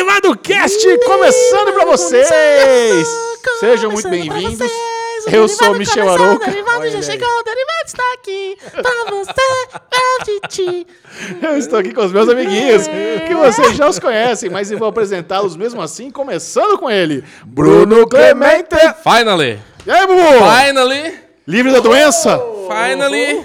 Derivado Cast começando pra vocês! Sejam muito bem-vindos. Eu sou o Michel Arouca. Derivado já chegou, o Derivado está aqui pra você, pra Titi. Eu estou aqui com os meus amiguinhos, que vocês já os conhecem, mas eu vou apresentá-los mesmo assim, começando com ele, Bruno Clemente. Finally! E aí, Bubu? Finally! Livre da doença? Finally!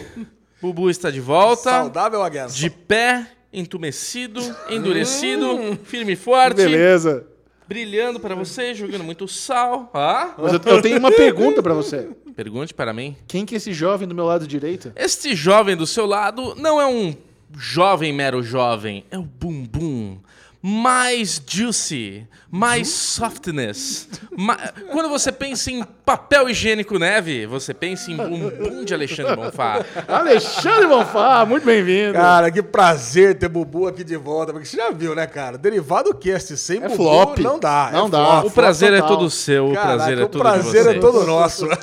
Bubu está de volta. Saudável again. De pé, entumecido, endurecido, firme e forte. Beleza. Brilhando para você, jogando muito sal. Ah? Mas eu, eu tenho uma pergunta pra você. Pergunte para mim. Quem que é esse jovem do meu lado direito? Este jovem do seu lado não é um jovem mero jovem, é o bumbum mais juicy, mais softness. Ma- Quando você pensa em papel higiênico neve, você pensa em bumbum de Alexandre Bonfá. Alexandre Bonfá, muito bem-vindo. Cara, que prazer ter Bubu aqui de volta. Porque você já viu, né, cara? Derivado cast sem É Bubu flop. não dá. Não é dá. flop. O prazer é todo seu, o Caraca, prazer é o todo prazer de é todo nosso.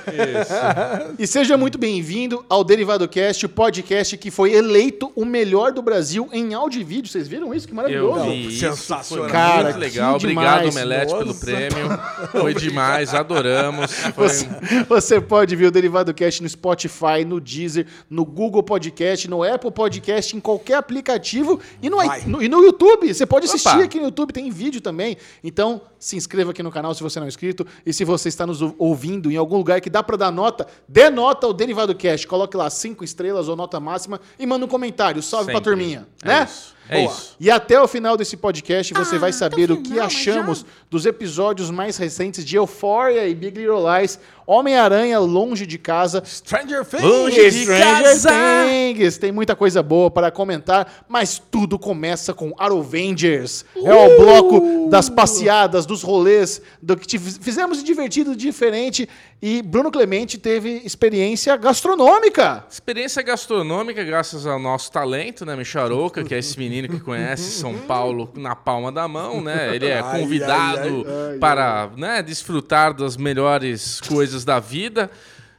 E seja muito bem-vindo ao Derivado Cast, o podcast que foi eleito o melhor do Brasil em áudio e vídeo. Vocês viram isso? Que Eu maravilhoso. vi isso, Sensacional. Cara, muito legal. que Obrigado, demais. Omelete, pelo prêmio. Foi demais, adoramos. Foi... Você, você pode ver o Derivado Cast no Spotify, no Deezer, no Google Podcast, no Apple Podcast, em qualquer aplicativo e no, no- e no YouTube. Você pode assistir Opa. aqui no YouTube, tem vídeo também. Então, se inscreva aqui no canal se você não é inscrito. E se você está nos ou- ouvindo em algum lugar que dá para dar nota, dê nota ao Derivado Cast. Coloque lá cinco estrelas ou nota máxima e manda um comentário. Salve pra Sempre. turminha. É né? isso. É Boa. isso. E até o final desse podcast você Ah, vai saber o o que achamos dos episódios mais recentes de Euphoria e Big Little Lies, Homem-Aranha Longe de Casa, Stranger Things. Longe de Stranger casa. Things. Tem muita coisa boa para comentar, mas tudo começa com Arovengers. É o bloco das passeadas, dos rolês, do que fizemos de divertido, diferente. E Bruno Clemente teve experiência gastronômica. Experiência gastronômica, graças ao nosso talento, né, Micharouca, que é esse menino que conhece São Paulo na palma da mão, né? Ele é Ai, convidado ai, ai, para né, desfrutar das melhores coisas da vida.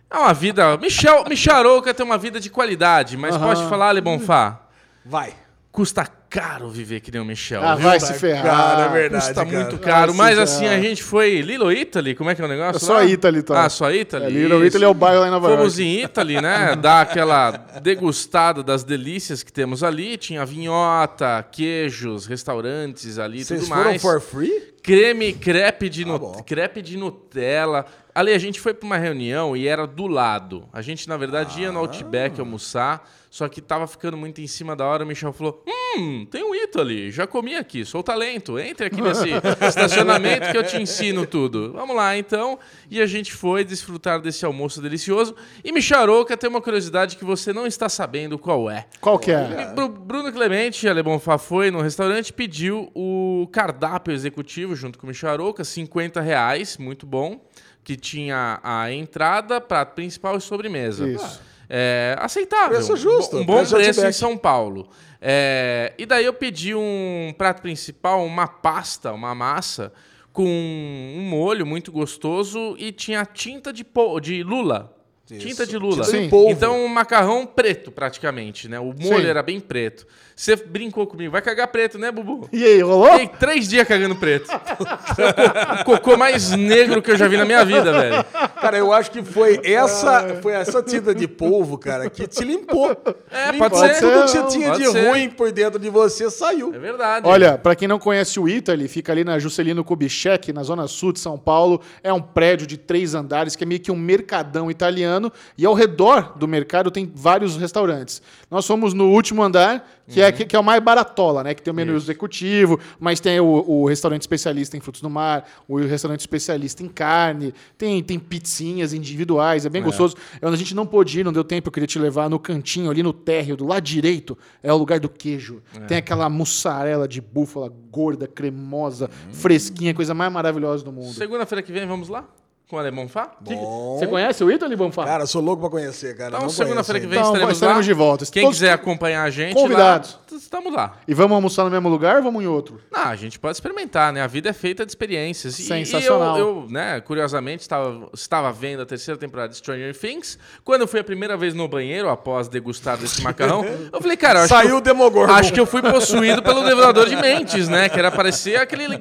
É uma vida. Michel, Micharouca tem uma vida de qualidade, mas Aham. pode falar, Lebonfá? Vai. Custa caro viver que nem o Michel. Ah, viu? vai se ferrar. Cara, é verdade. Custa cara. muito caro, Vai mas ferrar. assim, a gente foi. Lilo Italy, como é que é o negócio? É só lá? Italy, tá? Ah, só Italy? É, Little Isso. Italy é o bairro lá em Nova Fomos York. em Italy, né? Dar aquela degustada das delícias que temos ali. Tinha vinhota, queijos, restaurantes ali e Vocês tudo foram mais. for free? Creme, crepe de, bom. crepe de Nutella. Ali a gente foi para uma reunião e era do lado. A gente, na verdade, ia no Outback almoçar, só que tava ficando muito em cima da hora. O Michel falou: Hum, tem um Italy, já comi aqui, sou talento. Entre aqui nesse estacionamento que eu te ensino tudo. Vamos lá, então. E a gente foi desfrutar desse almoço delicioso. E Micharouca tem uma curiosidade que você não está sabendo qual é. Qual que é? Bru- Bruno Clemente, a Lebonfá foi no restaurante, pediu o cardápio executivo junto com o Micharouca, 50 reais, muito bom, que tinha a entrada, prato principal e sobremesa. Isso. É, aceitável. Preço justo, Um, bom preço preço em. São Paulo. É, e daí eu pedi um prato principal, uma pasta, uma massa, com um molho muito gostoso e tinha tinta de, de lula. Tinta de lula. Tinta de polvo. Então, um macarrão preto, praticamente, né? O molho Sim. era bem preto. Você brincou comigo, vai cagar preto, né, Bubu? E aí, rolou? Fiquei três dias cagando preto. o cocô mais negro que eu já vi na minha vida, velho. Cara, eu acho que foi essa, foi essa tinta de polvo, cara, que te limpou. É, Limpou pode ser. Tudo que você tinha Pode de ser. ruim por dentro de você saiu. É verdade. Olha, pra quem não conhece o Italy, fica ali na Juscelino Kubitschek, na zona sul de São Paulo. É um prédio de três andares que é meio que um mercadão italiano. E ao redor do mercado tem vários restaurantes. Nós fomos no último andar, que, é, que, que é o mais baratola, né? Que tem o menu executivo, mas tem o, o restaurante especialista em frutos do mar, o restaurante especialista em carne, tem, tem pizzinhas individuais, é bem gostoso. É onde a gente não pôde ir, não deu tempo, eu queria te levar no cantinho, ali no térreo, do lado direito, é o lugar do queijo. Tem aquela mussarela de búfala gorda, cremosa, fresquinha, coisa mais maravilhosa do mundo. Segunda-feira que vem, vamos lá? Com o Alemão Fá? Que- Bom. Você conhece o Ítalo Bonfá? Cara, sou louco pra conhecer, cara. Então, não segunda-feira que conheço vem Então, estaremos, estaremos lá. de volta. Quem Todos- quiser acompanhar a gente Convidados. lá, estamos lá. E vamos almoçar no mesmo lugar ou vamos em outro? Não, a gente pode experimentar, né? A vida é feita de experiências. E- Sensacional. E eu, eu, né, curiosamente, estava, estava vendo a terceira temporada de Stranger Things. Quando eu fui a primeira vez no banheiro, após degustar desse macarrão, eu falei, cara, eu acho Saiu que o Demogorgon. eu, acho que eu fui possuído pelo devorador de mentes, né? Que era parecer aquele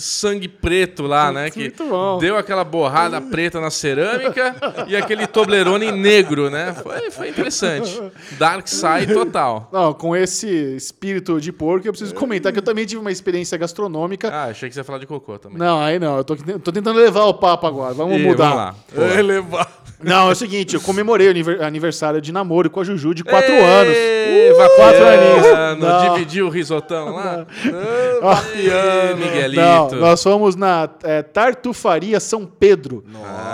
sangue preto lá, né? Que Muito bom. deu aquela borrada preta na cerâmica e aquele Toblerone negro, né? Foi, foi interessante. Dark Side total. Não, com esse espírito de porco, eu preciso comentar que eu também tive uma experiência gastronômica. Ah, achei que você ia falar de cocô também. Não, aí não. Eu tô, tô tentando levar o papo agora. Vamos Ih, mudar. Vamos lá. É levar. Não, é o seguinte, eu comemorei o aniver- aniversário de namoro com a Juju de quatro Ei, anos. vapiano, quatro aninhos. Não. Dividiu o risotão lá. Ó, Ei, Miguelito. Não, nós fomos na é, Tartufaria São Pedro,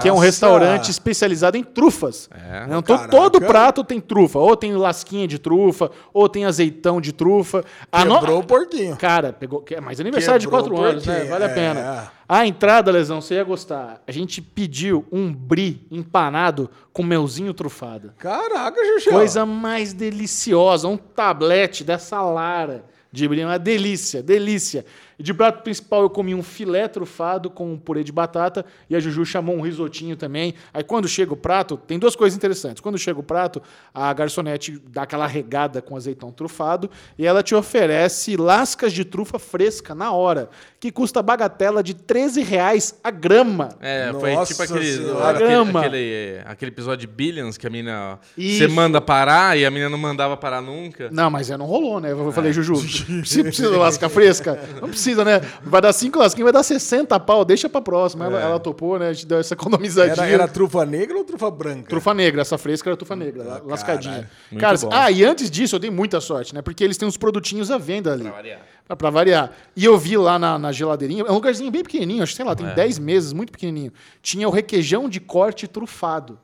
que é um Nossa. restaurante especializado em trufas. É. Então, Caraca. todo prato tem trufa. Ou tem lasquinha de trufa, ou tem azeitão de trufa. A no- Quebrou o porquinho. Cara, pegou. que- Mas aniversário Quebrou de quatro o anos, né? Vale a é. pena. A entrada, Lesão, você ia gostar. A gente pediu um brie empanado com melzinho trufado. Caraca, Xuxa. Coisa mais deliciosa. Um tablete dessa Lara de brie. Uma delícia, delícia. De prato principal eu comi um filé trufado com um purê de batata e a Juju chamou um risotinho também. Aí quando chega o prato, tem duas coisas interessantes. Quando chega o prato, a garçonete dá aquela regada com azeitão trufado e ela te oferece lascas de trufa fresca na hora, que custa bagatela de 13 reais a grama. É, foi Nossa tipo aquele, aquele, Grama. aquele, aquele episódio de Billions que a mina. Isso. Você manda parar e a mina não mandava parar nunca. Não, mas é, não rolou, né? Eu falei, Juju, precisa, precisa de lasca fresca? Não precisa, né? Vai dar cinco lasquinhas, vai dar 60 pau, deixa pra próxima. Ela, ela topou, né? A gente deu essa economizadinha. Era, era trufa negra ou trufa branca? Trufa negra, essa fresca era trufa negra, lascadinha. Ah, Muito Cara, ah, e antes disso eu dei muita sorte, né? Porque eles têm uns produtinhos à venda ali. Pra variar. Pra, pra variar. E eu vi lá na, na geladeirinha, é um lugarzinho bem pequenininho, acho que sei lá, tem É. 10 meses, muito pequenininho. Tinha o requeijão de corte trufado.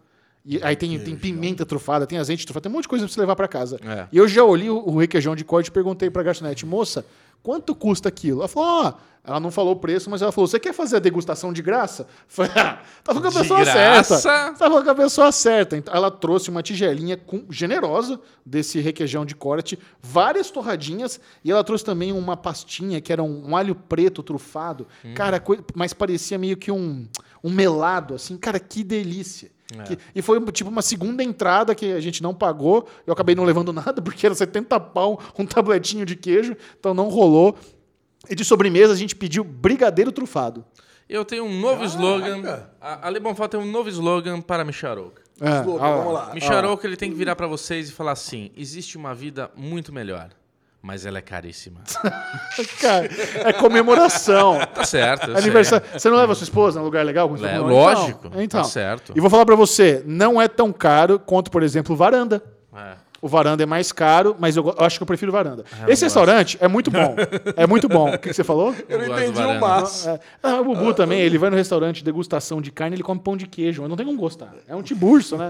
E aí tem, tem pimenta trufada, tem azeite trufado, tem um monte de coisa pra você levar pra casa. É. E eu já olhei o, o requeijão de corte e perguntei pra garçonete, moça, quanto custa aquilo? Ela falou, ó, ela não falou o preço, mas ela falou, você quer fazer a degustação de graça? Falei, ah, tá falando com a pessoa graça? certa. Tá falando com a pessoa certa. Então, ela trouxe uma tigelinha com, generosa desse requeijão de corte, várias torradinhas, e ela trouxe também uma pastinha que era um, um alho preto trufado. Hum. Cara, mas parecia meio que um, um melado, assim. Cara, que delícia. É. Que- e foi tipo uma segunda entrada que a gente não pagou. Eu acabei não levando nada, porque era 70 pau um tabletinho de queijo, então não rolou. E de sobremesa a gente pediu brigadeiro trufado. Eu tenho um novo slogan. A, a Le Bonfá tem um novo slogan para Micharouca. É, Slogan, ah, vamos lá. Micharouca, ele tem que virar pra vocês e falar assim: existe uma vida muito melhor, mas ela é caríssima. Cara, é comemoração. Tá certo. eu Aniversário. Você não leva sua esposa num lugar legal? com sua É, lógico, Então, então. tá certo. E vou falar pra você, não é tão caro quanto, por exemplo, varanda. sei. É. O varanda é mais caro, mas eu, eu acho que eu prefiro varanda. não Esse restaurante é muito bom. É muito bom. O que, que você falou? Eu não gosto do entendi o maço. É. Ah, o Bubu também, ele vai no restaurante degustação de carne, ele come pão de queijo. mas Não tem como gostar. É um tiburcio, né?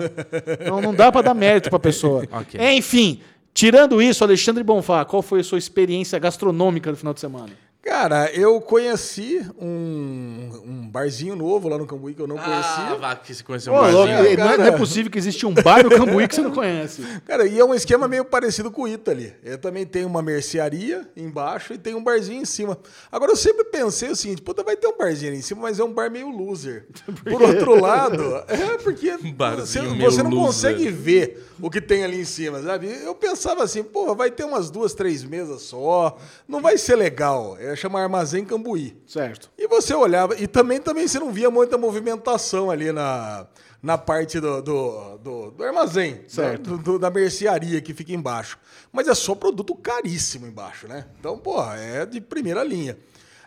Não, não dá pra dar mérito pra pessoa. Ok. Enfim, tirando isso, Alexandre Bonfá, qual foi a sua experiência gastronômica no final de semana? Cara, eu conheci um, um barzinho novo lá no Cambuí que eu não Ah, conhecia. vá que se conheceu um Ô, louco, barzinho. não, é, cara. não é possível que existe um bar no Cambuí que você não conhece. Cara, e é um esquema meio parecido com o Italy. Eu também tenho uma mercearia embaixo e tem um barzinho em cima. Agora, eu sempre pensei o seguinte, puta, vai ter um barzinho ali em cima, mas é um bar meio loser. Por outro lado, é porque você, barzinho você não loser. consegue ver o que tem ali em cima, sabe? Eu pensava assim, pô, vai ter umas duas, três mesas só, não vai ser legal. É chamar Armazém Cambuí. Certo. E você olhava, e também, também você não via muita movimentação ali na, na parte do, do, do, do armazém, Certo. né? Do- da mercearia que fica embaixo. Mas é só produto caríssimo embaixo, né? Então, porra, é de primeira linha.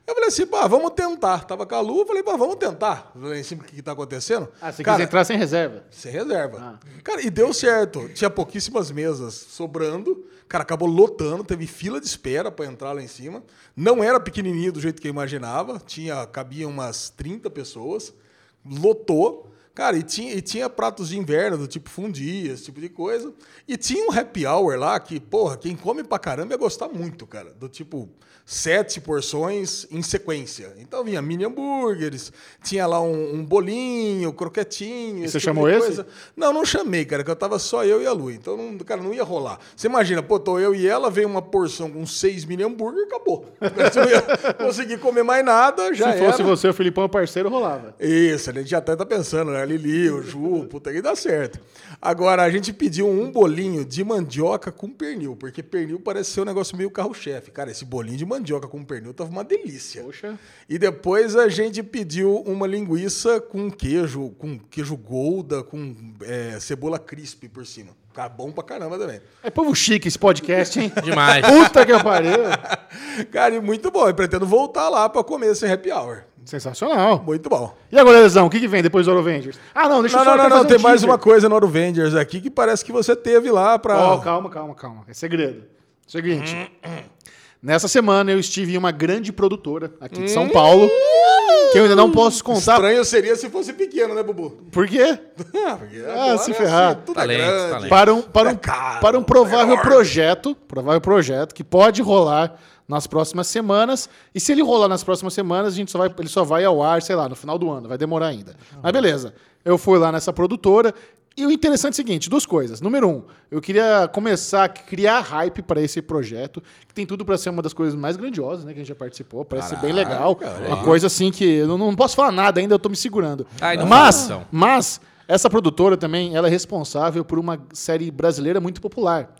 Eu falei assim, pá, vamos tentar. Tava com a Lu, eu falei, pá, vamos tentar. Em cima, o que, que tá acontecendo? Ah, você Cara, quis entrar sem reserva. sem reserva. Ah. Cara, e deu certo. Tinha pouquíssimas mesas sobrando. Cara, acabou lotando, teve fila de espera para entrar lá em cima. Não era pequenininho do jeito que eu imaginava. Tinha, cabia umas 30 pessoas. Lotou. Cara, e tinha, e tinha pratos de inverno, do tipo fundia, esse tipo de coisa. E tinha um happy hour lá que, porra, quem come pra caramba ia gostar muito, cara. Do tipo, sete porções em sequência. Então vinha mini hambúrgueres, tinha lá um, um bolinho, croquetinho. esse você tipo chamou de esse? Não, não chamei, cara, que eu tava só eu e a Lu. Então, não, cara, não ia rolar. Você imagina, pô, tô eu e ela, veio uma porção com seis mini hambúrguer e acabou. Você não ia conseguir comer mais nada, já Se fosse era. você, o Filipão, o parceiro, rolava. Isso, a gente até tá pensando, né? Lili, o Ju, puta que dá certo. Agora, a gente pediu um bolinho de mandioca com pernil, porque pernil parece ser um negócio meio carro-chefe. Cara, esse bolinho de mandioca com pernil tava uma delícia. Poxa. E depois a gente pediu uma linguiça com queijo, com queijo golda, com é, cebola crisp por cima. Tá bom pra caramba também. É povo chique esse podcast, hein? Demais. Puta que pariu. Cara, e muito bom. Eu pretendo voltar lá pra comer esse happy hour. Sensacional. Muito bom. E agora, Lesão, o que, que vem depois do Eurovengers? Ah, não, deixa Não, eu só não, não, não. um Tem mais teaser. uma coisa no Avengers aqui que parece que você teve lá pra. Ó, calma, calma, calma. É segredo. Seguinte. Nessa semana eu estive em uma grande produtora aqui de São Paulo, que eu ainda não posso contar. Estranho seria se fosse pequeno, né, Bubu? Por quê? Ah, porque Ah, se é ferrar. tudo Talento, é grande. talento. Para um, para um, É caro, para um provável é projeto, provável projeto que pode rolar nas próximas semanas. E se ele rolar nas próximas semanas, a gente só vai, ele só vai ao ar, sei lá, no final do ano. Vai demorar ainda. Mas beleza. Eu fui lá nessa produtora. E o interessante é o seguinte, duas coisas. Número um, eu queria começar a criar hype para esse projeto, que tem tudo para ser uma das coisas mais grandiosas, né, que a gente já participou. Parece ser bem legal. uma coisa assim que eu não, posso falar nada ainda, eu tô me segurando. Ai, mas, mas essa produtora também, ela é responsável por uma série brasileira muito popular.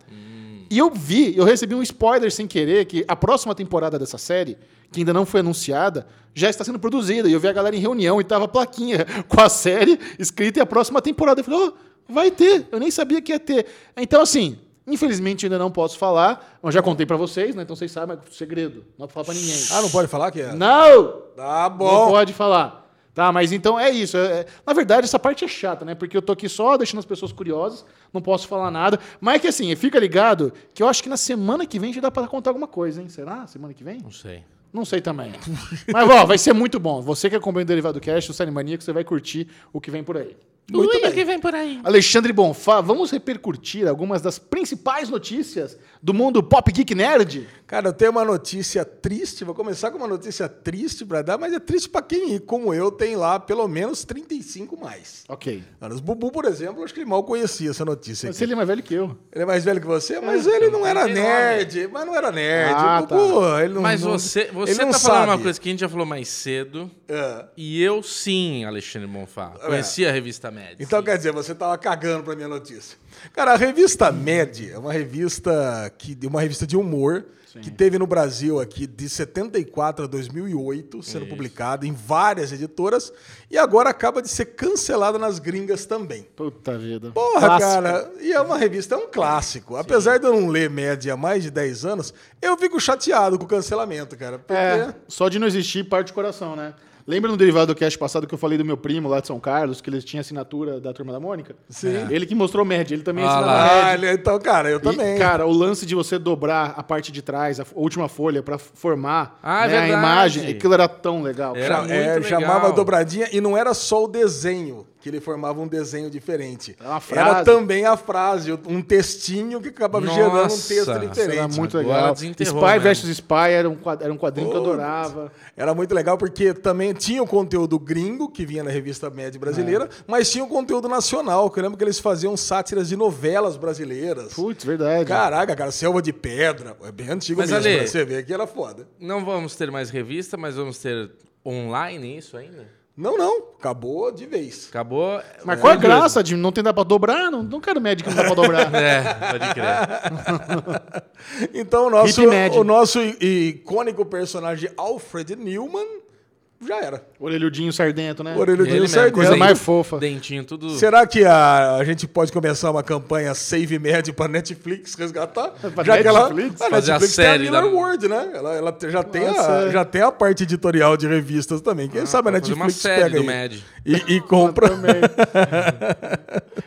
E eu vi, eu recebi um spoiler sem querer que a próxima temporada dessa série, que ainda não foi anunciada, já está sendo produzida. E eu vi a galera em reunião e tava a plaquinha com a série escrita e a próxima temporada. Eu falei, oh, vai ter. Eu nem sabia que ia ter. Então, assim, infelizmente ainda não posso falar. Eu já contei pra vocês, né? Então vocês sabem, mas é segredo. Não dá pra falar pra ninguém. Ah, não pode falar que é? Não! Tá Não bom. pode falar. Tá, mas então é isso. É- é- na verdade, essa parte é chata, né? Porque eu tô aqui só deixando as pessoas curiosas, não posso falar nada. Mas é que assim, fica ligado que eu acho que na semana que vem já dá pra contar alguma coisa, hein? Será? Semana que vem? Não sei. Não sei também. mas, ó, vai ser muito bom. Você que acompanha o Derivado Cast, o Série Maníaco, você vai curtir o que vem por aí. Muito Ui, o que vem por aí? Alexandre Bonfá, vamos repercutir algumas das principais notícias do mundo pop geek nerd? Cara, eu tenho uma notícia triste. Vou começar com uma notícia triste pra dar, mas é triste pra quem, como eu, tem lá pelo menos 35 mais. Ok. Anos. Bubu, por exemplo, acho que ele mal conhecia essa notícia. Mas Aqui. ele é mais velho que eu. Ele é mais velho que você, mas ele não era 39. nerd. Mas não era nerd. Ah, O Bubu, ele não, Mas você, ele você não tá falando sabe. uma coisa que a gente já falou mais cedo. É. E eu sim, Alexandre Bonfá. Conhecia a revista Média. Então, quer dizer, você tava cagando pra minha notícia. Cara, a revista Mad é uma revista que uma revista de humor que teve no Brasil aqui de 74 a 2008, sendo publicada em várias editoras e agora acaba de ser cancelada nas gringas também. Puta vida. Porra, Clássico. cara, e é uma revista, é um clássico. Apesar de eu não ler média há mais de 10 anos, eu fico chateado com o cancelamento, cara. Porque... É, só de não existir parte do coração, né? Lembra no derivado do cast passado que eu falei do meu primo lá de São Carlos, que ele tinha assinatura da turma da Mônica? Sim. Ele que mostrou média, ele também Ah assinava média. Ah, então, cara, eu E, também. cara, o lance de você dobrar a parte de trás, a última folha, pra formar Ah, é né, a imagem, aquilo era tão legal. Era cara. muito É, legal. chamava dobradinha e não era só o desenho, que ele formava um desenho diferente. Era uma Era também a frase, um textinho que acabava Nossa, gerando um texto diferente. era muito legal. Spy mesmo. vs Spy era um quad- era um quadrinho que eu adorava. Era muito legal porque também tinha o conteúdo gringo, que vinha na revista Média brasileira, É. mas tinha o conteúdo nacional, que eu lembro que eles faziam sátiras de novelas brasileiras. Putz, verdade. Caraca, cara, Selva de Pedra, é bem antigo Mas, mesmo, Ale- pra você ver que era foda. Não vamos ter mais revista, mas vamos ter online isso ainda? Não, não, acabou de vez. Acabou. Mas qual a graça de não ter dá pra dobrar? Não, não quero médico que não dá pra dobrar. É, pode crer. Então, o nosso, o nosso icônico personagem Alfred Newman já era. Orelhudinho sardento, né? Orelhudinho Ele sardento. Coisa mais fofa. Dentinho, tudo. Será que a, a gente pode começar uma campanha Save Med para Netflix resgatar? Pra já que ela, Netflix? a Fazer a Netflix série tem a Miller da- World, né? Ela, ela já, tem Nossa, a, é. já tem a parte editorial de revistas também. Quem sabe a Netflix uma série pega do aí Mad. E, e compra. Também.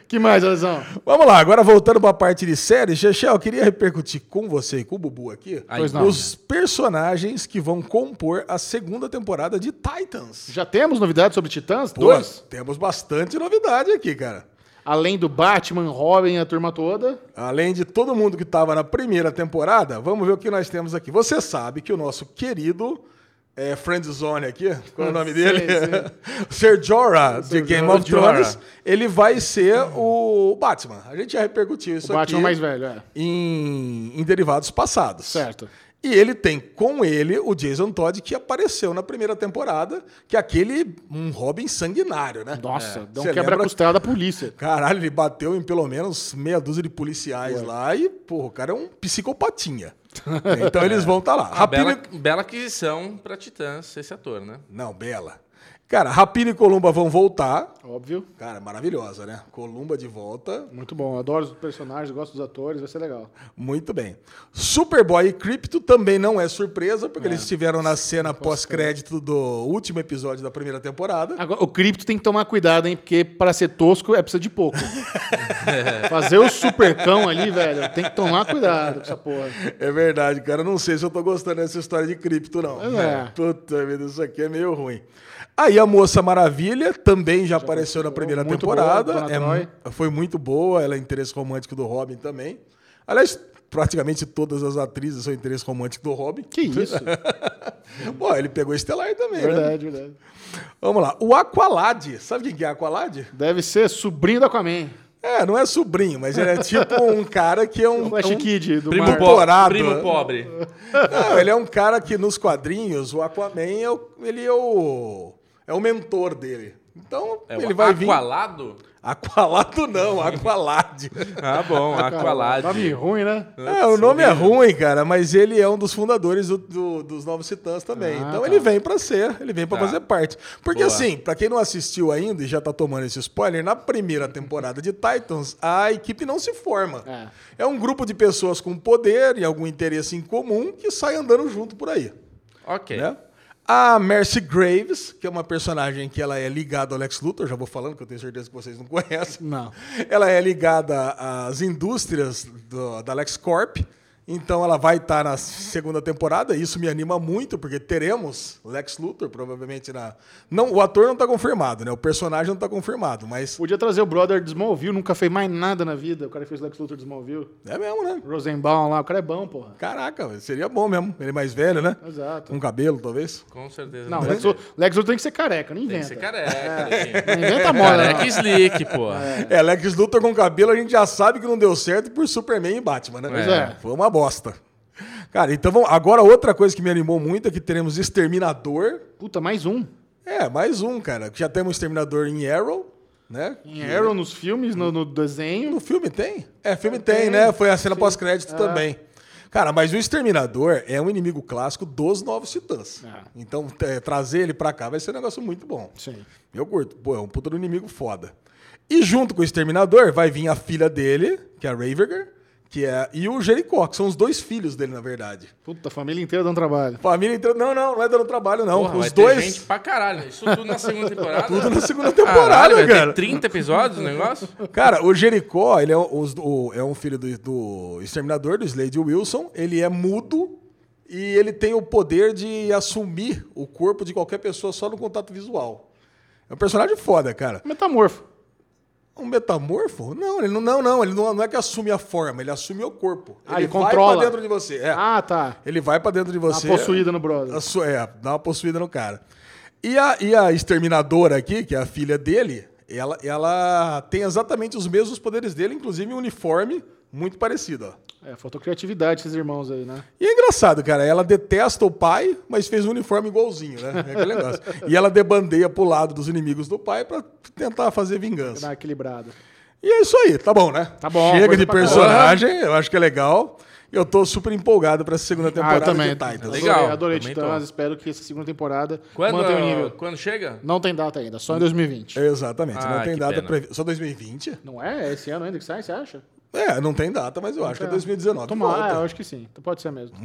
que mais, Alesão? Vamos lá, agora voltando para a parte de séries, Chechel, eu queria repercutir com você e com o Bubu aqui Aí, Pois não. os personagens que vão compor a segunda temporada de Titans. Já temos novidades sobre Titãs? Pô, Dois? temos bastante novidade aqui, cara. Além do Batman, Robin, a turma toda. Além de todo mundo que estava na primeira temporada, vamos ver o que nós temos aqui. Você sabe que o nosso querido é, Friendzone aqui, qual é o nome dele? Ser Jorah, de Game of Thrones. Ele vai ser o Batman. A gente já repercutiu isso O Batman aqui mais velho, é. em, em derivados passados. Certo. E ele tem com ele o Jason Todd, que apareceu na primeira temporada, que é aquele um Robin sanguinário, né? Nossa, dá um quebra-costela da polícia. Caralho, ele bateu em pelo menos meia dúzia de policiais lá e, porra, o cara é um psicopatinha. então eles vão estar lá. Uma Rapina... bela, bela aquisição pra Titãs, esse ator, né? Não, Bela. Cara, Rapina e Columba vão voltar. Óbvio. Cara, maravilhosa, né? Columba de volta. Muito bom. Adoro os personagens, gosto dos atores, vai ser legal. Muito bem. Superboy e Crypto também não é surpresa, porque eles estiveram na cena pós-crédito do último episódio da primeira temporada. Agora, o cripto tem que tomar cuidado, hein? Porque para ser tosco é precisa de pouco. Fazer o supercão ali, velho, tem que tomar cuidado com essa porra. É verdade, cara. Não sei se eu tô gostando dessa história de cripto, não. É. Puta vida, isso aqui é meio ruim. Aí a Moça Maravilha também já, apareceu na primeira temporada. boa, É foi muito boa, ela é interesse romântico do Robin também. Aliás, praticamente todas as atrizes são interesse romântico do Robin. Que isso? Pô, ele pegou Estelar também, né? verdade, verdade. Vamos lá. O Aqualad. Sabe quem que é Aqualad? Deve ser sobrinho do Aquaman. É, não é sobrinho, mas ele é tipo um cara que é um. O Flash é um- Kid do Primo, po Doutorado. primo pobre. Não, ele é um cara que nos quadrinhos, o Aquaman, é o, ele é o, é o mentor dele. Então, É ele o vai vir... Aqualado? Aqualado não, Aqualad. Ah, bom, Aqualad. Nome ruim, né? é, o nome é ruim, cara, mas ele é um dos fundadores do- do- dos Novos Titãs também. Ah, então tá. ele vem pra ser, ele vem pra Tá. fazer parte. Porque Boa. assim, pra quem não assistiu ainda e já tá tomando esse spoiler, na primeira temporada de Titans, a equipe não se forma. É. É um grupo de pessoas com poder e algum interesse em comum que sai andando junto por aí. Ok. né? A Mercy Graves, que é uma personagem que ela é ligada ao Lex Luthor, já vou falando que eu tenho certeza que vocês não conhecem. Não. Ela é ligada às indústrias do- da LexCorp, então ela vai estar na segunda temporada. Isso me anima muito, porque teremos Lex Luthor, provavelmente na. Não, o ator não está confirmado, né? O personagem não está confirmado, mas. Podia trazer o brother de Smallville, nunca fez mais nada na vida. O cara que fez Lex Luthor de Smallville. É mesmo, né? Rosenbaum lá, o cara é bom, porra. Caraca, seria bom mesmo. Ele é mais velho, né? Exato. Com cabelo, talvez. Com certeza. Não, Tem Lex, Luthor- Lex Luthor tem que ser careca, não que inventa. ser careca. Não inventa moda, Careca não. e slick, pô. É, Lex Luthor com cabelo a gente já sabe que não deu certo por Superman e Batman, né? Pois é. Foi uma bosta. Cara, então vamos, agora outra coisa que me animou muito é que teremos Exterminador. Puta, mais um. É, mais um, cara. Já temos Exterminador em Arrow, né? Em Arrow, nos filmes, no, no desenho. No filme tem? É, filme tem, né? Foi a cena pós-crédito também. Cara, mas o Exterminador é um inimigo clássico dos Novos Titãs. É. Então, é, trazer ele pra cá vai ser um negócio muito bom. Sim. Eu curto. Pô, é um puta do inimigo foda. E junto com o Exterminador vai vir a filha dele, que é a Raviger, que é, e o Jericó, que são os dois filhos dele, na verdade. Puta, a família inteira dando trabalho. Família inteira. Não, não, não é dando trabalho, não. Porra, vai os ter dois. gente pra caralho. Isso tudo na segunda temporada? Tudo na segunda temporada, Caralho, vai cara. ter 30 episódios o negócio? Cara, o Jericó, ele é, um- os- o- é um filho do, do Exterminador, do Slade Wilson. Ele é mudo e ele tem o poder de assumir o corpo de qualquer pessoa só no contato visual. É um personagem foda, cara. Metamorfo. Um metamorfo? Não, ele não, não, não, ele não, não é que assume a forma, ele assume o corpo. Ah, ele vai controla. pra dentro de você. É. Ah, tá. Ele vai pra dentro de Uma você. possuída no brother. É, dá uma possuída no cara. E a, e a exterminadora aqui, que é a filha dele, ela, ela tem exatamente os mesmos poderes dele, inclusive um uniforme muito parecido. Ó. É, faltou criatividade esses irmãos aí, né? E é engraçado, cara. Ela detesta o pai, mas fez um uniforme igualzinho, né? É aquele negócio. E ela debandeia pro lado dos inimigos do pai pra tentar fazer vingança. dar uma equilibrada. E é isso aí, tá bom, né? Tá bom, Chega de personagem, eu acho que é legal. Eu tô super empolgado pra essa segunda Ah, eu temporada também. de Titans. Adorei, Legal, Adorei também Titãs. tô. Espero que essa segunda temporada Quando, mantenha o nível. quando chega? Não tem data ainda, só em 2020. Exatamente, Ah, não tem data. Só 2020? Não é? É esse ano ainda que sai, você acha? É, não tem data, mas eu acho que é 2019. Tomara, é, eu acho que sim. Então pode ser mesmo.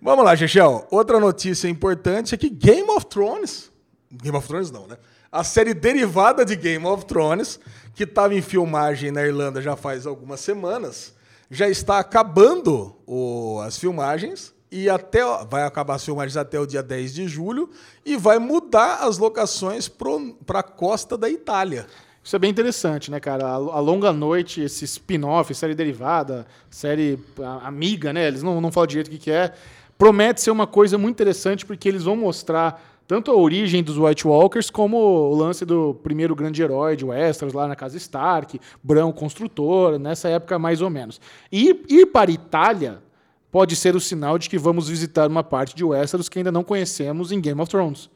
Vamos lá, Chechel. Outra notícia importante é que Game of Thrones. Game of Thrones não, né? a série derivada de Game of Thrones, que estava em filmagem na Irlanda já faz algumas semanas, já está acabando o- as filmagens e até vai acabar as filmagens até o dia 10 de julho e vai mudar as locações para a costa da Itália. Isso é bem interessante, né, cara? A, a Longa Noite, esse spin-off, série derivada, série a- amiga, né? Eles não, não falam direito o que, que é. Promete ser uma coisa muito interessante porque eles vão mostrar tanto a origem dos White Walkers como o lance do primeiro grande herói de Westeros lá na casa Stark, Bran construtor, nessa época mais ou menos. E ir para Itália pode ser o sinal de que vamos visitar uma parte de Westeros que ainda não conhecemos em Game of Thrones.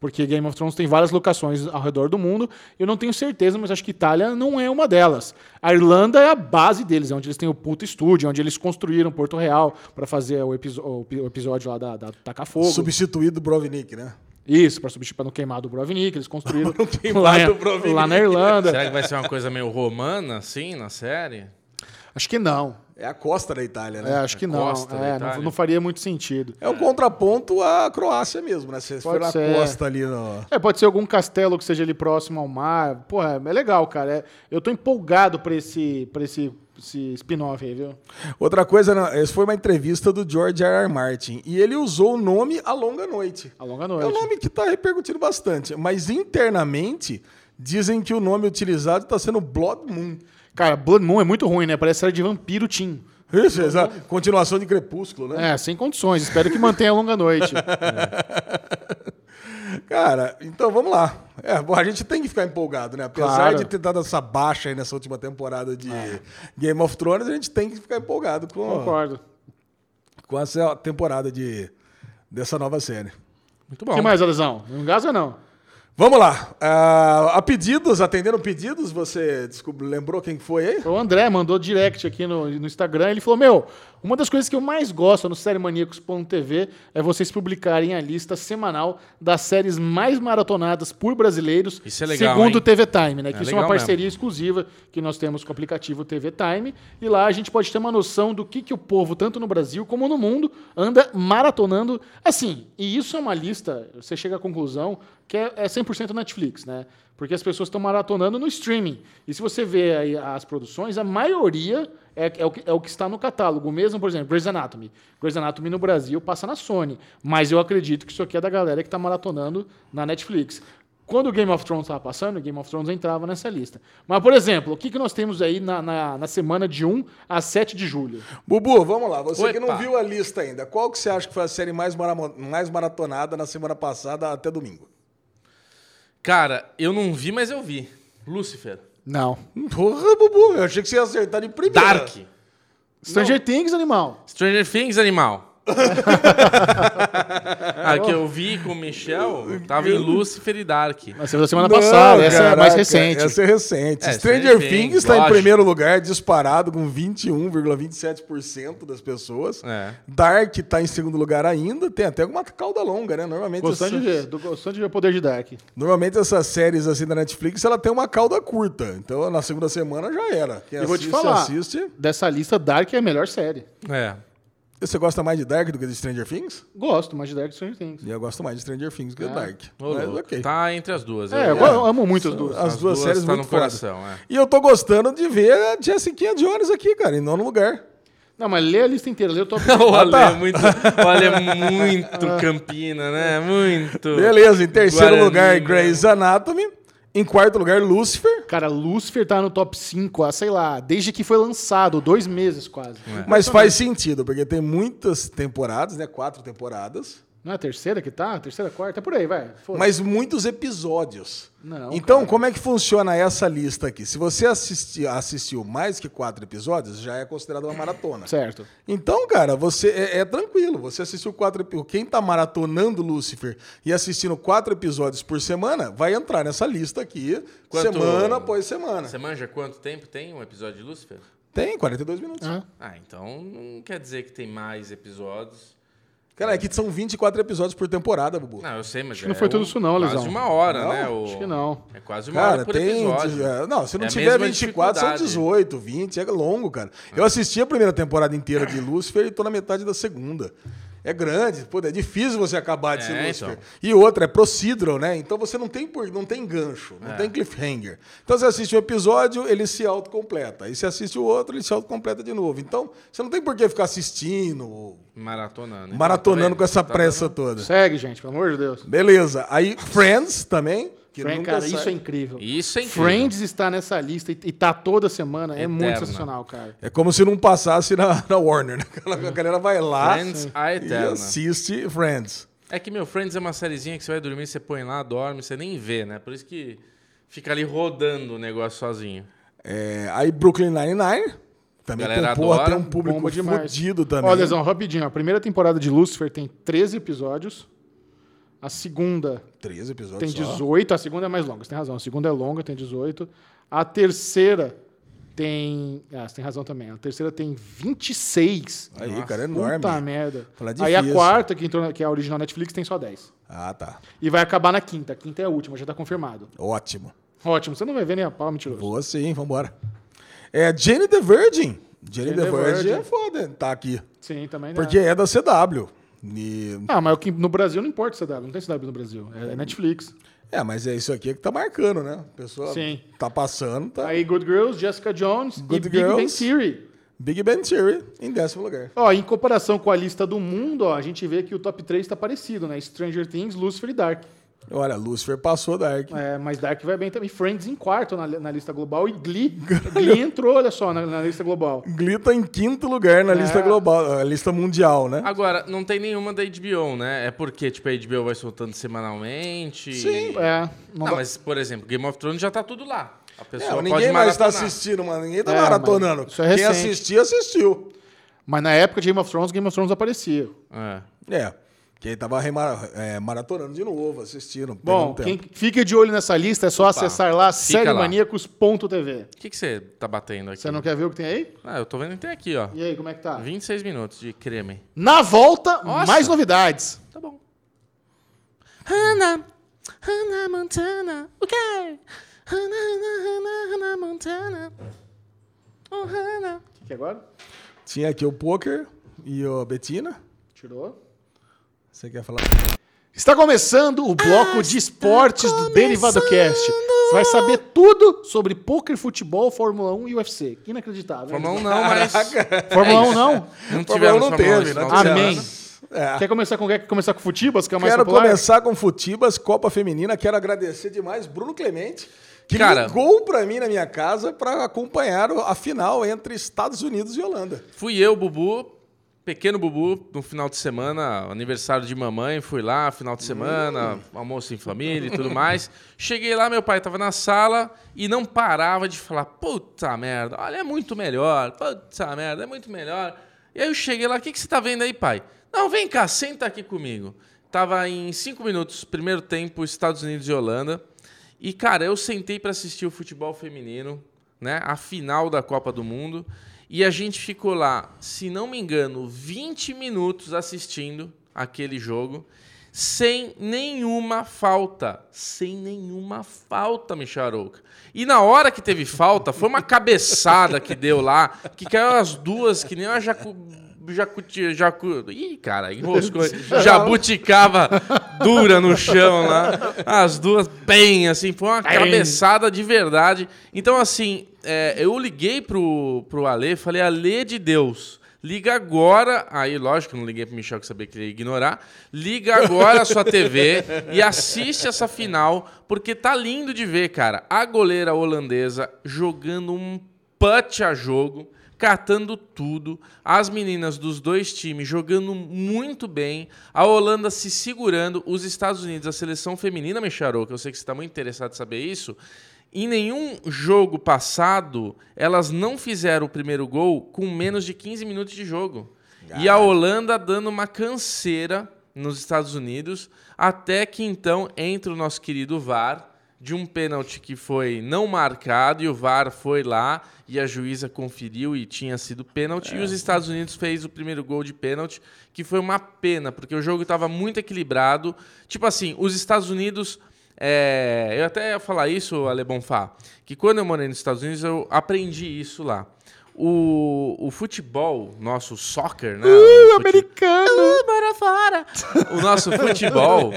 Porque Game of Thrones tem várias locações ao redor do mundo. Eu não tenho certeza, mas acho que Itália não é uma delas. A Irlanda é a base deles, é onde eles têm o puto estúdio, onde eles construíram Porto Real para fazer o, o pi- o episódio lá da, da Tacar Fogo. Substituído do Brovnik, né? Isso, para substituir para não queimar do Brovnik, eles construíram queimar lá, do Brovnik. lá na Irlanda. Será que vai ser uma coisa meio romana, assim, na série? Acho que não. É a costa da Itália, né? É, acho que não. costa da É, não. Não faria muito sentido. É um contraponto à Croácia mesmo, né? Se for na ser. costa ali no. É, pode ser algum castelo que seja ali próximo ao mar. Porra, é legal, cara. É- eu tô empolgado pra esse, pra esse, esse spin-off aí, viu? Outra coisa, essa foi uma entrevista do George R. R. Martin. E ele usou o nome A Longa Noite. A longa É noite. um nome que está repercutindo bastante. Mas internamente, dizem que o nome utilizado está sendo Blood Moon. Cara, Blood Moon é muito ruim, né? Parece série de vampiro Team. Isso, essa continuação de Crepúsculo, né? É, sem condições. Espero que mantenha a longa noite. Cara, então vamos lá. É, bom, a gente tem que ficar empolgado, né? Apesar Claro. de ter dado essa baixa aí nessa última temporada de Game of Thrones, a gente tem que ficar empolgado com, Concordo. com essa temporada de, dessa nova série. Muito O bom. que mais, Alesão? Não gasa, não? Vamos lá. Ah, a pedidos, atendendo pedidos, você descobriu, lembrou quem foi aí? O André mandou direct aqui no, no Instagram. Ele falou: Meu, uma das coisas que eu mais gosto no SérieManíacos.tv é vocês publicarem a lista semanal das séries mais maratonadas por brasileiros, Isso é legal, segundo o TV Time, né? Que É isso é uma parceria exclusiva que nós temos com o aplicativo TV Time. E lá a gente pode ter uma noção do que, que o povo, tanto no Brasil como no mundo, anda maratonando. Assim, e isso é uma lista, você chega à conclusão que é, é 100% Netflix, né? Porque as pessoas estão maratonando no streaming. E se você vê aí as produções, a maioria é, é o que, é o que está no catálogo. Mesmo, por exemplo, Grey's Anatomy. Grey's Anatomy no Brasil passa na Sony. Mas eu acredito que isso aqui é da galera que está maratonando na Netflix. Quando o Game of Thrones estava passando, o Game of Thrones entrava nessa lista. Mas, por exemplo, o que, que nós temos aí na, na, na semana de 1 a 7 de julho? Bubu, vamos lá. Você que não viu a lista ainda, qual que você acha que foi a série mais, maramo- mais maratonada na semana passada até domingo? Cara, eu não vi, mas eu vi. Lucifer. Não. Porra, Bubu, eu achei que você ia acertar de primeira. Dark. Stranger Things, animal. Stranger Things, animal. A que eu vi com o Michel tava em Lucifer e Dark. Mas da semana Não, passada, essa é mais caraca, recente. Essa é recente. É, Stranger Stranger Things está em primeiro lugar, disparado com 21,27% das pessoas. É. Dark está em segundo lugar ainda. Tem até uma cauda longa, né? Normalmente, Gostando de essas- ver, do- gostando de ver o poder de Dark. Normalmente essas séries assim da Netflix, ela tem uma cauda curta. Então na segunda semana já era. Quem Eu vou te assiste, falar, assiste. dessa lista, Dark é a melhor série. É. Você gosta mais de Dark do que de Stranger Things? Gosto mais de Dark que Stranger Things. Eu gosto mais de Stranger Things do que de Dark. Ô, Mas, ok. Tá entre as duas. É, eu, eu, amo muito as duas. As, duas, séries tá muito no coração, é. E eu tô gostando de ver a Jessica Jones aqui, cara, em nono lugar. Não, mas lê a lista inteira, lê o top O Ale, tá. é muito, o Ale é muito Campina, né? Muito. Beleza, em terceiro Guarani, lugar, né? Grey's Anatomy. Em quarto lugar, Lucifer. Cara, Lucifer tá no top 5, há, sei lá, desde que foi lançado, dois meses quase. Mas faz sentido, porque tem muitas temporadas, né? Quatro temporadas. Não é a terceira que tá? A terceira, quarta? É por aí, vai. Mas muitos episódios. Não, então, cara. como é que funciona essa lista aqui? Se você assisti- assistiu mais que quatro episódios, já é considerado uma maratona. Certo. Então, cara, você é, é tranquilo. Você assistiu quatro episódios. Quem tá maratonando Lucifer e assistindo quatro episódios por semana, vai entrar nessa lista aqui, Quanto- semana após semana. Você manja quanto tempo tem um episódio de Lucifer? Tem 42 minutos. Ah. Ah, então não quer dizer que tem mais episódios. Cara, aqui são 24 episódios por temporada, Bubu. Não, eu sei, mas Acho que não é foi tudo isso não, Quase Lesão. uma hora, Não? né? o- Acho que não. É quase uma Cara, hora por tem. episódio. é, Não, se não É tiver mesma 24, são dificuldade. 18, 20. É longo, cara. Eu assisti a primeira temporada inteira de Lucifer e tô na metade da segunda. É grande, pô, é difícil você acabar de É, ser Lucifer. então. E outra, é procedural, né? Então você não tem, por- não tem gancho, não É. tem cliffhanger. Então você assiste um episódio, ele se autocompleta. Aí você assiste o outro, ele se autocompleta de novo. Então você não tem por que ficar assistindo, Maratonando. maratonando Tá com essa vendo? pressa Tá toda. Segue, gente, pelo amor de Deus. Beleza. Aí Friends também. Que Friends, nunca cara, sai. isso é incrível. Isso é incrível. Friends está nessa lista e, e tá toda semana. É muito Eterna. sensacional, cara. É como se não passasse na, na Warner, né? A galera vai lá Friends, a e eterna. assiste Friends. É que, meu, Friends é uma sériezinha que você vai dormir, você põe lá, dorme, você nem vê, né? Por isso que fica ali rodando o negócio sozinho. É, aí Brooklyn Nine-Nine. Também Galera tem, porra, adora. tem um público fodido também. Ó, Lesão, rapidinho. A primeira temporada de Lucifer tem 13 episódios. A segunda 13 episódios tem só. 18. A segunda é mais longa, você tem razão. A segunda é longa, tem 18. A terceira tem. Ah, você tem razão também. A terceira tem 26. Aí, Nossa. cara, é enorme. Puta merda. Aí a quarta, que, entrou, que é a original Netflix, tem só 10. Ah, tá. E vai acabar na quinta. A quinta é a última, já tá confirmado. Ótimo. Ótimo, você não vai ver nem a pau, mentiroso. Boa sim, vambora. É Jane the Virgin. Jane, Jane the, the Virgin, Virgin. é foda tá aqui. Sim, também. Porque é da CW. E- Ah, mas que no Brasil não importa CW, não tem CW no Brasil. É Netflix. É, mas é isso aqui que tá marcando, né? A pessoa Sim. tá passando, tá. Aí Good Girls, Jessica Jones Good e Big Bang Girls. Theory. Big Ben Theory em décimo lugar. Ó, em comparação com a lista do mundo, ó, a gente vê que o top 3 tá parecido, né? Stranger Things, Lucifer e Dark. Olha, Lucifer passou Dark. É, mas Dark vai bem também. Friends em quarto na, na lista global e Glee. Glee entrou, olha só, na, na lista global. Glee tá em quinto lugar na É. lista global, a lista mundial, né? Agora, não tem nenhuma da HBO, né? É porque, tipo, a HBO vai soltando semanalmente. Sim. É, não Não, mas, por exemplo, Game of Thrones já tá tudo lá. A É, pessoa pode ninguém mais tá assistindo, mano. Ninguém tá É, maratonando. é Quem assistiu, assistiu. mas na época de Game of Thrones, Game of Thrones aparecia. É. É. Quem tava remara- é, maratonando de novo, assistindo. Bom, quem fica de olho nessa lista é só Opa, acessar lá sériemaníacos.tv. O que que você tá batendo aqui? Você não quer ver o que tem aí? Ah, eu tô vendo que tem aqui, ó. E aí, como é que tá? 26 minutos de creme. Na volta, Nossa. mais novidades. Tá bom. Hannah, Hannah Montana. O quê? Hannah, Hannah, Hannah, Hannah Montana. Oh, Hannah. O que, que é agora? Tinha aqui o Poker e o Betina. Tirou. Você quer falar? Está começando o bloco de esportes do. Derivado Cast. Você vai saber tudo sobre poker, futebol, Fórmula 1 e UFC. Que Inacreditável. né? Fórmula 1 não, mas... Fórmula É 1 isso. não? Não Fórmula tivemos não Fórmula 1 teve, esse não Amém. É. Quer começar com, quer começar com Futibas, que é o mais Quero popular? começar com Futibas, Copa Feminina. Quero agradecer demais Bruno Clemente, que Cara- ligou pra mim na minha casa pra acompanhar a final entre Estados Unidos e Holanda. Fui eu, Bubu, pequeno Bubu, no final de semana, aniversário de mamãe, fui lá, final de semana, almoço em família e tudo mais. Cheguei lá, meu pai tava na sala e não parava de falar, puta merda, olha, é muito melhor, puta merda, é muito melhor. E aí eu cheguei lá, o que, que você tá vendo aí, pai? Não, vem cá, senta aqui comigo. Tava em cinco minutos, primeiro tempo, Estados Unidos e Holanda. E, cara, eu sentei para assistir o futebol feminino, né? A final da Copa do Mundo. E a gente ficou lá, se não me engano, 20 minutos assistindo aquele jogo, sem nenhuma falta. Sem nenhuma falta, Micharouca. E na hora que teve falta, foi uma cabeçada que deu lá, que caiu as duas, que nem uma jacu... Jacuti, jacu... Ih, cara, enroscou. Jabuticava dura no chão lá. As duas bem, assim, foi uma cabeçada de verdade. Então, assim, é, eu liguei pro, pro Ale, falei, Ale de Deus, liga agora. Aí, lógico, eu não liguei pro Michel que sabia que ele ia ignorar. Liga agora a sua TV e assiste essa final, porque tá lindo de ver, cara. A goleira holandesa jogando um put a jogo catando tudo, as meninas dos dois times jogando muito bem, a Holanda se segurando, os Estados Unidos, a seleção feminina, Mecharou, que eu sei que você está muito interessado em saber isso, em nenhum jogo passado elas não fizeram o primeiro gol com menos de 15 minutos de jogo. E a Holanda dando uma canseira nos Estados Unidos, até que então entra o nosso querido VAR, de um pênalti que foi não marcado e o VAR foi lá e a juíza conferiu e tinha sido pênalti. E os Estados Unidos fez o primeiro gol de pênalti, que foi uma pena, porque o jogo estava muito equilibrado. Tipo assim, os Estados Unidos. é, eu até ia falar isso, Ale Bonfá, que quando eu morei nos Estados Unidos eu aprendi isso lá. O, o futebol, nosso soccer, né? Uh, o, americano! Bora fora. o nosso futebol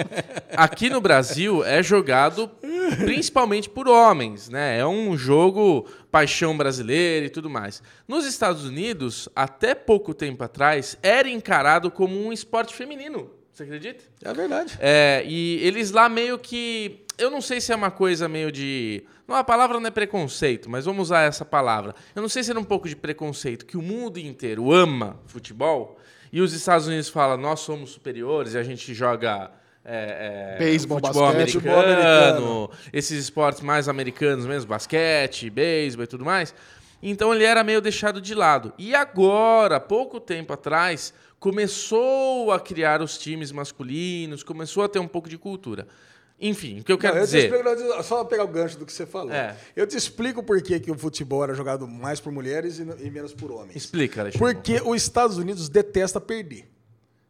aqui no Brasil é jogado principalmente por homens, né? É um jogo paixão brasileira e tudo mais. Nos Estados Unidos, até pouco tempo atrás, era encarado como um esporte feminino. Você acredita? É verdade. É, e eles lá meio que. Eu não sei se é uma coisa meio de. Não, a palavra não é preconceito, mas vamos usar essa palavra. Eu não sei se era um pouco de preconceito, que o mundo inteiro ama futebol e os Estados Unidos falam, nós somos superiores e a gente joga. É, é, Beisebol, futebol basquete, americano, futebol americano. esses esportes mais americanos mesmo, basquete, beisebol e tudo mais. Então ele era meio deixado de lado. E agora, pouco tempo atrás, começou a criar os times masculinos, começou a ter um pouco de cultura. Enfim, o que eu quero Não, eu dizer. explico, só pegar o gancho do que você falou. É. Eu te explico por que, que o futebol era jogado mais por mulheres e, e menos por homens. Explica, Alexandre. Porque os Estados Unidos detesta perder.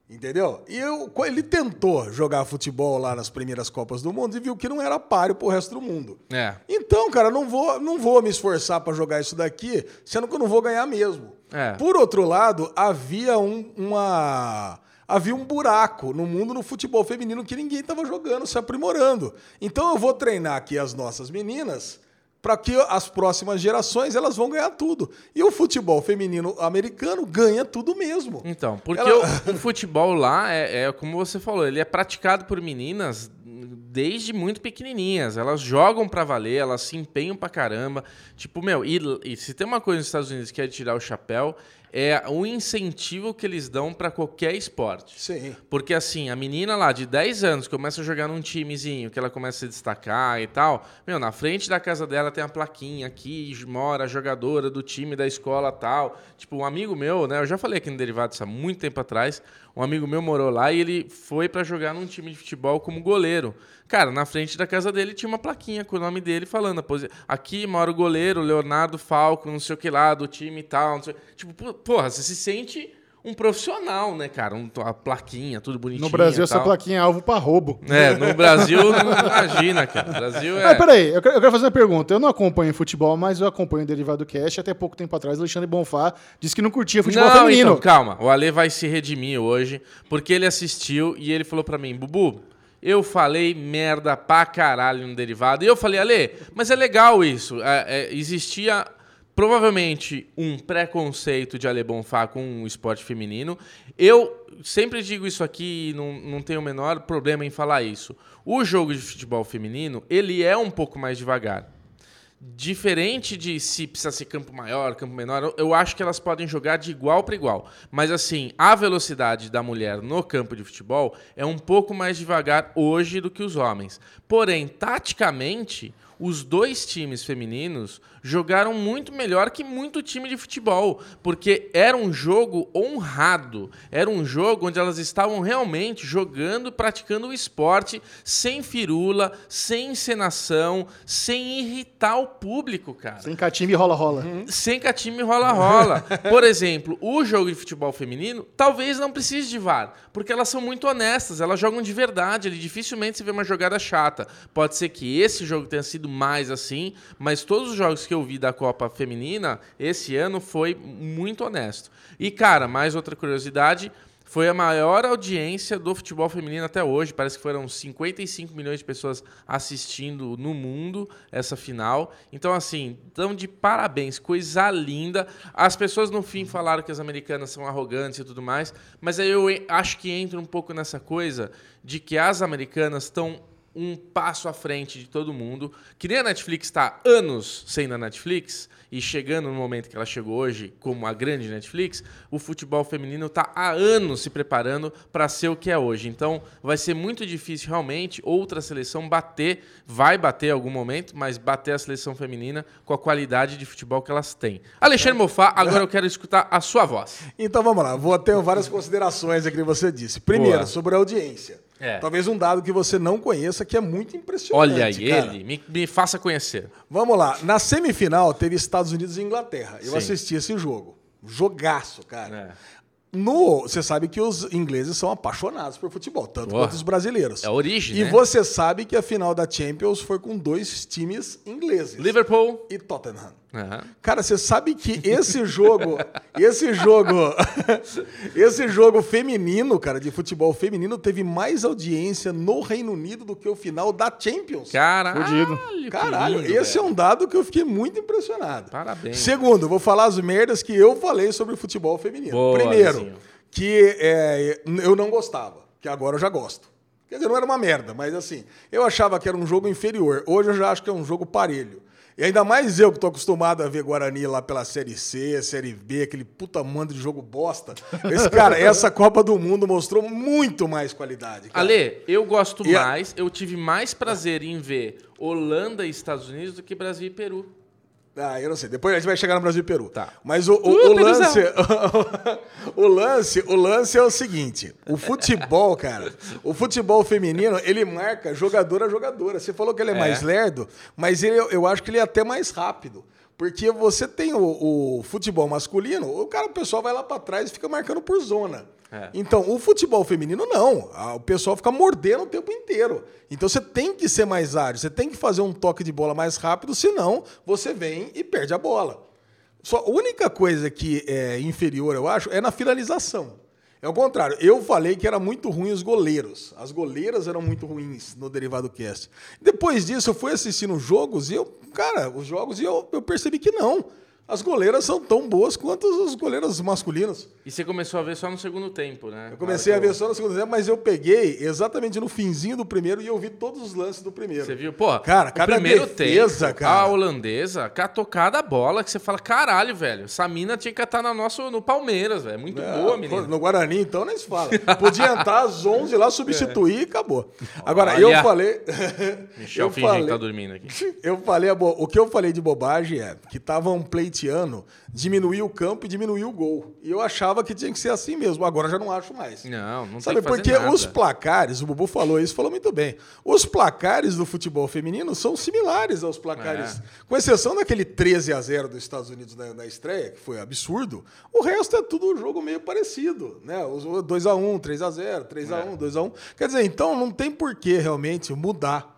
Entendeu? E eu, ele tentou jogar futebol lá nas primeiras Copas do Mundo e viu que não era páreo pro resto do mundo. É. Então, cara, não vou, não vou me esforçar para jogar isso daqui, sendo que eu não vou ganhar mesmo. É. Por outro lado, havia um, uma havia um buraco no mundo no futebol feminino que ninguém estava jogando, se aprimorando. Então eu vou treinar aqui as nossas meninas para que as próximas gerações elas vão ganhar tudo. E o futebol feminino americano ganha tudo mesmo. Então, porque Ela- o, o futebol lá é, é como você falou, ele é praticado por meninas desde muito pequenininhas. Elas jogam pra valer, elas se empenham pra caramba. Tipo, meu, e, e se tem uma coisa nos Estados Unidos que é tirar o chapéu, é o incentivo que eles dão pra qualquer esporte. Sim. Porque assim, a menina lá de 10 anos começa a jogar num timezinho, que ela começa a se destacar e tal. Meu, na frente da casa dela tem a plaquinha aqui, mora a jogadora do time da escola tal. Tipo, um amigo meu, né? Eu já falei aqui no Derivados há muito tempo atrás. Um amigo meu morou lá e ele foi pra jogar num time de futebol como goleiro. Cara, na frente da casa dele tinha uma plaquinha com o nome dele falando: posi- aqui mora o goleiro, Leonardo Falco, não sei o que lá, do time e tal. não sei- Tipo, porra, você se sente um profissional, né, cara? Um, a plaquinha, tudo bonitinho. No Brasil, essa plaquinha é alvo pra roubo. É, no Brasil, não imagina, cara. O Brasil é. Mas peraí, eu quero, eu quero fazer uma pergunta. Eu não acompanho futebol, mas eu acompanho o Derivado Cast. Até pouco tempo atrás, Alexandre Bonfá disse que não curtia futebol não, feminino. então, calma. O Ale vai se redimir hoje, porque ele assistiu e ele falou pra mim, Bubu, eu falei merda pra caralho no derivado. E eu falei, Ale, mas é legal isso. É, é, existia provavelmente um preconceito de Ale Bonfá com o esporte feminino. Eu sempre digo isso aqui e não, não tenho o menor problema em falar isso. O jogo de futebol feminino, ele é um pouco mais devagar. Diferente de se precisa ser campo maior, campo menor, eu- acho que elas podem jogar de igual para igual. Mas assim, a velocidade da mulher no campo de futebol é um pouco mais devagar hoje do que os homens. Porém, taticamente, os dois times femininos jogaram muito melhor que muito time de futebol, porque era um jogo honrado, era um jogo onde elas estavam realmente jogando, praticando o esporte sem firula, sem encenação, sem irritar o público, cara. Sem catimbe rola-rola. Sem catime rola-rola. Por exemplo, o jogo de futebol feminino talvez não precise de VAR, porque elas são muito honestas, elas jogam de verdade, dificilmente se vê uma jogada chata. Pode ser que esse jogo tenha sido mais assim, mas todos os jogos que eu vi da Copa Feminina esse ano foi muito honesto. E cara, mais outra curiosidade, foi a maior audiência do futebol feminino até hoje. Parece que foram 55 milhões de pessoas assistindo no mundo essa final. Então, assim, estão de parabéns, coisa linda. As pessoas no fim falaram que as americanas são arrogantes e tudo mais, mas aí eu acho que entra um pouco nessa coisa de que as americanas estão um passo à frente de todo mundo. Que nem a Netflix está anos sendo a Netflix e chegando no momento que ela chegou hoje como a grande Netflix, o futebol feminino está há anos se preparando para ser o que é hoje. Então, vai ser muito difícil realmente outra seleção bater, vai bater em algum momento, mas bater a seleção feminina com a qualidade de futebol que elas têm. Alexandre Mofá, agora eu quero escutar a sua voz. Então vamos lá, vou ter várias considerações aqui que você disse. Primeiro, Boa. sobre a audiência. É. Talvez um dado que você não conheça que é muito impressionante. Olha aí cara. ele, me, me faça conhecer. Vamos lá, na semifinal teve Estados Unidos e Inglaterra. Eu Sim. assisti esse jogo. Jogaço, cara. É. No, você sabe que os ingleses são apaixonados por futebol, tanto Porra. quanto os brasileiros. É a origem, E né? você sabe que a final da Champions foi com dois times ingleses. Liverpool e Tottenham. Cara, você sabe que esse jogo, esse jogo, esse jogo feminino, cara, de futebol feminino, teve mais audiência no Reino Unido do que o final da Champions. Caralho, Fudido. Caralho, lindo, esse velho. é um dado que eu fiquei muito impressionado. Parabéns. Segundo, vou falar as merdas que eu falei sobre o futebol feminino. Boa, Primeiro, Lezinho. que é, eu não gostava, que agora eu já gosto. Quer dizer, não era uma merda, mas assim, eu achava que era um jogo inferior. Hoje eu já acho que é um jogo parelho. E ainda mais eu que tô acostumado a ver Guarani lá pela Série C, Série B, aquele puta mando de jogo bosta. Esse cara, essa Copa do Mundo mostrou muito mais qualidade. cara. Ale, eu gosto E a- mais, eu tive mais prazer em ver Holanda e Estados Unidos do que Brasil e Peru. Ah, eu não sei. Depois a gente vai chegar no Brasil e Peru. Tá. Mas o, o, Uh, o lance, o lance, o lance é o seguinte: o futebol, cara, o futebol feminino ele marca jogador a jogadora. Você falou que ele é, É. mais lerdo, mas ele, eu acho que ele é até mais rápido. Porque você tem o, o futebol masculino, o cara, o pessoal vai lá pra trás e fica marcando por zona. É. Então, o futebol feminino não. O pessoal fica mordendo o tempo inteiro. Então, você tem que ser mais ágil, você tem que fazer um toque de bola mais rápido, senão você vem e perde a bola. Só a única coisa que é inferior, eu acho, é na finalização. É o contrário. Eu falei que era muito ruim os goleiros. As goleiras eram muito ruins no Derivado Cast. Depois disso, eu fui assistindo os jogos e eu, cara, os jogos e eu, eu percebi que não. As goleiras são tão boas quanto os goleiros masculinos. E você começou a ver só no segundo tempo, né? Eu comecei a ver só no segundo tempo, mas eu peguei exatamente no finzinho do primeiro e eu vi todos os lances do primeiro. Você viu? Pô, Cara, cada primeiro defesa, tempo, cara. a holandesa catou cada bola que você fala, caralho, velho, essa mina tinha que estar no nosso no Palmeiras, velho. Muito É, boa, menina. No Guarani, então, nem se fala. Podia entrar às 11 lá, substituir e acabou. Agora, Olha. eu falei... Michel eu fingindo falei- que tá dormindo aqui. Eu falei, a bo- o que eu falei de bobagem é que estavam pleiteando diminuir o campo e diminuir o gol. E eu achava que tinha que ser assim mesmo. Agora já não acho mais. Não, não Sabe, tem que porque nada. os placares, o Bubu falou isso, falou muito bem. Os placares do futebol feminino são similares aos placares. É. Com exceção daquele 13 a 0 dos Estados Unidos na, na estreia, que foi absurdo, o resto é tudo um jogo meio parecido, né? Os 2 a 1, 3 a 0, 3 a É. 1, 2 a 1. Quer dizer, então não tem por que realmente mudar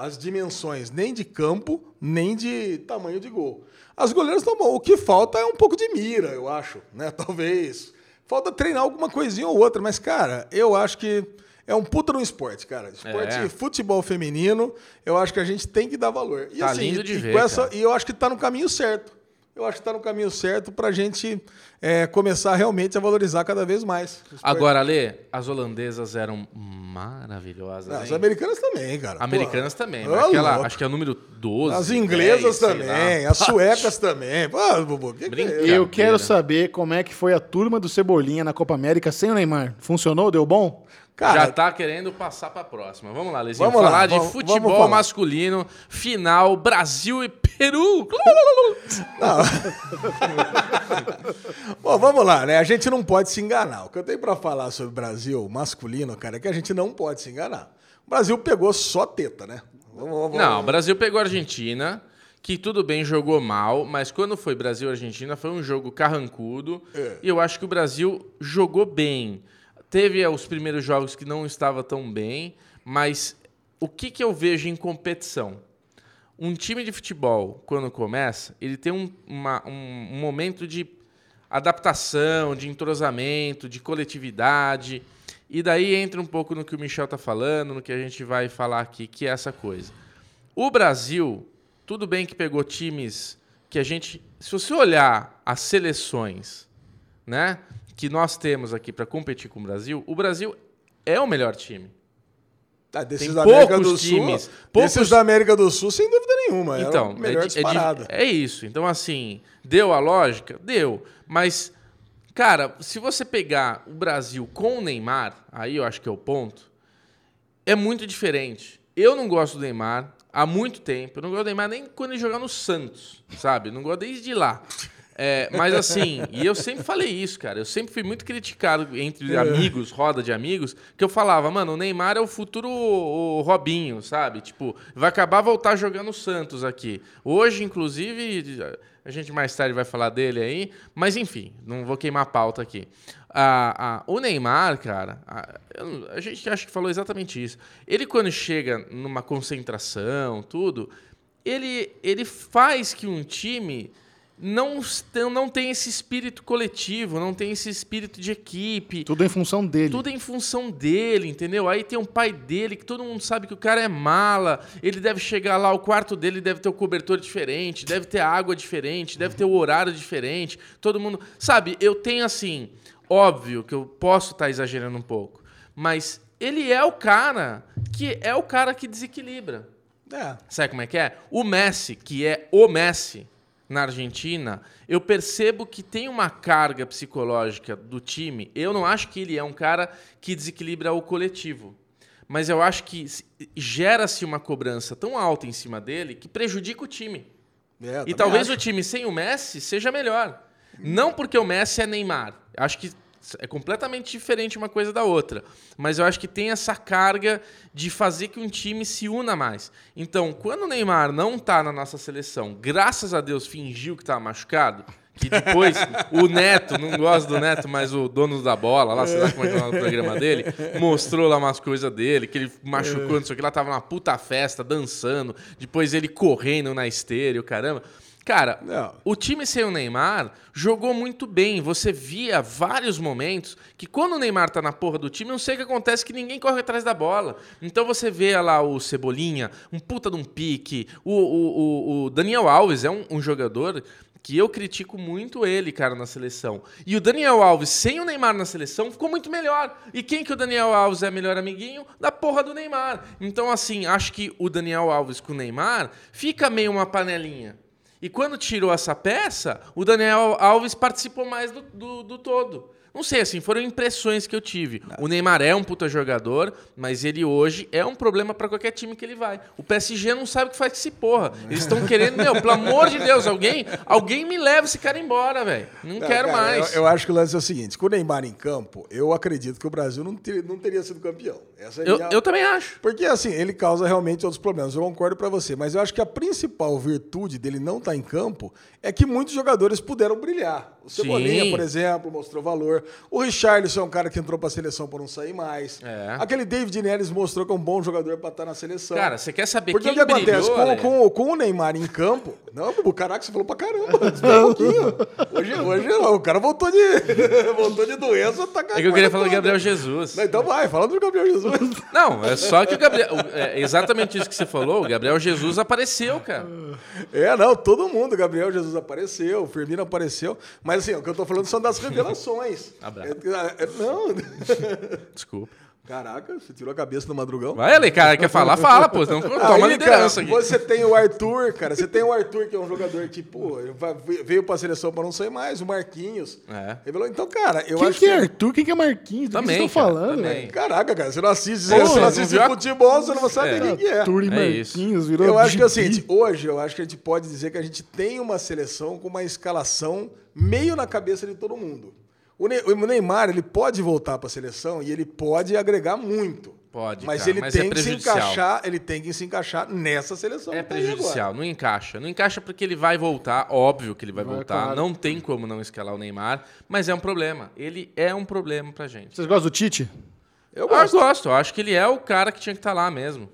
as dimensões nem de campo, nem de tamanho de gol. As goleiras estão bom. O que falta é um pouco de mira, eu acho, né? Talvez. Falta treinar alguma coisinha ou outra, mas, cara, eu acho que é um puta no esporte, cara. Esporte, É. futebol feminino, eu acho que a gente tem que dar valor. E, Tá assim, lindo de e, ver, essa- e eu acho que tá no caminho certo. Eu acho que tá no caminho certo pra gente é, começar realmente a valorizar cada vez mais. Agora, Ale, as holandesas eram maravilhosas. Não, as americanas também, cara. Americanas Pô, também. mas Aquela, acho que é o número 12. As inglesas 10, sei também, as suecas também. Pô, Bubu, que que é? Eu quero saber como é que foi a turma do Cebolinha na Copa América sem o Neymar. Funcionou? Deu bom? Cara, Já tá querendo passar pra próxima. Vamos lá, Lezinho. Vamos lá, falar de vamos- futebol vamos falar. masculino, final, Brasil e Peru. Bom, vamos lá, né? A gente não pode se enganar. O que eu tenho pra falar sobre Brasil masculino, cara, é que a gente não pode se enganar. O Brasil pegou só teta, né? Vamos, Não, o Brasil pegou a Argentina, que tudo bem, jogou mal, mas quando foi Brasil e Argentina foi um jogo carrancudo. É. E eu acho que o Brasil jogou bem. Teve eh, os primeiros jogos que não estava tão bem, mas o que, que eu vejo em competição? Um time de futebol, quando começa, ele tem um, uma- um- um momento de adaptação, de entrosamento, de coletividade. E daí entra um pouco no que o Michel tá falando, no que a gente vai falar aqui, que é essa coisa. O Brasil, tudo bem que pegou times que a gente. Se você olhar as seleções, né, que nós temos aqui para competir com o Brasil, o Brasil é o melhor time. Ah, desses tem da América poucos do Sul, times, Desses poucos- da América do Sul, sem dúvida nenhuma. Então, melhor é, é é isso. Então, assim, deu a lógica? Deu. Mas, cara, se você pegar o Brasil com o Neymar, aí eu acho que é o ponto, é muito diferente. Eu não gosto do Neymar há muito tempo. Eu não gosto do Neymar nem quando ele jogar no Santos, sabe? Não gosto desde lá. É, mas assim, e eu sempre falei isso, cara. Eu sempre fui muito criticado entre amigos, roda de amigos, que eu falava, mano, o Neymar é o futuro o Robinho, sabe? Tipo, vai acabar voltar jogando o Santos aqui. Hoje, inclusive, a gente mais tarde vai falar dele aí, mas enfim, não vou queimar a pauta aqui. Ah, ah, o Neymar, cara, ah, eu- a gente acho que falou exatamente isso. Ele, quando chega numa concentração, tudo, ele, ele faz que um time não, tem- não tem esse espírito coletivo, não tem esse espírito de equipe. Tudo em função dele. Tudo em função dele, entendeu? Aí tem um pai dele que todo mundo sabe que o cara é mala. Ele deve chegar lá, o quarto dele deve ter o cobertor diferente, deve ter água diferente, deve ter o horário diferente. Todo mundo. Sabe, eu tenho assim. Óbvio que eu posso estar exagerando um pouco, mas ele é o cara que é o cara que desequilibra. É. Sabe como é que é? O Messi, que é o Messi na Argentina, eu percebo que tem uma carga psicológica do time. Eu não acho que ele é um cara que desequilibra o coletivo. Mas eu acho que se- gera-se uma cobrança tão alta em cima dele que prejudica o time. É, E talvez acho. o time sem o Messi seja melhor. Não porque o Messi é Neymar. Acho que é completamente diferente uma coisa da outra. Mas eu acho que tem essa carga de fazer que um time se una mais. Então, quando o Neymar não tá na nossa seleção, graças a Deus fingiu que tava machucado, que depois o Neto, não gosto do Neto, mas o dono da bola, lá, sei lá como é que é o programa dele, mostrou lá umas coisas dele, que ele machucou, não sei o que, lá tava numa puta festa, dançando, depois ele correndo na esteira, e o caramba. Cara, Não. o time sem o Neymar jogou muito bem. Você via vários momentos que quando o Neymar tá na porra do time, não sei o que acontece, que ninguém corre atrás da bola. Então você vê lá o Cebolinha, um puta de um pique. O, o, o- o Daniel Alves é um, um jogador que eu critico muito ele, cara, na seleção. E o Daniel Alves, sem o Neymar na seleção, ficou muito melhor. E quem que o Daniel Alves é melhor amiguinho? Da porra do Neymar. Então, assim, acho que o Daniel Alves com o Neymar fica meio uma panelinha. E quando tirou essa peça, o Daniel Alves participou mais do, do, do todo. Não sei, assim, foram impressões que eu tive. O Neymar é um puta jogador, mas ele hoje é um problema pra qualquer time que ele vai. O PSG não sabe o que faz com esse porra. Eles estão querendo, meu, pelo amor de Deus, alguém, alguém me leva esse cara embora, velho. Não, Não, quero cara, mais. Eu, eu acho que o lance é o seguinte: com o Neymar em campo, eu acredito que o Brasil não, ter- não teria sido campeão. Essa é a Eu, minha- eu também acho. Porque, assim, ele causa realmente outros problemas. Eu concordo pra você. Mas eu acho que a principal virtude dele não estar em campo é que muitos jogadores puderam brilhar. O Cebolinha, Sim. por exemplo, mostrou valor. O Richarlison é um cara que entrou pra seleção pra não sair mais. É. Aquele David Neres mostrou que é um bom jogador pra estar na seleção. Cara, você quer saber Porque quem o que acontece? Com, com- com o Neymar em campo. Não, Bubu, caraca, você falou pra caramba. Espera um pouquinho. Hoje, hoje não, o cara voltou de, voltou de doença, tá É que eu queria falar do Gabriel Jesus. Não, então vai, fala do Gabriel Jesus. Não, é só que o Gabriel. o- É exatamente isso que você falou. O Gabriel Jesus apareceu, cara. É, não, todo mundo. Gabriel Jesus apareceu, o Firmino apareceu. Mas assim, o que eu tô falando são das revelações. Abraço. É, é, não. Desculpa. Caraca, você tirou a cabeça do madrugão. Vai ali, cara. Quer falar? Fala, pô. Então toma Aí, a liderança cara, aqui. Você tem o Arthur, cara. Você tem o Arthur, que é um jogador que, pô, veio pra seleção pra não sair mais. O Marquinhos. É. Revelou. Então, cara, eu Quem acho que é Arthur? Quem que é Marquinhos? Do que Também, vocês estão cara, falando, velho? Caraca, cara, você não assiste, Pô, você não não assiste a- futebol, você não sabe É. quem que é. Arthur e É. Marquinhos virou Eu acho que é seguinte, hoje eu acho que a gente pode dizer que a gente tem uma seleção com uma escalação meio na cabeça de todo mundo. O Ne- o Neymar, ele pode voltar para a seleção e ele pode agregar muito. Pode, Mas cara, ele mas tem é que se encaixar, ele tem que se encaixar nessa seleção. É tá prejudicial, não encaixa. Não encaixa porque ele vai voltar, óbvio que ele vai Vai, voltar. claro. Não tem como não escalar o Neymar, mas é um problema. Ele é um problema pra gente. Vocês gostam do Tite? Eu Ah, gosto. gosto, eu acho que ele é o cara que tinha que estar lá mesmo.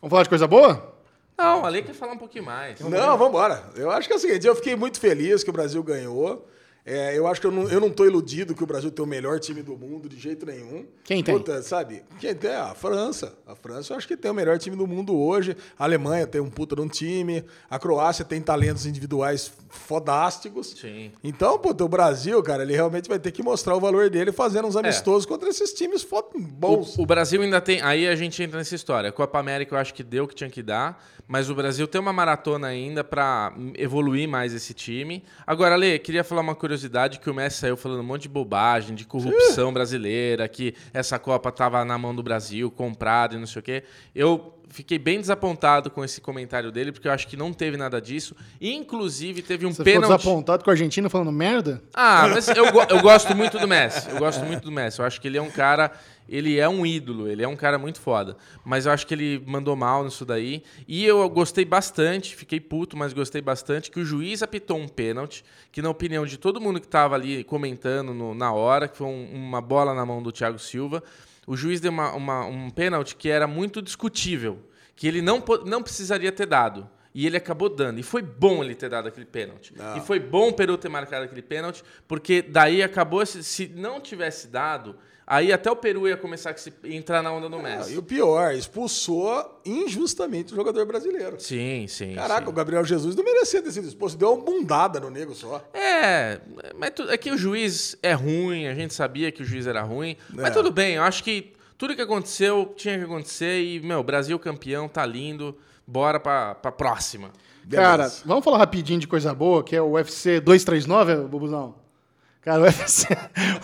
Vamos falar de coisa boa? Não, a Lei quer falar um pouquinho mais. Não, vamos embora. Eu acho que é o seguinte, eu fiquei muito feliz que o Brasil ganhou. É, eu acho que eu não, eu não tô iludido que o Brasil tem o melhor time do mundo de jeito nenhum. Quem tem? Puta, sabe? Quem tem? A França. A França eu acho que tem o melhor time do mundo hoje. A Alemanha tem um puta de um time. A Croácia tem talentos individuais fodásticos. Sim. Então, puta, o Brasil, cara, ele realmente vai ter que mostrar o valor dele fazendo uns amistosos contra esses times bons. O, o Brasil ainda tem. Aí a gente entra nessa história. A Copa América eu acho que deu o que tinha que dar, mas o Brasil tem uma maratona ainda pra evoluir mais esse time. Agora, Lê, queria falar uma curiosidade que o Messi saiu falando um monte de bobagem, de corrupção brasileira, que essa Copa tava na mão do Brasil, comprada e não sei o quê. Eu fiquei bem desapontado com esse comentário dele, porque eu acho que não teve nada disso. Inclusive, teve um Você ficou pênalti. desapontado com a Argentina falando merda? Ah, mas eu, eu gosto muito do Messi. Eu gosto muito do Messi. Eu acho que ele é um cara. Ele é um ídolo, ele é um cara muito foda. Mas eu acho que ele mandou mal nisso daí. E eu gostei bastante, fiquei puto, mas gostei bastante, que o juiz apitou um pênalti, que na opinião de todo mundo que tava ali comentando no- na hora, que foi um- uma bola na mão do Thiago Silva, o juiz deu uma- uma- um pênalti que era muito discutível, que ele não, não precisaria ter dado. E ele acabou dando. E foi bom ele ter dado aquele pênalti. E foi bom o Peru ter marcado aquele pênalti, porque daí acabou. Se, se não tivesse dado, aí até o Peru ia começar a se- entrar na onda do Ah, Messi. e o pior, expulsou injustamente o jogador brasileiro. Sim, sim. Caraca, sim. o Gabriel Jesus não merecia ter sido expulso. Deu uma bundada no nego só. É, mas tu- é que o juiz é ruim, a gente sabia que o juiz era ruim. Mas É. tudo bem, eu acho que tudo que aconteceu tinha que acontecer e, meu, Brasil campeão, tá lindo. Bora pra, pra próxima. Cara, Beleza. vamos falar rapidinho de coisa boa, que é o UFC 239, Bobuzão? Cara, o UFC,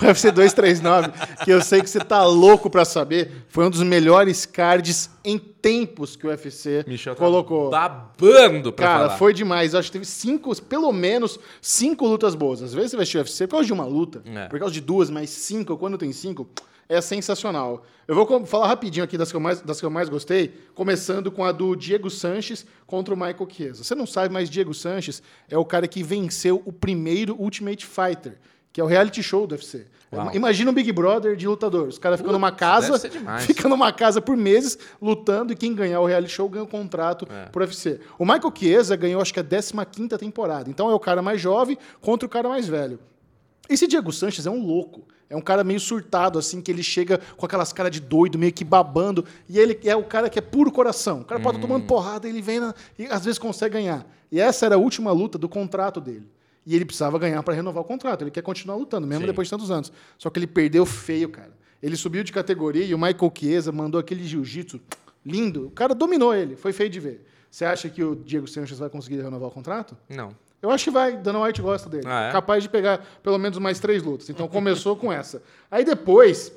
o UFC 239, que eu sei que você tá louco pra saber, foi um dos melhores cards em tempos que o UFC Michel tá colocou. babando pra Cara, falar. foi demais. Eu acho que teve cinco, pelo menos cinco lutas boas. Às vezes você vai assistir UFC por causa de uma luta, É. por causa de duas, mas cinco, quando tem cinco, é sensacional. Eu vou falar rapidinho aqui das que, eu mais, das que eu mais gostei, começando com a do Diego Sanches contra o Michael Chiesa. Você não sabe, mas Diego Sanches é o cara que venceu o primeiro Ultimate Fighter, que é o reality show do UFC. Uau. Imagina um Big Brother de lutador. Os caras ficam numa casa, deve ser demais. fica numa casa por meses lutando e quem ganhar o reality show ganha o contrato É. pro UFC. O Michael Chiesa ganhou acho que a 15ª temporada. Então é o cara mais jovem contra o cara mais velho. Esse Diego Sanches é um louco. É um cara meio surtado, assim, que ele chega com aquelas caras de doido, meio que babando. E ele é o cara que é puro coração. O cara pode estar tomando porrada, ele vem na- e às vezes consegue ganhar. E essa era a última luta do contrato dele. E ele precisava ganhar para renovar o contrato. Ele quer continuar lutando, mesmo Sim. depois de tantos anos. Só que ele perdeu feio, cara. Ele subiu de categoria e o Michael Chiesa mandou aquele jiu-jitsu lindo. O cara dominou ele. Foi feio de ver. Você acha que o Diego Sanches vai conseguir renovar o contrato? Não. Eu acho que vai. Dana White gosta dele. Ah, é? Capaz de pegar pelo menos mais três lutas. Então começou com essa. Aí depois,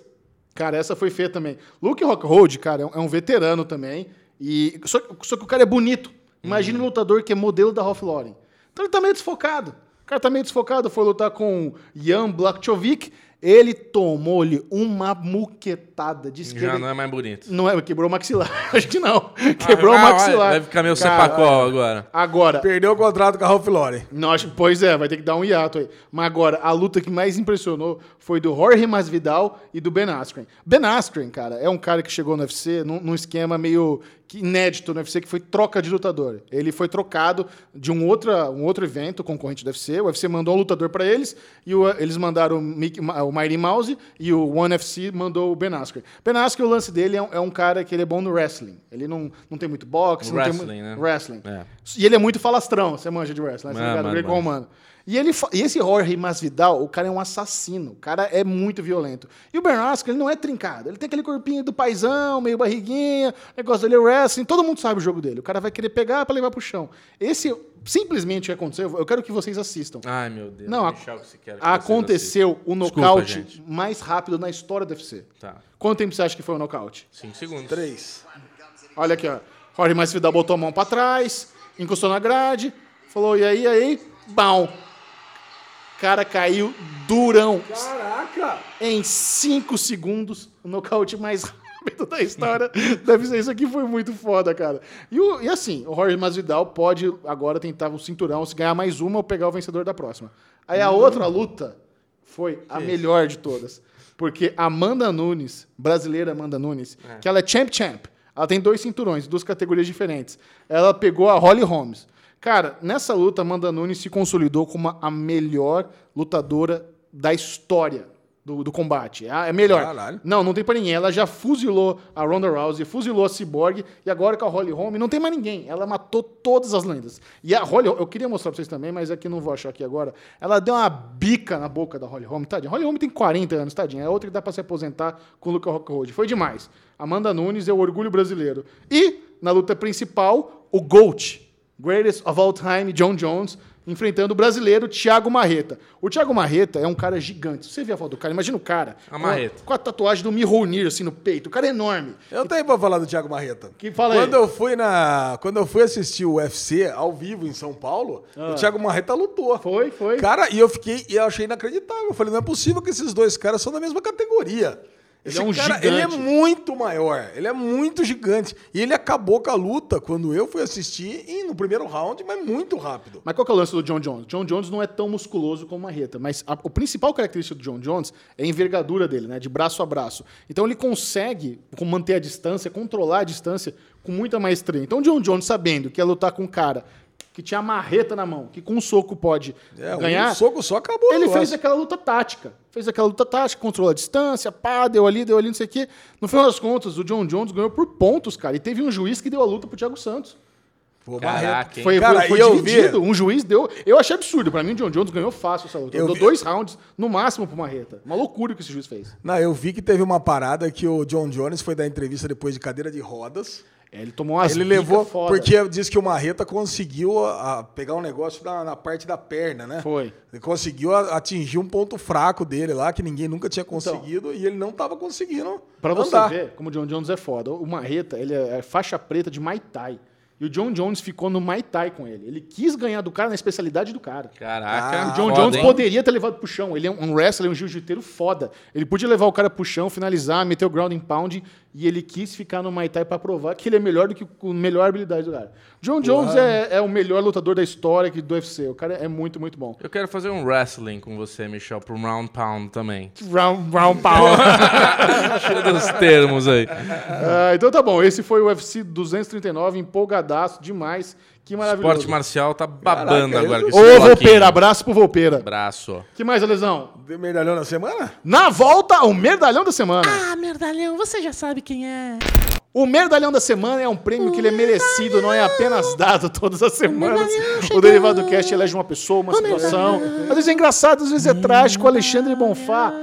cara, essa foi feia também. Luke Rockhold, cara, é um, é veterano também. E só, só que o cara é bonito. Imagina um lutador que é modelo da Ralph Lauren. Então ele tá meio desfocado. O cara tá meio desfocado, foi lutar com Jan Blachowicz. Ele tomou-lhe uma muquetada de esquerda. Já não é mais bonito. Não é, quebrou o maxilar. Acho que não. Quebrou Ah, o vai, maxilar. Vai ficar meu Cara, sepacol agora. Agora, Perdeu o contrato com a Ralph Lauren. não, acho- pois é, vai ter que dar um hiato aí. Mas agora, a luta que mais impressionou foi do Jorge Masvidal e do Ben Askren. Ben Askren, cara, é um cara que chegou no UFC num, num esquema meio inédito no UFC, que foi troca de lutador. Ele foi trocado de um, outra, um outro evento concorrente do UFC. O UFC mandou um lutador para eles e o- eles mandaram o, Mickey, o Mighty Mouse e o One FC mandou o Ben Askren. Ben Askren, o lance dele é um, é um cara que ele é bom no wrestling. Ele não, não tem muito boxe, No não wrestling, tem né? Wrestling. É. E ele é muito falastrão, você manja de wrestling, né? Você Ah, ligado? mano, Greco-romano. E, ele, e esse Jorge Masvidal, o cara é um assassino. O cara é muito violento. E o Askren, ele não é trincado. Ele tem aquele corpinho do paizão, meio barriguinha, o negócio dele é wrestling. Todo mundo sabe o jogo dele. O cara vai querer pegar pra levar pro chão. Esse, simplesmente, o que aconteceu, eu quero que vocês assistam. Ai, meu Deus. Não, deixa eu que você quer que vocês Aconteceu o Desculpa, nocaute gente. mais rápido na história do UFC. Tá. Quanto tempo você acha que foi o nocaute? Cinco segundos. Três. Olha aqui, ó. Jorge Masvidal botou a mão pra trás, encostou na grade, falou, e aí, e aí, bam. Cara caiu durão. Caraca! Em 5 segundos, o nocaute mais rápido da história. Deve ser, isso aqui foi muito foda, cara. E, o- e assim, o Jorge Masvidal pode agora tentar o cinturão, se ganhar mais uma ou pegar o vencedor da próxima. Aí a outra luta foi a melhor de todas. Porque a Amanda Nunes, brasileira Amanda Nunes, que ela é champ champ, ela tem dois cinturões, duas categorias diferentes. Ela pegou a Holly Holmes. Cara, nessa luta, Amanda Nunes se consolidou como a melhor lutadora da história do, do combate. É é melhor. Caralho. Não, não tem pra ninguém. Ela já fuzilou a Ronda Rousey, fuzilou a Cyborg, e agora com a Holly Holm não tem mais ninguém. Ela matou todas as lendas. E a Holly, eu queria mostrar pra vocês também, mas aqui não vou achar aqui agora. Ela deu uma bica na boca da Holly Holm, tadinha. A Holly Holm tem 40 anos, tadinha. É outra que dá pra se aposentar com o Luca Rockhold. Foi demais. Amanda Nunes é o orgulho brasileiro. E, na luta principal, o GOAT, Greatest of All Time, John Jones, enfrentando o brasileiro Thiago Marreta. O Thiago Marreta é um cara gigante. Você vê a foto do cara, imagina o cara. A Marreta. Com a, com a tatuagem do Mihonir, assim, no peito. O cara é enorme. Eu tenho pra falar do Thiago Marreta. Que fala aí. quando eu fui na, quando eu fui assistir o UFC ao vivo em São Paulo, o Thiago Marreta lutou. Ah. Foi, foi. Cara, e eu fiquei, e eu achei inacreditável. Eu falei, não é possível que esses dois caras são da mesma categoria. Esse Ele é um cara, gigante. ele é muito maior, ele é muito gigante. E ele acabou com a luta quando eu fui assistir e no primeiro round, mas muito rápido. Mas qual que é o lance do John Jones? John Jones não é tão musculoso como Marreta, mas a, o principal característica do John Jones é a envergadura dele, né? De braço a braço. Então ele consegue manter a distância, controlar a distância com muita maestria. Então o John Jones, sabendo que ia lutar com um cara que tinha a marreta na mão, que com um soco pode É, ganhar, um soco só acabou. o ele fez aquela luta tática. Fez aquela luta tática, controlou a distância, pá, deu ali, deu ali, não sei o quê. No final das contas, o John Jones ganhou por pontos, cara. E teve um juiz que deu a luta pro Thiago Santos. Pô, Caraca, hein? Foi, Cara, foi, foi dividido. vi- Um juiz deu. Eu achei absurdo. Pra mim, o John Jones ganhou fácil essa luta. Eu deu vi- dois rounds no máximo pro Marreta. Uma loucura que esse juiz fez. Não, eu vi que teve uma parada que o John Jones foi dar entrevista depois de cadeira de rodas. É, ele tomou umas ele levou, foda. porque disse que o Marreta conseguiu a- a pegar um negócio na, na parte da perna, né? Foi. Ele conseguiu a- atingir um ponto fraco dele lá, que ninguém nunca Então. tinha conseguido, e ele não estava conseguindo Pra você ver como o John Jones é foda. O Marreta, ele é é faixa preta de Muay Thai. E o John Jones ficou no Muay Thai com ele. Ele quis ganhar do cara na especialidade do cara. Caraca. Ah, O John foda, Jones hein? poderia ter levado pro chão. Ele é um wrestler, um jiu-jiteiro foda. Ele podia levar o cara pro chão, finalizar, meter o ground and pound. E ele quis ficar no Muay Thai pra provar que ele é melhor do que o melhor habilidade do cara. John Jones é, é o melhor lutador da história que- do UFC. O cara é muito, muito bom. Eu quero fazer um wrestling com você, Michel, pro round pound também. Round, round power. Cheio dos termos aí. Ah, então tá bom. Esse foi o UFC 239, empolgadaço demais. Que maravilhoso. Esporte marcial tá babando Caraca, agora Ô. Volpeira, abraço pro Volpeira. Abraço. que mais, Alesão? Deu medalhão na semana? Na volta, o Merdalhão da Semana. Ah, merdalhão, você já sabe quem é. O Merdalhão da Semana é um prêmio que ele é merecido, não é apenas dado todas as semanas. O. Derivado Cast elege uma pessoa, uma situação. Às vezes é engraçado, às vezes é trágico. Alexandre Bonfá.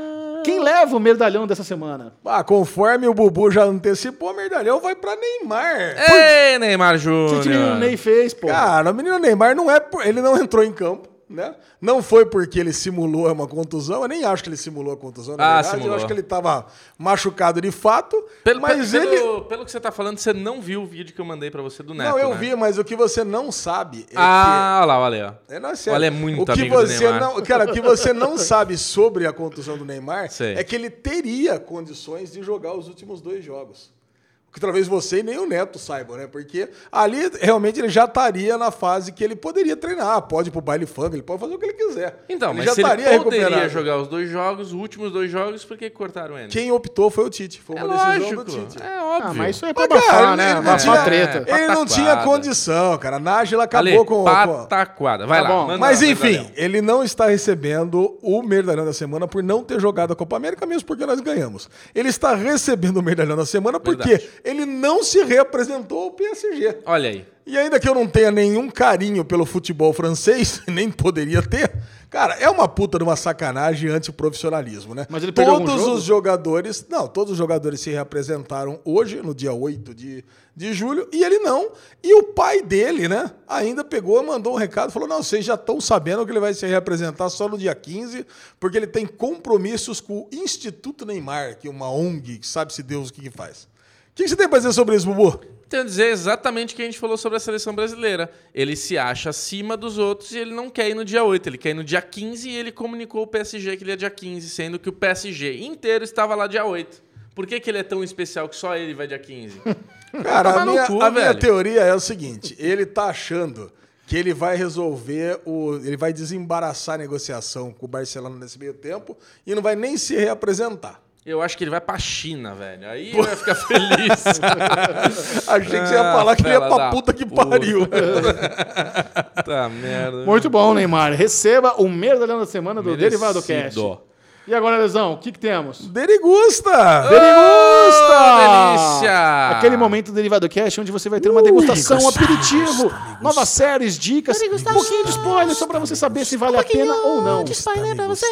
Quem leva o Merdalhão dessa semana? Ah, conforme o Bubu já antecipou, o medalhão vai pra Neymar. Ei, Neymar O que o menino Júnior. Ney fez, pô? Cara, o menino Neymar não é. por- Ele não entrou em campo, né? Não foi porque ele simulou uma contusão. Eu nem acho que ele simulou a contusão, na Ah, verdade. simulou. Eu acho que ele tava machucado de fato. Pelo, mas pelo, ele. pelo que você tá falando, você não viu o vídeo que eu mandei pra você do Neto, Não, eu né? vi, mas o que você não sabe é Ah, olha lá, olha aí, que. É, não, é sério. Olha, é muito o que amigo do você Neymar. não, Cara, o que você não sabe sobre a contusão do Neymar Sei. é que ele teria condições de jogar os últimos dois jogos. Que talvez você e nem o Neto saibam, né? Porque ali realmente ele já estaria na fase que ele poderia treinar. Pode ir pro baile funk, ele pode fazer o que ele quiser. Então, ele mas já se ele estaria poderia recuperado. jogar os dois jogos, os últimos dois jogos, por que cortaram ele? Quem optou foi o Tite. Foi É uma decisão lógico, do Tite. é óbvio. Ah, mas isso é pra Mas, abafar, cara, né? ele não Abafar tinha- treta. Ele não tinha condição, cara. A Nájila acabou Ale, com, pataquada. Vai Tá lá, bom. manda Mas lá, enfim, ele não está recebendo o medalhão da semana por não ter jogado a Copa América, mesmo porque nós ganhamos. Ele está recebendo o medalhão da semana porque Verdade. Ele não se reapresentou ao PSG. Olha aí. E ainda que eu não tenha nenhum carinho pelo futebol francês, nem poderia ter, cara, é uma puta de uma sacanagem antiprofissionalismo, né? Mas ele perdeu Todos jogo? os jogadores, não, todos os jogadores se reapresentaram hoje, no dia 8 de, de julho, e ele não. E o pai dele, né, ainda pegou, mandou um recado, falou: não, vocês já estão sabendo que ele vai se reapresentar só no dia 15, porque ele tem compromissos com o Instituto Neymar, que é uma ONG, que sabe-se Deus o que, que faz. O que, você tem pra dizer sobre isso, Bubu? Tenho a dizer exatamente o que a gente falou sobre a seleção brasileira. Ele se acha acima dos outros e ele não quer ir no dia 8, ele quer ir no dia 15 e ele comunicou ao PSG que ele ia dia 15, sendo que o PSG inteiro estava lá dia 8. Por que, que ele é tão especial que só ele vai dia 15? Cara, a minha, cu, a minha teoria é o seguinte: ele tá achando que ele vai resolver o. Ele vai desembaraçar a negociação com o Barcelona nesse meio tempo e não vai nem se reapresentar. Eu acho que ele vai pra China, velho. Aí vai ficar feliz. Achei que você ia Ah, falar que ele ia pra puta que puta. pariu. tá merda. Muito bom, Neymar. Receba o Merdalhão da Semana do Merecido. Derivado Cast. E agora, Lesão, o que, que temos? Derigusta! Derigusta! delícia! Aquele momento do Derivado Cast onde você vai ter uma degustação, um aperitivo, novas séries, dicas, um pouquinho de spoiler só pra você saber se vale a pena ou não. De spoiler pra você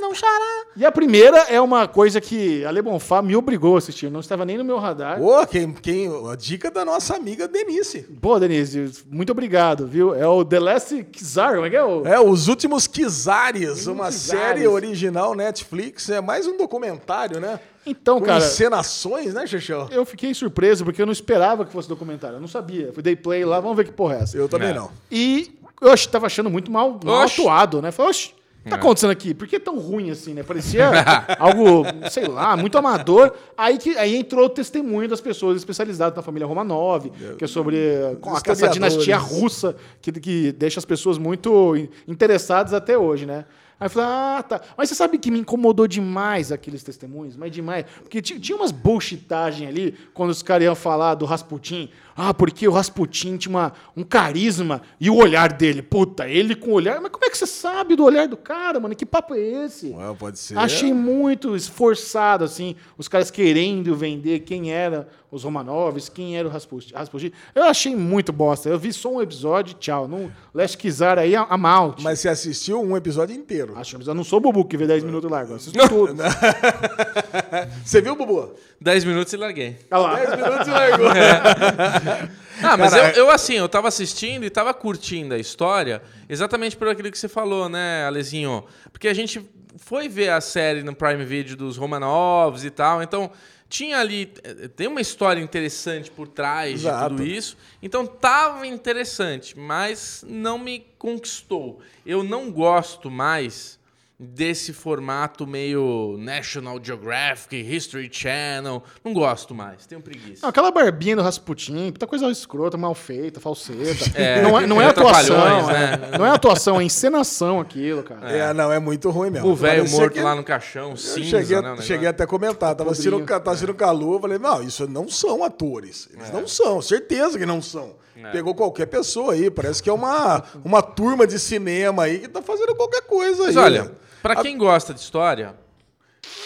não chorar. E a primeira é uma coisa que a Le Bonfá me obrigou a assistir, não estava nem no meu radar. Ô, quem, quem, a dica da nossa amiga Denise. Pô, Denise, muito obrigado, viu? É o The Last Czar, como é que é? O... É, Os Últimos Kizares, uma Kizares. série original Netflix. É mais um documentário, né? Então, Com cara, encenações, né, Xexão? eu fiquei surpreso porque eu não esperava que fosse documentário, eu não sabia. Fui dei play lá, vamos ver que porra é essa. Eu também É. não. E eu ach- tava achando muito mal, mal atuado, né? Falei, oxe, O que tá acontecendo aqui? Por que é tão ruim assim, né? Parecia algo, sei lá, muito amador. Aí, que, aí entrou o testemunho das pessoas especializadas na família Romanov, que é sobre com essa dinastia russa, que, que deixa as pessoas muito in- interessadas até hoje, né? Aí eu falei, ah, tá. Mas você sabe que me incomodou demais aqueles testemunhos? Mas demais. Porque ti- tinha umas bullshitagem ali, quando os caras iam falar do Rasputin. Ah, porque o Rasputin tinha uma, um carisma e o olhar dele. Puta, ele com o olhar. Mas como é que você sabe do olhar do cara, mano? Que papo é esse? Ah, pode ser. Achei muito esforçado, assim, os caras querendo vender quem era os Romanovs, quem era o Rasputin. Rasputin. Eu achei muito bosta. Eu vi só um episódio, tchau. Não, Leste Kizar aí, a, a malte. Mas você assistiu um episódio inteiro. Acho, mas eu não sou o Bubu que vê 10 minutos largo. Eu assisto tudo. Você viu, Bubu? 10 minutos e larguei. Olha lá. 10 minutos e largou. Ah, mas eu, eu, assim, eu tava assistindo e tava curtindo a história exatamente por aquilo que você falou, né, Alezinho? Porque a gente foi ver a série no Prime Video dos Romanovs e tal, então tinha ali. eh, Tem uma história interessante por trás Exato. de tudo isso. Então tava interessante, mas não me conquistou. Eu não gosto mais desse formato meio National Geographic, History Channel. Não gosto mais, tenho preguiça. Não, aquela barbinha do Rasputin, puta coisa escrota, mal feita, falseta. É, não é, não é meio atuação. é. né? Não é atuação, é encenação aquilo, cara. É. não, é muito ruim mesmo. O velho morto que- lá no caixão, Eu cinza, cheguei, né? cheguei até a comentar, tava assistindo, tava assistindo calor, falei, não, isso não são atores. Eles não são, certeza que não são. Pegou qualquer pessoa aí, parece que é uma, uma turma de cinema aí que tá fazendo qualquer coisa Mas aí. olha, pra quem gosta de história,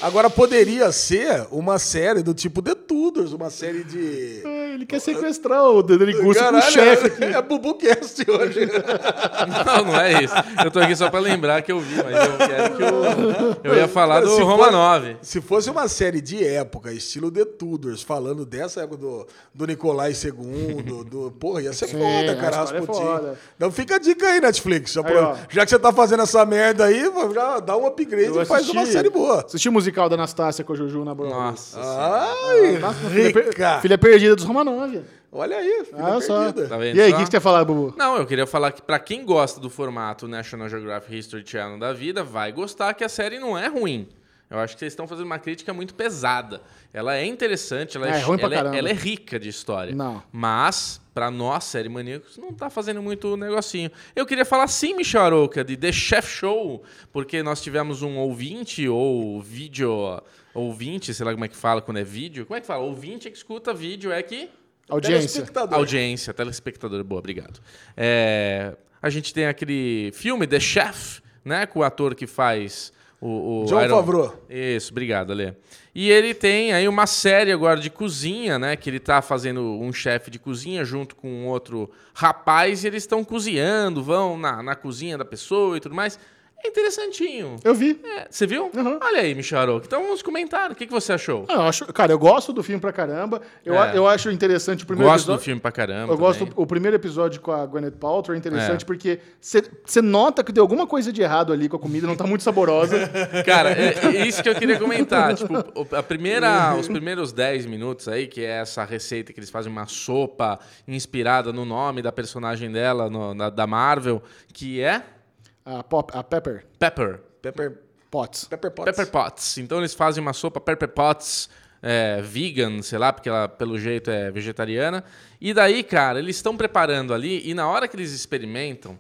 Agora poderia ser uma série do tipo The Tudors, uma série de. É, Ele quer sequestrar o Dedelicusso com o Caralho, chefe aqui. É BubuCast hoje. não, não é isso. Eu tô aqui só pra lembrar que eu vi, mas eu quero que eu, eu ia falar do Se for- Romanov. Se fosse uma série de época, estilo The Tudors, falando dessa época do, do Nicolai II, do. Porra, ia ser Sim, foda, a cara. é foda. Então fica a dica aí, Netflix. Já, Aí, já que você tá fazendo essa merda aí, já dá um upgrade Eu e faz uma série boa. Assisti o musical da Anastácia com a Juju na Broadway. Nossa. Ai, Nossa, filha, per- rica. filha perdida dos Romanov. Olha aí, filha Olha só. perdida. Tá vendo E aí, o que, que você ia falar, Bubu? Não, eu queria falar que pra quem gosta do formato National Geographic History Channel da vida, vai gostar que a série não é ruim. Eu acho que vocês estão fazendo uma crítica muito pesada. Ela é interessante, ela é, É, ruim pra ela, caramba. ela é rica de história. Não. Mas, pra nós, série maníacos, não tá fazendo muito negocinho. Eu queria falar sim, Michel Arouca, de The Chef Show, porque nós tivemos um ouvinte ou vídeo ouvinte, sei lá como é que fala quando é vídeo. Como é que fala? Ouvinte é que escuta vídeo, é que... Audiência. Telespectador. Audiência, telespectador, boa, obrigado. É, a gente tem aquele filme, The Chef, né? Com o ator que faz o. o John Iron- Favreau. Isso, obrigado, Alê. E ele tem aí uma série agora de cozinha, né? Que ele tá fazendo um chefe de cozinha junto com outro rapaz e eles estão cozinhando, vão na, na cozinha da pessoa e tudo mais. É interessantinho. Eu vi. É, você viu? Uhum. Olha aí, Michel Arouca. Então nos comentários, o que, que você achou? Ah, eu acho, cara, eu gosto do filme pra caramba. Eu, É. eu acho interessante o primeiro Gosto do episódio. filme pra caramba. Eu gosto também. do, o primeiro episódio com a Gwyneth Paltrow é interessante É. porque você nota que deu alguma coisa de errado ali com a comida, não tá muito saborosa. Cara, é, é isso que eu queria comentar. Tipo, a primeira, os primeiros 10 minutos aí, que é essa receita que eles fazem uma sopa inspirada no nome da personagem dela, no- na- da Marvel, que é a, pop, a Pepper Pepper. Pepper, Potts. Pepper Potts. Pepper Potts. Então eles fazem uma sopa Pepper Potts é, vegan, sei lá, porque ela, pelo jeito, é vegetariana. E daí, cara, eles estão preparando ali e na hora que eles experimentam,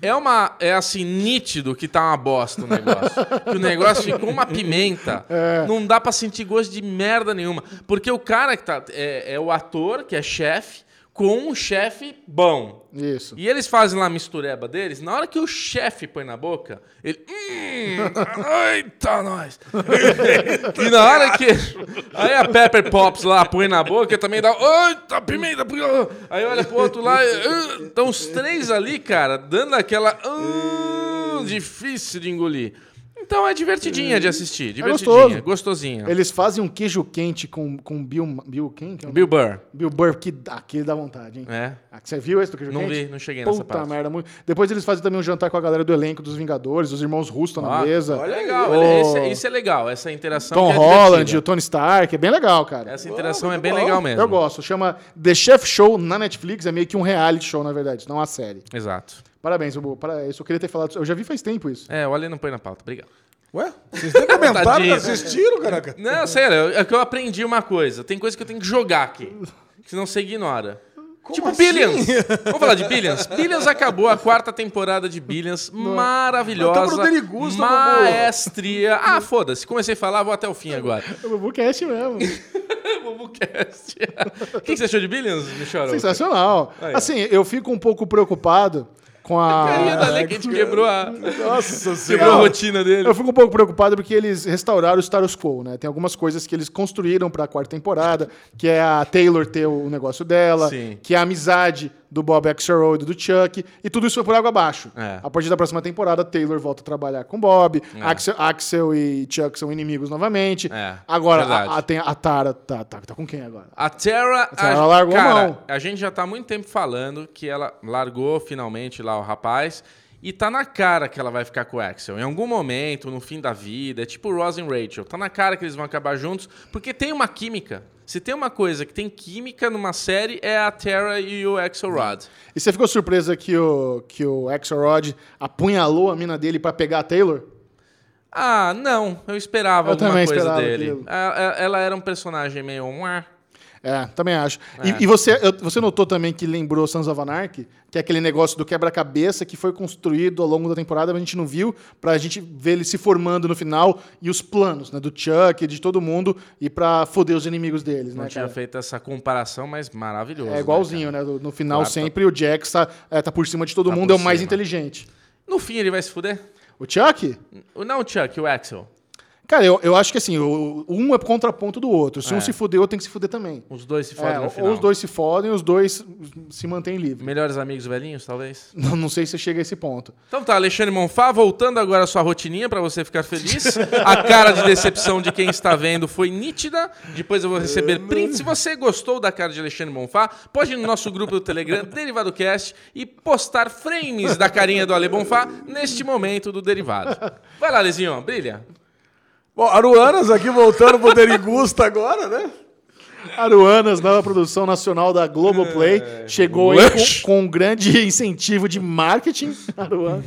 é uma. É assim, nítido que tá uma bosta o negócio. que o negócio ficou uma pimenta. Não dá pra sentir gosto de merda nenhuma. Porque o cara que tá. É, é o ator, que é chefe, com um chefe bom. Isso. E eles fazem lá a mistureba deles, na hora que o chefe põe na boca, ele. Hum, eita, nós! e na hora que. Aí a Pepper Pops lá põe na boca, também dá. Eita, pimenta! pimenta." Aí olha pro outro lá. "Ah." Então os três ali, cara, dando aquela. "Ah", difícil de engolir. Então é divertidinha de assistir. Divertidinha, gostoso. gostosinha. Eles fazem um queijo quente com, com Bill. Bill quem? que é Bill Burr. Bill Burr, que dá, que dá vontade, hein? É. Ah, Você viu esse do queijo Não quente? vi, não cheguei nessa Puta parte. merda. Muito... Depois eles fazem também um jantar com a galera do elenco dos Vingadores, os irmãos Russo estão na Ah, mesa. olha. Legal, O- esse- isso é legal, essa interação. Tom é Holland, o Tony Stark, é bem legal, cara. Essa interação Oh, é bem bom. legal mesmo. Eu gosto. Chama The Chef Show na Netflix. É meio que um reality show, na verdade, não uma série. Exato. Parabéns, Bubu. Para- Eu só queria ter falado. Eu já vi faz tempo isso. É, o Ale não põe na pauta. Obrigado. Ué? Vocês nem comentaram, não assistiram, caraca? Não, sério, é que eu aprendi uma coisa. Tem coisa que eu tenho que jogar aqui. Senão você ignora. tipo assim? Billions. Vamos falar de Billions? Billions acabou a quarta temporada de Billions. Maravilhosa. Tá pro Derigusta, Bubu. Maestria. Ah, foda-se. Comecei a falar, vou até o fim agora. O Bubu Cast mesmo. Bubucast. O que que você achou de Billions, Michel? Sensacional. Aí. Assim, eu fico um pouco preocupado com a. Carinha da a gente quebrou a, Nossa quebrou a rotina dele. Eu fico um pouco preocupado porque eles restauraram o status quo, né? Tem algumas coisas que eles construíram pra quarta temporada, que é a Taylor ter o negócio dela, Sim. que é a amizade do Bob Axelrod e do Chuck, e tudo isso foi por água abaixo. É. A partir da próxima temporada, Taylor volta a trabalhar com Bob, Axel, Axel e Chuck são inimigos novamente. É, agora, a, a, tem a Tara tá, tá, tá com quem agora? A Terra, Terra largou a cara, mão. a gente já tá há muito tempo falando que ela largou finalmente lá o rapaz. E tá na cara que ela vai ficar com o Axel. Em algum momento, no fim da vida, é tipo Ross e Rachel. Tá na cara que eles vão acabar juntos, porque tem uma química. Se tem uma coisa que tem química numa série, é a Terra e o Axelrod. E você ficou surpresa que o, que o Axelrod apunhalou a mina dele pra pegar a Taylor? Ah, não. Eu esperava Eu alguma coisa esperava dele. aquilo. A- a- Ela era um personagem meio... "Ué". É, também acho. É. E, e você, você notou também que lembrou Sons of Anarchy, que é aquele negócio do quebra-cabeça que foi construído ao longo da temporada, mas a gente não viu, pra gente ver ele se formando no final e os planos, né, do Chuck, de todo mundo, e pra foder os inimigos deles, Não né, tinha cara? feito essa comparação, mas maravilhoso. É igualzinho, né? No final, Claro, tá- sempre o Jax tá, é, tá por cima de todo Tá mundo, é o mais inteligente. No fim, ele vai se fuder? O Chuck? Não o Chuck, o Axel. Cara, eu, eu acho que assim, o- um é contraponto do outro. Se É. um se fuder, o outro tem que se fuder também. Os dois se fodem É, no ou final. os dois se fodem, os dois se mantêm livres. Melhores amigos velhinhos, talvez? Não, não sei se chega a esse ponto. Então tá, Alexandre Monfá, voltando agora à sua rotininha pra você ficar feliz. A cara de decepção de quem está vendo foi nítida. Depois eu vou receber print. Se você gostou da cara de Alexandre Monfá, pode ir no nosso grupo do Telegram, Derivado Cast, e postar frames da carinha do Ale Bonfá neste momento do Derivado. Vai lá, Lezinho, brilha. Bom, Aruanas aqui voltando pro Derigusta agora, né? Aruanas, nova produção nacional da Globoplay, chegou aí com, com um grande incentivo de marketing. Aruana.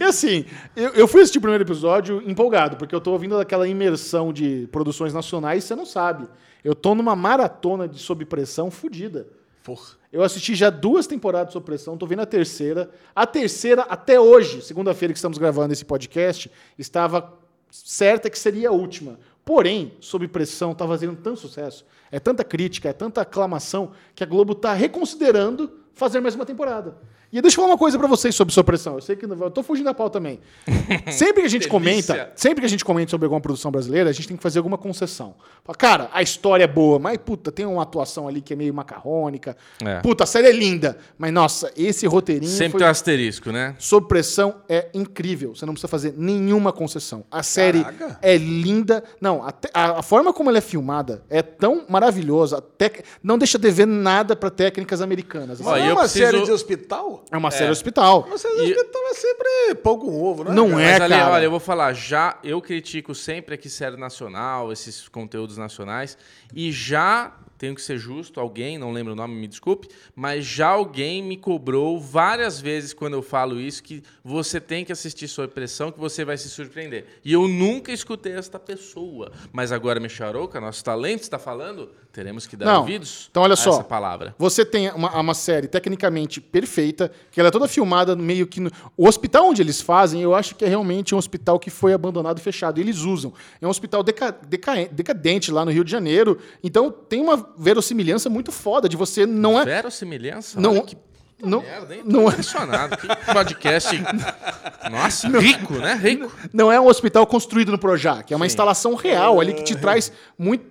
E assim, eu, eu fui assistir o primeiro episódio empolgado, porque eu tô ouvindo daquela imersão de produções nacionais, você não sabe. Eu tô numa maratona de sob pressão fodida. Porra. Eu assisti já duas temporadas Sob Pressão, tô vendo a terceira. A terceira, até hoje, segunda-feira que estamos gravando esse podcast, estava certa que seria a última. Porém, Sob Pressão tá fazendo tanto sucesso, é tanta crítica, é tanta aclamação, que a Globo tá reconsiderando fazer mais uma temporada. E deixa eu falar uma coisa pra vocês sobre Sob Pressão. Eu sei que não- eu tô fugindo da pauta também. Sempre que a gente comenta, sempre que a gente comenta sobre alguma produção brasileira, a gente tem que fazer alguma concessão. Fala, Cara, a história é boa, mas puta, tem uma atuação ali que é meio macarrônica. É. Puta, a série é linda. Mas nossa, esse roteirinho Sempre foi... tem um asterisco, né? Sob pressão é incrível. Você não precisa fazer nenhuma concessão. A série Caraca. é linda. Não, a, te- a- forma como ela é filmada é tão maravilhosa. A tec- Não deixa de ver nada para técnicas americanas. Ó, Mas não é eu uma preciso- série de hospital? É uma série É. hospital. Uma série E- hospital é sempre pão com ovo, né? Não cara? é. Mas, Ale, cara. olha, eu vou falar, já eu critico sempre aqui série nacional, esses conteúdos nacionais, e já tenho que ser justo, alguém, não lembro o nome, me desculpe, mas já alguém me cobrou várias vezes quando eu falo isso que você tem que assistir Sob Pressão que você vai se surpreender. E eu nunca escutei esta pessoa. Mas agora, Micharouca, nosso talento está falando, teremos que dar Não. ouvidos Então, olha a só. essa palavra. Você tem uma, uma série tecnicamente perfeita, que ela é toda filmada no meio que. No... O hospital onde eles fazem, eu acho que é realmente um hospital que foi abandonado e fechado. E eles usam. É um hospital deca- deca- decadente lá no Rio de Janeiro. Então tem uma verossimilhança muito foda de você não é. Verossimilhança? Não- Olha que não- merda, hein? não é- impressionado. Que podcast. Nossa, rico, né? Rico. Não é um hospital construído no Projac, é uma instalação real ali que te traz muito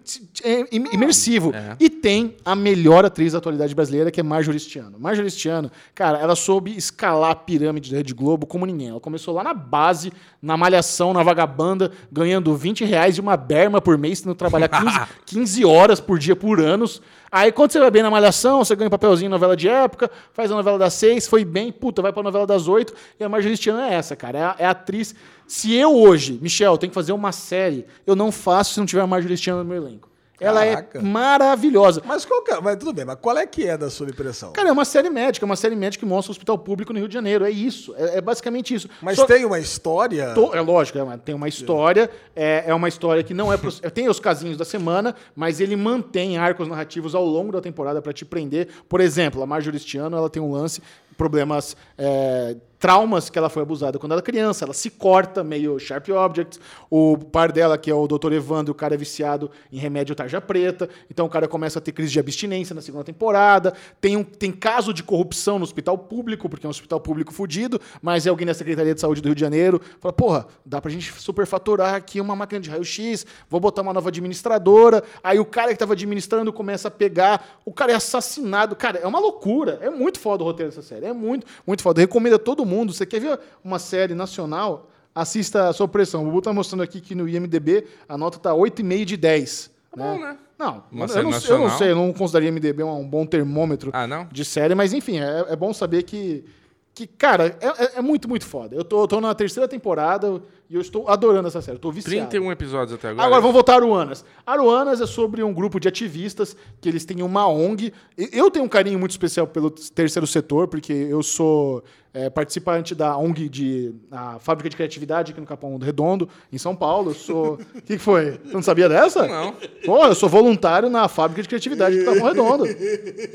é, im- imersivo. É. E tem a melhor atriz da atualidade brasileira, que é Marjorie Stiano. Marjorie Stiano, cara, ela soube escalar a pirâmide da Rede Globo como ninguém. Ela começou lá na base, na malhação, na vagabanda, ganhando 20 reais de uma berma por mês, tendo trabalhar 15, 15 horas por dia por anos. Aí quando você vai bem na malhação, você ganha um papelzinho em novela de época, faz a novela das seis, foi bem, puta, vai pra novela das oito, e a Marjorie Stiano é essa, cara. É é atriz. Se eu hoje, Michel, tenho que fazer uma série, eu não faço se não tiver a Marjorie Stiano no meu elenco. Ela Caraca. é maravilhosa. Mas qual que é? Mas tudo bem, mas qual é que é da sua impressão? Cara, é uma série médica, é uma série médica que mostra o hospital público no Rio de Janeiro. É isso. É, é basicamente isso. Mas Só- tem uma história. To- É lógico, é uma- tem uma história. É, é uma história que não é. pro- Tem os casinhos da semana, mas ele mantém arcos narrativos ao longo da temporada pra te prender. Por exemplo, a Marjorie ela tem um lance, problemas. é, Traumas que ela foi abusada quando era criança, ela se corta meio Sharp Objects. O par dela, que é o Dr. Evandro, o cara é viciado em remédio tarja preta. Então o cara começa a ter crise de abstinência na segunda temporada. Tem, um, tem caso de corrupção no hospital público, porque é um hospital público fudido, mas é alguém da Secretaria de Saúde do Rio de Janeiro. Fala, porra, dá pra gente superfaturar aqui uma máquina de raio-x, vou botar uma nova administradora. Aí o cara que tava administrando começa a pegar, o cara é assassinado. Cara, é uma loucura. É muito foda o roteiro dessa série. É muito, muito foda. Eu recomendo a todo mundo. Você quer ver uma série nacional? Assista a sua pressão. O Bubu tá mostrando aqui que no IMDB a nota tá 8,5 de 10. bom, né? Não, Uma eu, série não, eu não sei, eu não consideraria IMDB um, um bom termômetro Ah, não? de série, mas enfim, é, é bom saber que, que cara, é, é- é muito, muito foda. Eu tô, eu tô na terceira temporada e eu estou adorando essa série, eu tô viciado. 31 episódios até agora. Agora vamos voltar a Aruanas. Aruanas é sobre um grupo de ativistas que eles têm uma ONG. Eu tenho um carinho muito especial pelo terceiro setor, porque eu sou é, participante da ONG de a Fábrica de Criatividade aqui no Capão Redondo, em São Paulo. Eu sou. O que, que foi? Você não sabia dessa? Não. Pô, eu sou voluntário na Fábrica de Criatividade do Capão Redondo.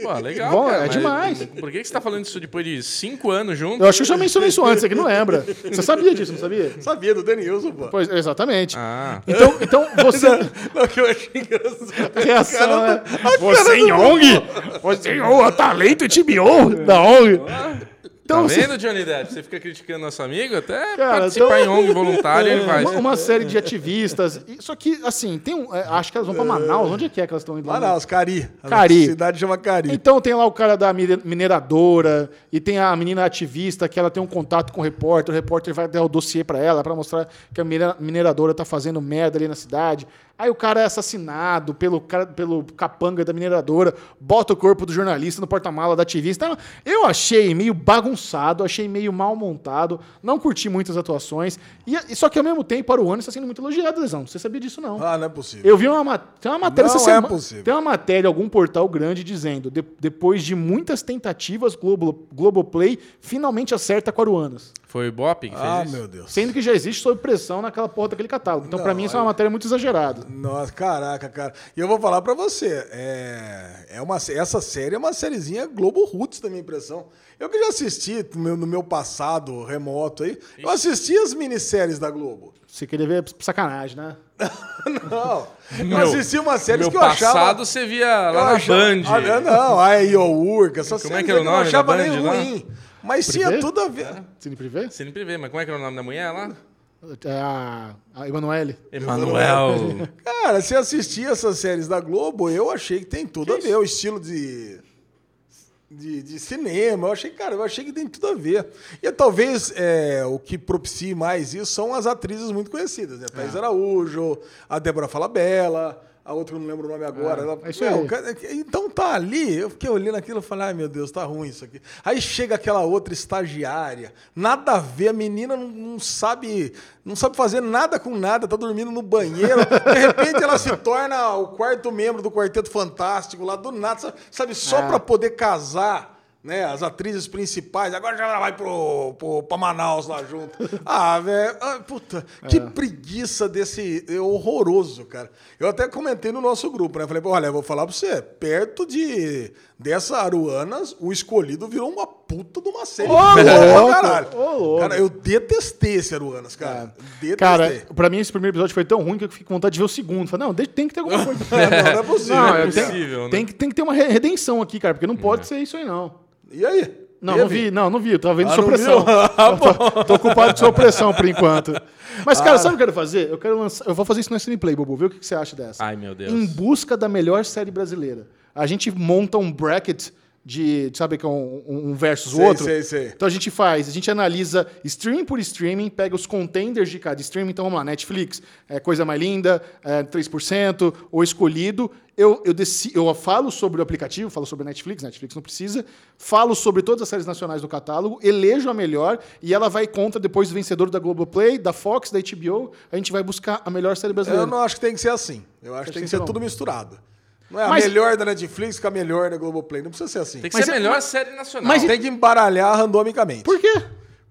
Pô, legal, Bom, cara, é demais. Por que que você tá falando isso depois de 5 anos juntos? Eu acho que eu já mencionei isso antes, você que não lembra. Você sabia disso, não sabia? Sabia do Denilson, pô. Pois, exatamente. Ah. Então, então você. Não, que eu achei engraçado. reação é. Você em ONG? Você em ONG, talento TBO da ONG. Então, tá vendo, Johnny Depp? Você fica criticando nosso amigo, até Cara, participar então- em ONG voluntário ele vai. uma, uma série de ativistas. E- Só que, assim, tem um. é, acho que elas vão pra Manaus. Onde é que é que elas estão indo? lá? Manaus, Cari. A Cari. cidade chama Cari. Então tem lá o cara da mine- mineradora e tem a menina ativista que ela tem um contato com o repórter, o repórter vai dar o dossiê pra ela pra mostrar que a minera- mineradora tá fazendo merda ali na cidade. Aí o cara é assassinado pelo, cara, pelo capanga da mineradora, bota o corpo do jornalista no porta-mala da ativista. Então, Eu achei meio bagunçado, achei meio mal montado, não curti muitas atuações. E, só que ao mesmo tempo, para o ano está sendo muito elogiado, Lesão. Você sabia disso, não? Ah, não é possível. Eu vi uma, ma- tem uma matéria Não essa é semana- possível. Tem uma matéria, algum portal grande dizendo: "De- depois de muitas tentativas, Globo, Globoplay finalmente acerta com Aruanas. Foi o Bop que fez Ah, isso? meu Deus. Sendo que já existe sob pressão naquela porra daquele catálogo. Então, pra Não, mim, isso é uma matéria muito exagerada. Nossa, caraca, cara. E eu vou falar pra você, é, é uma, essa série é uma sériezinha Globo Roots, da minha impressão. Eu que já assisti no meu, no meu passado remoto aí, eu assisti as minisséries da Globo. Você queria ver sacanagem, né? Não, eu Meu- assisti uma série que eu achava... passado você via eu lá na achava- Band. Ah, não, a Iourca, essa Como é que era o eu não nome achava Band nem lá? Mas Privé? tinha tudo a ver. Cine Privé? Você nem prevê, mas como é que era o nome da mulher lá? É a, a Emanuele. Emanuel. Cara, se assistir essas séries da Globo, eu achei que tem tudo a ver. O estilo de, de, de cinema, eu achei, cara, eu achei que tem tudo a ver. E talvez é, o que propicie mais isso são as atrizes muito conhecidas, né? Thaís Araújo, a Débora Falabella, a outra eu não lembro o nome agora. Ela- é isso aí. cara, Então tá ali, eu fiquei olhando aquilo e falei, ai meu Deus, tá ruim isso aqui. Aí chega aquela outra estagiária, nada a ver, a menina não, não sabe, não sabe fazer nada com nada, tá dormindo no banheiro. De repente ela se torna o quarto membro do Quarteto Fantástico lá do nada, sabe, só É. pra poder casar. Né, as atrizes principais, agora já vai pro, pro, pra Manaus lá junto. Ah, velho, ah, puta, que preguiça desse. É horroroso, cara. Eu até comentei no nosso grupo, né? Falei, olha, eu vou falar pra você, perto de dessa Aruanas, o escolhido virou uma puta de uma série. Ô, louco, caralho. ô, louco. Cara, eu detestei esse Aruanas, cara. Detestei. É. Cara, pra mim esse primeiro episódio foi tão ruim que eu fiquei com vontade de ver o segundo. Falei, não, tem que ter alguma coisa. não, não é possível. Não, é possível, né? tem, que, tem que ter uma re- redenção aqui, cara, porque não pode ser isso aí, não. E aí? Não, Teve? não vi, não, não vi. Eu tava vendo Ah, sua pressão. Ah, tô, tô ocupado com sua pressão por enquanto. Mas, cara, sabe o que eu quero fazer? Eu quero lançar. Eu vou fazer isso no SN Play, Bobo. Vê o que você acha dessa. Ai, meu Deus. Em busca da melhor série brasileira. A gente monta um bracket de sabe, que é um, um versus o Sei, outro. sei, sei. Então a gente faz, a gente analisa stream por streaming, pega os contenders de cada streaming. Então vamos lá, Netflix, é, Coisa Mais Linda, é, 3%, ou Escolhido. Eu, eu, deci- eu falo sobre o aplicativo, falo sobre a Netflix, Netflix não precisa. Falo sobre todas as séries nacionais do catálogo, elejo a melhor e ela vai contra depois do vencedor da Globoplay, da Fox, da HBO. A gente vai buscar a melhor série brasileira. Eu não acho que tem que ser assim. Eu acho que tem que ser não. tudo misturado. Não é a Mas- melhor da Netflix com a melhor da Globoplay. Não precisa ser assim. Tem que Mas ser a é- melhor mas- série nacional. mas- Tem que embaralhar randomicamente. Por quê?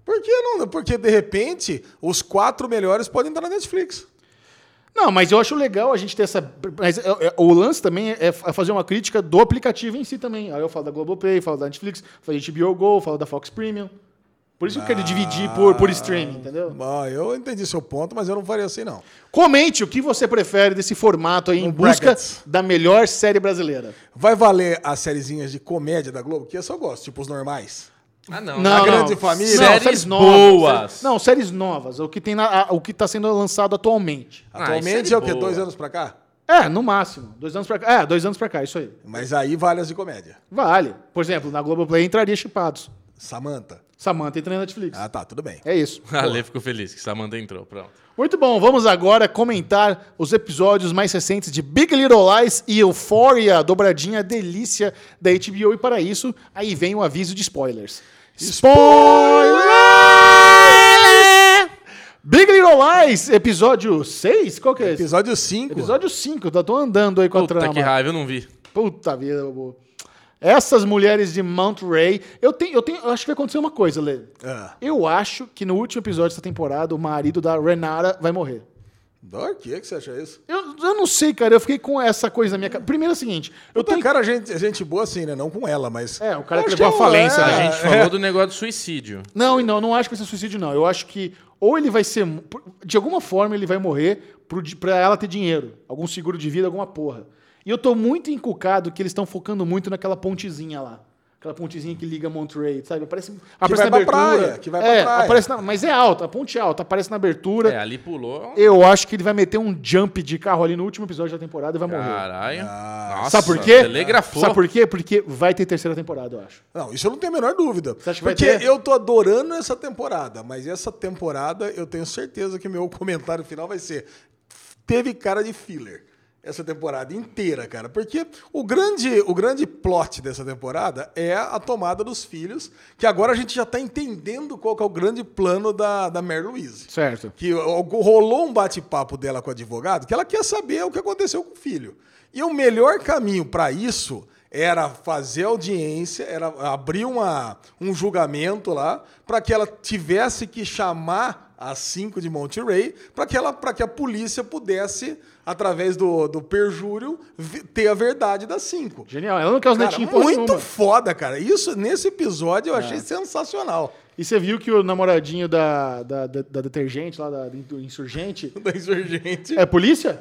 Por que não? Porque, de repente, os quatro melhores podem estar na Netflix. Não, mas eu acho legal a gente ter essa. Mas é- é- o lance também é é fazer uma crítica do aplicativo em si também. Aí eu falo da Globoplay, falo da Netflix, falo da HBO Go, falo da Fox Premium. Por isso que eu quero dividir por, por streaming, entendeu? Ah, eu entendi seu ponto, mas eu não faria assim, não. Comente o que você prefere desse formato aí em No busca brackets. da melhor série brasileira. Vai valer as sériezinhas de comédia da Globo? Que eu gosto, tipo os normais. Ah, não. Não, Grande não. Família? Não, Séries novas. boas. Séries- não, séries novas. O que tem na- a- o que está sendo lançado atualmente. Ah, Atualmente série é o quê? boa. Dois anos pra cá? É, no máximo. Dois anos pra cá. É, dois anos pra cá, isso aí. Mas aí vale as de comédia. Vale. Por exemplo, na Globoplay entraria Chipados. Samantha. Samantha entra na Netflix. Ah, tá, tudo bem. É isso. A Lê ficou feliz que Samantha entrou. Pronto. Muito bom, vamos agora comentar os episódios mais recentes de Big Little Lies e Euphoria, dobradinha delícia da HBO. E para isso, aí vem o aviso de spoilers. Spoilers! Big Little Lies, episódio 6? Qual que é esse? Episódio 5. Episódio 5, eu tô andando aí com a Puta trama. que raiva, eu não vi. Puta vida, bobo. Essas mulheres de Mount Ray. Eu, tenho, eu, tenho, eu acho que vai acontecer uma coisa, Lê. Ah. Eu acho que no último episódio dessa temporada, o marido da Renata vai morrer. Por que, que você acha isso? Eu, eu não sei, cara. Eu fiquei com essa coisa na minha cabeça. Primeiro é o seguinte: eu Puta, tenho. cara, gente, gente boa assim, né? Não com ela, mas. É, o cara que levou a é um- falência, A né? gente falou do negócio do suicídio. Não, e não, não acho que vai ser suicídio, não. Eu acho que ou ele vai ser. De alguma forma, ele vai morrer pro pra ela ter dinheiro. Algum seguro de vida, alguma porra. E eu tô muito encucado que eles estão focando muito naquela pontezinha lá. Aquela pontezinha que liga Monterey, sabe? Aparece, aparece vai na pra abertura. praia, que vai pra é, praia. Aparece na- mas é alta, a ponte é alta, aparece na abertura. É, ali pulou. Eu acho que ele vai meter um jump de carro ali no último episódio da temporada e vai morrer. Caralho. Nossa, Sabe por quê? Telegrafou. Sabe por quê? Porque vai ter terceira temporada, eu acho. Não, isso eu não tenho a menor dúvida. Você acha que vai Porque ter? eu tô adorando essa temporada, mas essa temporada eu tenho certeza que meu comentário final vai ser: teve cara de filler essa temporada inteira, cara. Porque o grande, o grande plot dessa temporada é a tomada dos filhos, que agora a gente já tá entendendo qual que é o grande plano da, da Mary Louise. Certo. Que rolou um bate-papo dela com o advogado, que ela quer saber o que aconteceu com o filho. E o melhor caminho para isso era fazer audiência, era abrir uma, um julgamento lá, para que ela tivesse que chamar as cinco de Monterey, para que, ela- que a polícia pudesse, através do, do perjúrio, ter a verdade das cinco. Genial. Ela não quer os Cara, netinhos muito nenhuma. foda, cara. Isso, nesse episódio, eu achei sensacional. E você viu que o namoradinho da, da, da, da detergente lá, da, do insurgente, Da insurgente. é polícia?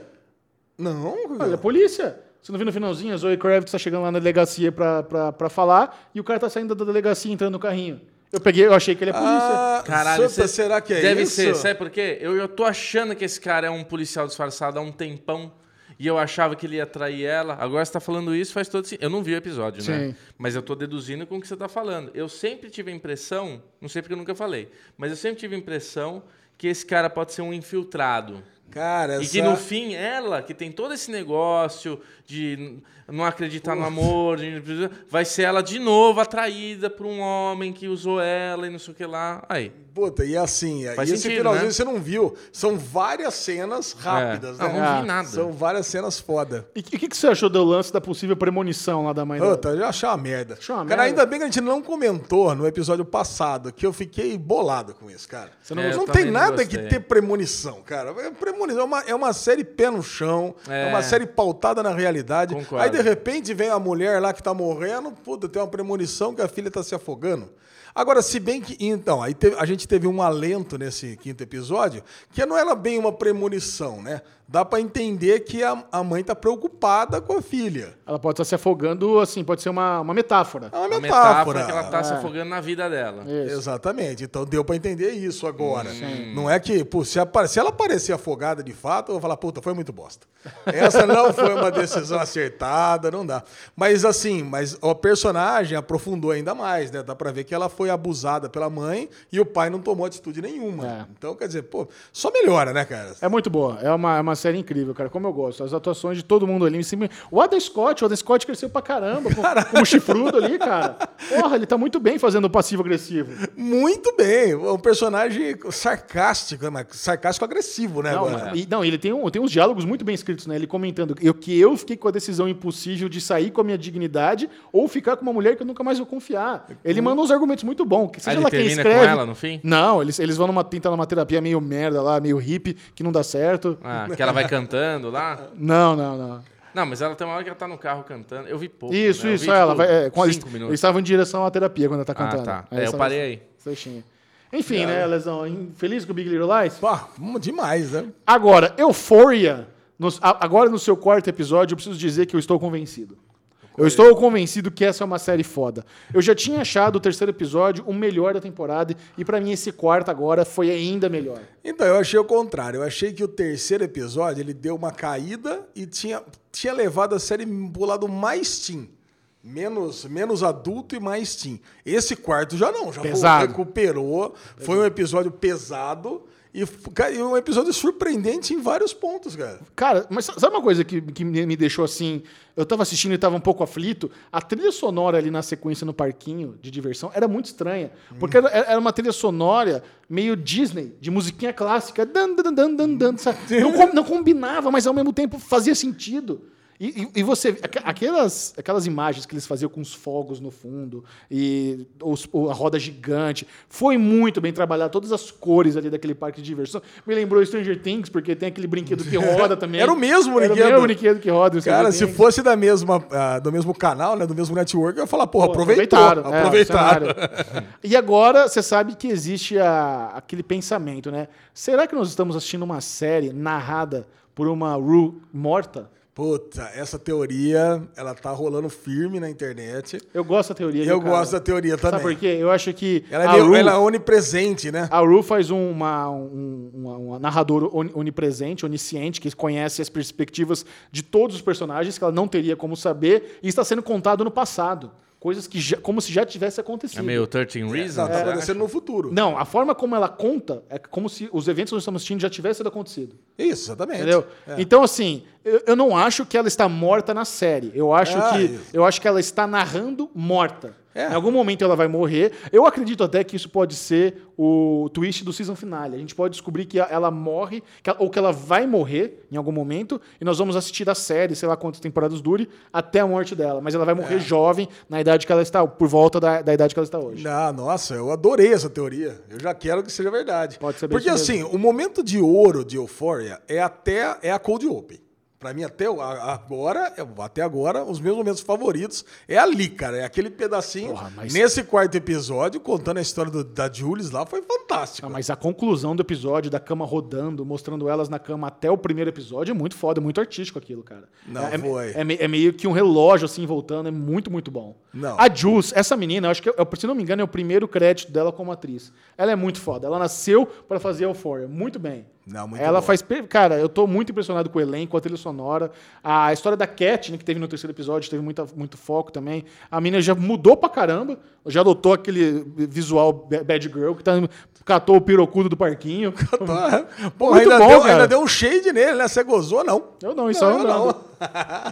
Não, Olha, é polícia. Você não viu no finalzinho? A Zoe Kravitz tá chegando lá na delegacia pra, pra, pra falar e o cara tá saindo da delegacia entrando no carrinho. Eu peguei, eu achei que ele é polícia. Ah, Caralho, Santa, será que é Deve isso? ser, sabe por quê? Eu, eu tô achando que esse cara é um policial disfarçado há um tempão. E eu achava que ele ia trair ela. Agora você tá falando isso, faz todo sentido. Eu não vi o episódio, né? Sim. Mas eu tô deduzindo com o que você tá falando. Eu sempre tive a impressão, não sei porque eu nunca falei, mas eu sempre tive a impressão que esse cara pode ser um infiltrado. Cara, E essa... que no fim, ela, que tem todo esse negócio de não acreditar no amor, de- vai ser ela de novo atraída por um homem que usou ela e não sei o que lá. Aí. Puta, e assim, Faz e esse sentido, finalzinho né? você não viu. São várias cenas rápidas, É. né? Não, não vi nada. São várias cenas foda. E o que, que você achou do lance da possível premonição lá da mãe? Puta, eu já achei uma merda. Achou uma cara, merda? ainda bem que a gente não comentou no episódio passado, que eu fiquei bolado com isso, cara. Você não É, eu não tem não nada que ter premonição, cara. É, premonição, é, uma, é uma série pé no chão, é. É. uma série pautada na realidade. Concordo. Aí, de repente, vem a mulher lá que tá morrendo, puta, tem uma premonição que a filha tá se afogando. Agora, se bem que. Então, aí teve- a gente teve um alento nesse quinto episódio, que não era bem uma premonição, né? Dá pra entender que a, a mãe tá preocupada com a filha. Ela pode estar se afogando, assim, pode ser uma, uma metáfora. É uma Uma metáfora. metáfora que ela tá se É. afogando na vida dela. Isso. Exatamente. Então deu pra entender isso agora. Não é que, pô, se, apa- se ela aparecer afogada de fato, eu vou falar, puta, foi muito bosta. Essa não foi uma decisão acertada, não dá. Mas assim, mas o personagem aprofundou ainda mais, né? Dá pra ver que ela foi abusada pela mãe e o pai não tomou atitude nenhuma. É. Então, quer dizer, pô, só melhora, né, cara? É muito boa. É uma, é uma série incrível, cara. Como eu gosto. As atuações de todo mundo ali. em cima- O Adam Scott, o Adam Scott cresceu pra caramba. Com, com o chifrudo ali, cara. Porra, ele tá muito bem fazendo o passivo-agressivo. Muito bem. Um personagem sarcástico, mas sarcástico-agressivo, né? Não, agora? e- não, ele tem, um, tem uns diálogos muito bem escritos, né? Ele comentando eu, que eu fiquei com a decisão impossível de sair com a minha dignidade ou ficar com uma mulher que eu nunca mais vou confiar. Ele manda uns argumentos muito bons. Que Aí seja ele lá quem termina escreve. com ela no fim? Não, eles, eles vão numa, tentar numa terapia meio merda lá, meio hippie, que não dá certo. Ah, que ela vai cantando lá. Não, não, não. Não, mas ela tem uma hora que ela tá no carro cantando. Eu vi pouco. Isso, né? Isso, vi, ela tipo, vai. É, com eles, cinco eles minutos. estavam em direção à terapia quando ela tá Ah, cantando. tá. Aí É, eu parei aí. Trechinho. Enfim, né, Lesão? Feliz com o Big Little Lies? Hum, demais, né? Agora, Euphoria. nos- a- agora no seu quarto episódio, eu preciso dizer que eu estou convencido. Eu estou convencido que essa é uma série foda. Eu já tinha achado o terceiro episódio o melhor da temporada e pra mim esse quarto agora foi ainda melhor. Então, eu achei o contrário. Eu achei que o terceiro episódio ele deu uma caída e tinha, tinha levado a série pro lado mais teen. Menos, menos adulto e mais teen. Esse quarto já não, já Pesado. recuperou. Foi um episódio pesado e, cara, e um episódio surpreendente em vários pontos, cara. Cara, mas sabe uma coisa que, que me deixou assim? Eu tava assistindo e tava um pouco aflito. A trilha sonora ali na sequência no parquinho de diversão era muito estranha. Porque era, era uma trilha sonora meio Disney, de musiquinha clássica. Dan, dan, dan, dan, dan, não, não combinava, mas ao mesmo tempo fazia sentido. E, e- e você, aqu- aquelas, aquelas imagens que eles faziam com os fogos no fundo e os- a roda gigante, foi muito bem trabalhado. Todas as cores ali daquele parque de diversão. Me lembrou Stranger Things, porque tem aquele brinquedo que roda também. Era o mesmo Era brinquedo. o mesmo brinquedo que roda. Cara, se fosse da mesma, ah, do mesmo canal, né, do mesmo network, eu ia falar, porra, Pô, aproveitou. aproveitaram, é, Aproveitaram. cenário. e agora, você sabe que existe a- aquele pensamento, né? Será que nós estamos assistindo uma série narrada por uma Rue morta? Puta, essa teoria, ela tá rolando firme na internet. Eu gosto da teoria. Eu cara? gosto da teoria também. Sabe por quê? Eu acho que Ela é, Rue- ela é onipresente, né? A Ru faz um- uma, um, uma- uma narradora oni- onipresente, onisciente, que conhece as perspectivas de todos os personagens, que ela não teria como saber, e está sendo contado no passado. Coisas que já- como se já tivesse acontecido. É meio 13 Reasons? Não, tá você acontecendo no futuro. Não, a forma como ela conta é como se os eventos que nós estamos assistindo já tivessem acontecido. Isso, exatamente. Entendeu? É. Então, assim, eu, eu não acho que ela está morta na série. Eu acho, Ah, que, isso. eu acho que ela está narrando morta. É. Em algum momento ela vai morrer. Eu acredito até que isso pode ser o twist do season finale. A gente pode descobrir que ela morre, que ela- ou que ela vai morrer em algum momento, e nós vamos assistir a série, sei lá quantas temporadas dure, até a morte dela. Mas ela vai É. morrer jovem, na idade que ela está, por volta da, da idade que ela está hoje. Ah, nossa, eu adorei essa teoria. Eu já quero que seja verdade. Pode ser Porque assim, o momento de ouro de Euphoria é até é a Cold Open. Pra mim, até agora, até agora, os meus momentos favoritos é ali, cara. É aquele pedacinho. Porra, mas- Nesse quarto episódio, contando a história do- da Jules lá, foi fantástico. Ah, mas a conclusão do episódio, da cama rodando, mostrando elas na cama até o primeiro episódio, é muito foda, é muito artístico aquilo, cara. Não, é, foi. É, me- é meio que um relógio, assim, voltando, é muito, muito bom. Não. A Jules, essa menina, eu acho que, eu, se não me engano, é o primeiro crédito dela como atriz. Ela é muito foda. Ela nasceu pra fazer Euphoria, muito bem. Não, muito ela bom. faz. Cara, eu tô muito impressionado com o elenco, a trilha sonora. A história da Cat, né, que teve no terceiro episódio, teve muita, muito foco também. A menina já mudou pra caramba. Já adotou aquele visual ba- bad girl, que tá, catou o pirocudo do parquinho. Pô, Muito ainda, bom, deu, cara. ainda deu um shade nele, né? Você gozou, não? Eu não, isso aí eu não. não.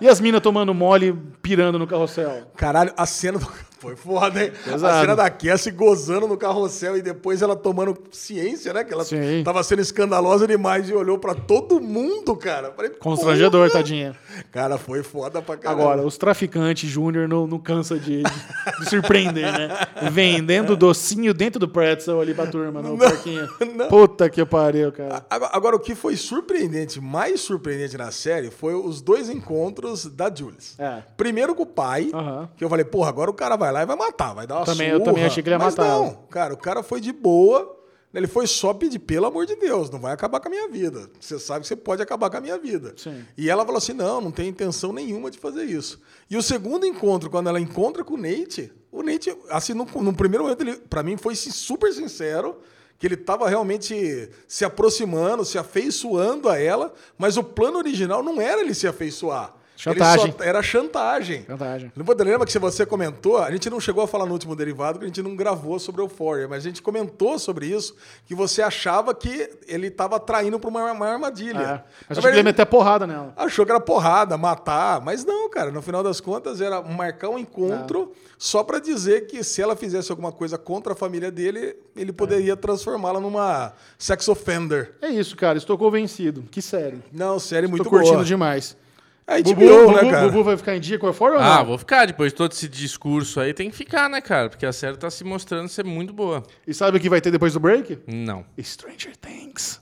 E as minas tomando mole, pirando no carrossel. Caralho, a cena do... Foi foda, hein? Pesado. A cena da Cassie gozando no carrossel e depois ela tomando ciência, né? Que ela Sim. tava sendo escandalosa demais e olhou pra todo mundo, cara. Falei, Constrangedor, porra. tadinha. Cara, foi foda pra caralho. Agora, os traficantes júnior não, não cansa de, de surpreender, né? Vendendo docinho dentro do pretzel ali pra turma, no parquinho. não. Puta que pariu, cara. Agora, agora, o que foi surpreendente, mais surpreendente na série, foi os dois encontros da Jules. É. Primeiro com o pai, que eu falei, porra, agora o cara vai lá e vai matar, vai dar uma Também- eu surra. também achei que ele ia Mas matar não, cara, o cara foi de boa, ele foi só pedir, pelo amor de Deus, não vai acabar com a minha vida. Você sabe que você pode acabar com a minha vida. Sim. E ela falou assim, não, não tem intenção nenhuma de fazer isso. E o segundo encontro, quando ela encontra com o Nate, o Nate, assim, no, no primeiro momento, ele, pra mim, foi assim, super sincero, que ele tava realmente se aproximando, se afeiçoando a ela, mas o plano original não era ele se afeiçoar. Chantagem. Só era chantagem. Chantagem. Lembra que se você comentou, a gente não chegou a falar no último derivado, que a gente não gravou sobre Euphoria, mas a gente comentou sobre isso, que você achava que ele estava traindo para uma, uma armadilha. É. Na Mas acho que ele verdade, ia meter porrada nela. Achou que era porrada, matar, mas não, cara. No final das contas, era marcar um encontro só para dizer que se ela fizesse alguma coisa contra a família dele, ele poderia transformá-la numa sex offender. É isso, cara. Estou convencido. Que série. Não, série muito Tô curtindo boa. demais. É Bubu, HBO, Bubu, né, cara? Bubu vai ficar em dia com a fora ou Ah, não? vou ficar. Depois de todo esse discurso aí, tem que ficar, né, cara? Porque a série tá se mostrando ser muito boa. E sabe o que vai ter depois do break? Não. Stranger Things.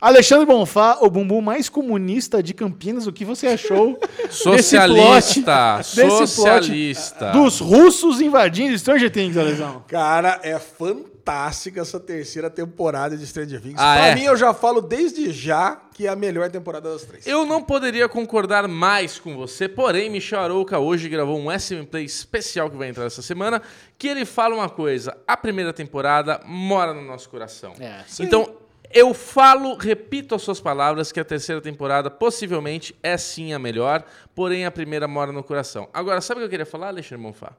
Alexandre Bonfá, o bumbum mais comunista de Campinas, o que você achou desse Socialista, plot- desse plot socialista. dos russos invadindo Stranger Things, Alesão? Cara, é fantástica essa terceira temporada de Stranger Things. Ah, pra é? mim, eu já falo desde já que é a melhor temporada das três. Eu não poderia concordar mais com você, porém, Michel Arouca hoje gravou um SM Play especial que vai entrar essa semana, que ele fala uma coisa: a primeira temporada mora no nosso coração. É, então, eu falo, repito as suas palavras, que a terceira temporada possivelmente é sim a melhor, porém a primeira mora no coração. Agora, sabe o que eu queria falar, Alexandre Monfá?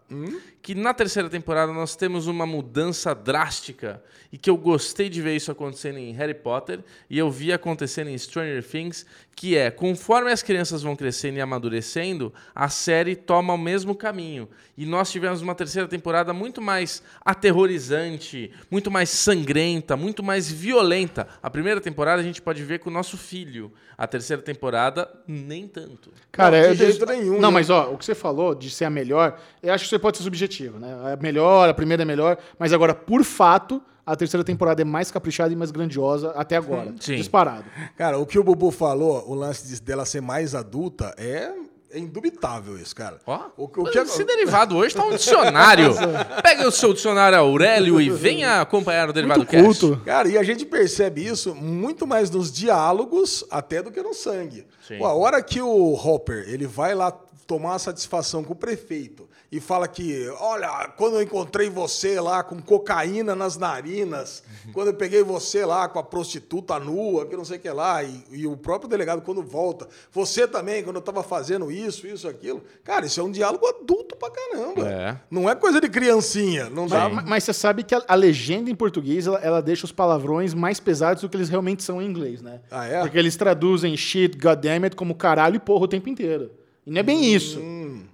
Que na terceira temporada nós temos uma mudança drástica e que eu gostei de ver isso acontecendo em Harry Potter e eu vi acontecendo em Stranger Things, que é, conforme as crianças vão crescendo e amadurecendo, a série toma o mesmo caminho. E nós tivemos uma terceira temporada muito mais aterrorizante, muito mais sangrenta, muito mais violenta. A primeira temporada a gente pode ver com o nosso filho. A terceira temporada, nem tanto. Cara, Não, de eu- jeito nenhum, Não, né? mas ó, o que você falou de ser a melhor, eu acho que você pode ser subjetivo, né? É melhor, a primeira é melhor, mas agora, por fato, a terceira temporada é mais caprichada e mais grandiosa até agora. Sim. Disparado. Cara, o que o Bubu falou, o lance de- dela ser mais adulta, é, é indubitável isso, cara. Ó, o, que- o que esse derivado hoje tá um dicionário. Pega o seu dicionário Aurélio e venha acompanhar o derivado Muito Cast. culto. Cara, e a gente percebe isso muito mais nos diálogos até do que no sangue. Sim. Pô, a hora que o Hopper ele vai lá tomar satisfação com o prefeito e fala que, olha, quando eu encontrei você lá com cocaína nas narinas, quando eu peguei você lá com a prostituta nua, que não sei o que lá, e, e o próprio delegado quando volta, você também, quando eu tava fazendo isso, isso, aquilo. Cara, isso é um diálogo adulto pra caramba. É. Não é coisa de criancinha. Não dá, Mas, mas você sabe que a, a legenda em português, ela, ela deixa os palavrões mais pesados do que eles realmente são em inglês, né? Ah, é? Porque eles traduzem shit, goddammit como caralho e porra o tempo inteiro. E não é bem isso.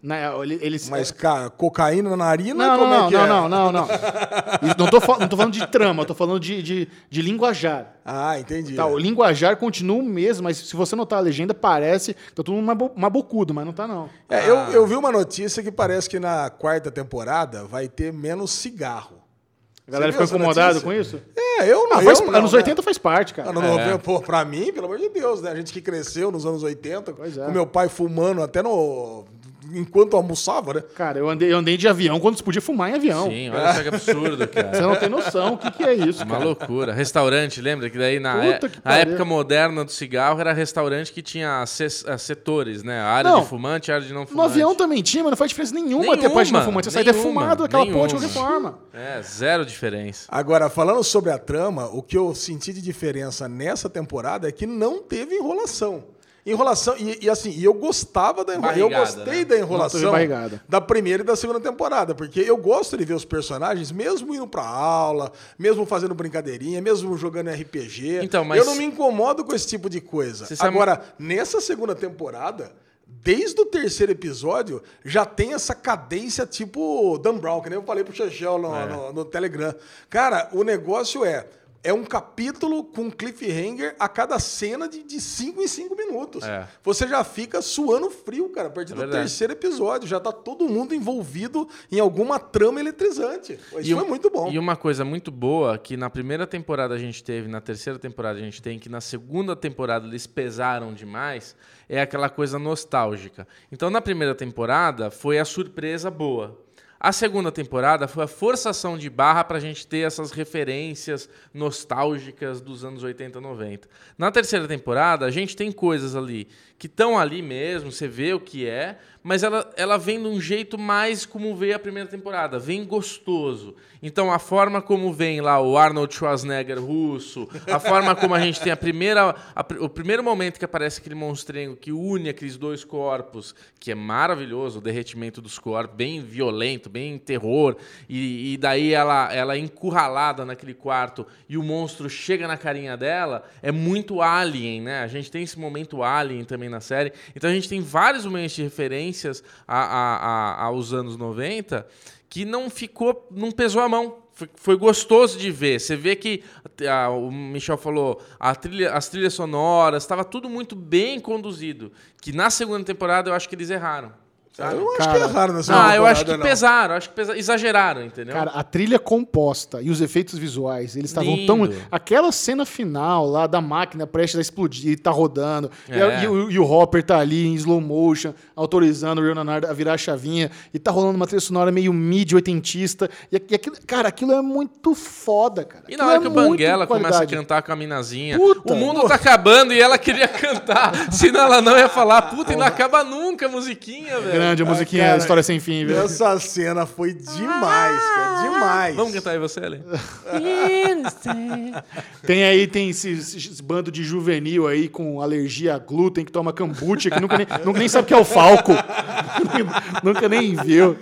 Né? Ele- Eles. Mas, cara, cocaína na narina, Não, como não, é que não, é? não, não, não, Isso, não, tô, não tô falando de trama, tô falando de, de, de linguajar. Ah, entendi. Tá, o linguajar continua o mesmo, mas se você notar a legenda, parece tá todo mundo uma, uma bocudo, mas não tá, não. É, eu, eu vi uma notícia que parece que na quarta temporada vai ter menos cigarro. A galera ficou incomodada com isso? É, eu não. Ah, faz- eu não, anos né? 80 faz parte, cara. Ah, não, não, Pô, pra mim, pelo amor de Deus, né? A gente que cresceu nos anos 80, Pois é. com meu pai fumando até no. Enquanto almoçava, né? Cara, eu andei, eu andei de avião quando se podia fumar em avião. Sim, olha só que absurdo, Você cara. não tem noção o que, que é isso, Uma cara. loucura. Restaurante, lembra que daí na, é- que na época moderna do cigarro era restaurante que tinha eh, setores, né? A área Não. de fumante, a área de não No fumante. avião também tinha, mas não faz diferença nenhuma, ter Nenhuma, parte de não fumante. Você sai nenhuma, defumado daquela nenhuma. ponte de qualquer forma. É, zero diferença. Agora, falando sobre a trama, o que eu senti de diferença nessa temporada é que não teve enrolação. Enrolação, e, e assim, e eu gostava da enrolação. Eu gostei né? da enrolação da primeira e da segunda temporada, porque eu gosto de ver os personagens, mesmo indo pra aula, mesmo fazendo brincadeirinha, mesmo jogando RPG. Então, mas- Eu não me incomodo com esse tipo de coisa. Você sabe- Agora, nessa segunda temporada. Desde o terceiro episódio, já tem essa cadência tipo Dan Brown, que nem eu falei pro Chechel no, É. no- no Telegram. Cara, o negócio é. É um capítulo com cliffhanger a cada cena de 5 em 5 minutos. É. Você já fica suando frio, cara, a partir É do verdade. terceiro episódio. Já tá todo mundo envolvido em alguma trama eletrizante. Isso E foi um- muito bom. E uma coisa muito boa que na primeira temporada a gente teve, na terceira temporada a gente tem, que na segunda temporada eles pesaram demais, é aquela coisa nostálgica. Então na primeira temporada foi a surpresa boa. A segunda temporada foi a forçação de barra pra gente ter essas referências nostálgicas dos anos 80 90. Na terceira temporada, a gente tem coisas ali que estão ali mesmo, você vê o que é, mas ela, ela vem de um jeito mais como veio a primeira temporada, vem gostoso. Então a forma como vem lá o Arnold Schwarzenegger russo, a forma como a gente tem a primeira, a o primeiro momento que aparece aquele monstrengo que une aqueles dois corpos, que é maravilhoso, o derretimento dos corpos, bem violento, bem terror, e, e daí ela, ela é encurralada naquele quarto e o monstro chega na carinha dela, é muito Alien, né? A gente tem esse momento Alien também na série. Então a gente tem vários momentos de referências a- a- a- aos anos 90 que não ficou, não pesou a mão. Foi, gostoso de ver. Você vê que ah, o Michel falou, a trilha, as trilhas sonoras, estava tudo muito bem conduzido. Que na segunda temporada eu acho que eles erraram. Sabe? Eu acho Cara, que erraram nessa Ah, eu acho que não. pesaram, acho que pesa- exageraram, entendeu? Cara, a trilha composta e os efeitos visuais, eles estavam tão. Aquela cena final lá da máquina prestes a explodir, tá rodando, e, É. e o, e o Hopper tá ali em slow motion, autorizando o Leonardo a virar a chavinha, e tá rolando uma trilha sonora meio mid-oitentista. E, aqu- e aquilo, cara, aquilo é muito foda, cara. E na Aquilo hora é que o muito Banguela começa a cantar com a minazinha, Puta. o mundo tá acabando e ela queria cantar. Senão ela não ia falar, puta, e não acaba nunca a musiquinha, velho. Grande a musiquinha, cara, a história sem fim, velho. Essa cena foi demais, cara. Demais. Vamos cantar aí você, Ellen? Tem aí, tem esse, esse bando de juvenil aí com alergia a glúten que toma kombucha, que nunca nem, nunca nem sabe o que é o falco. nunca nem viu.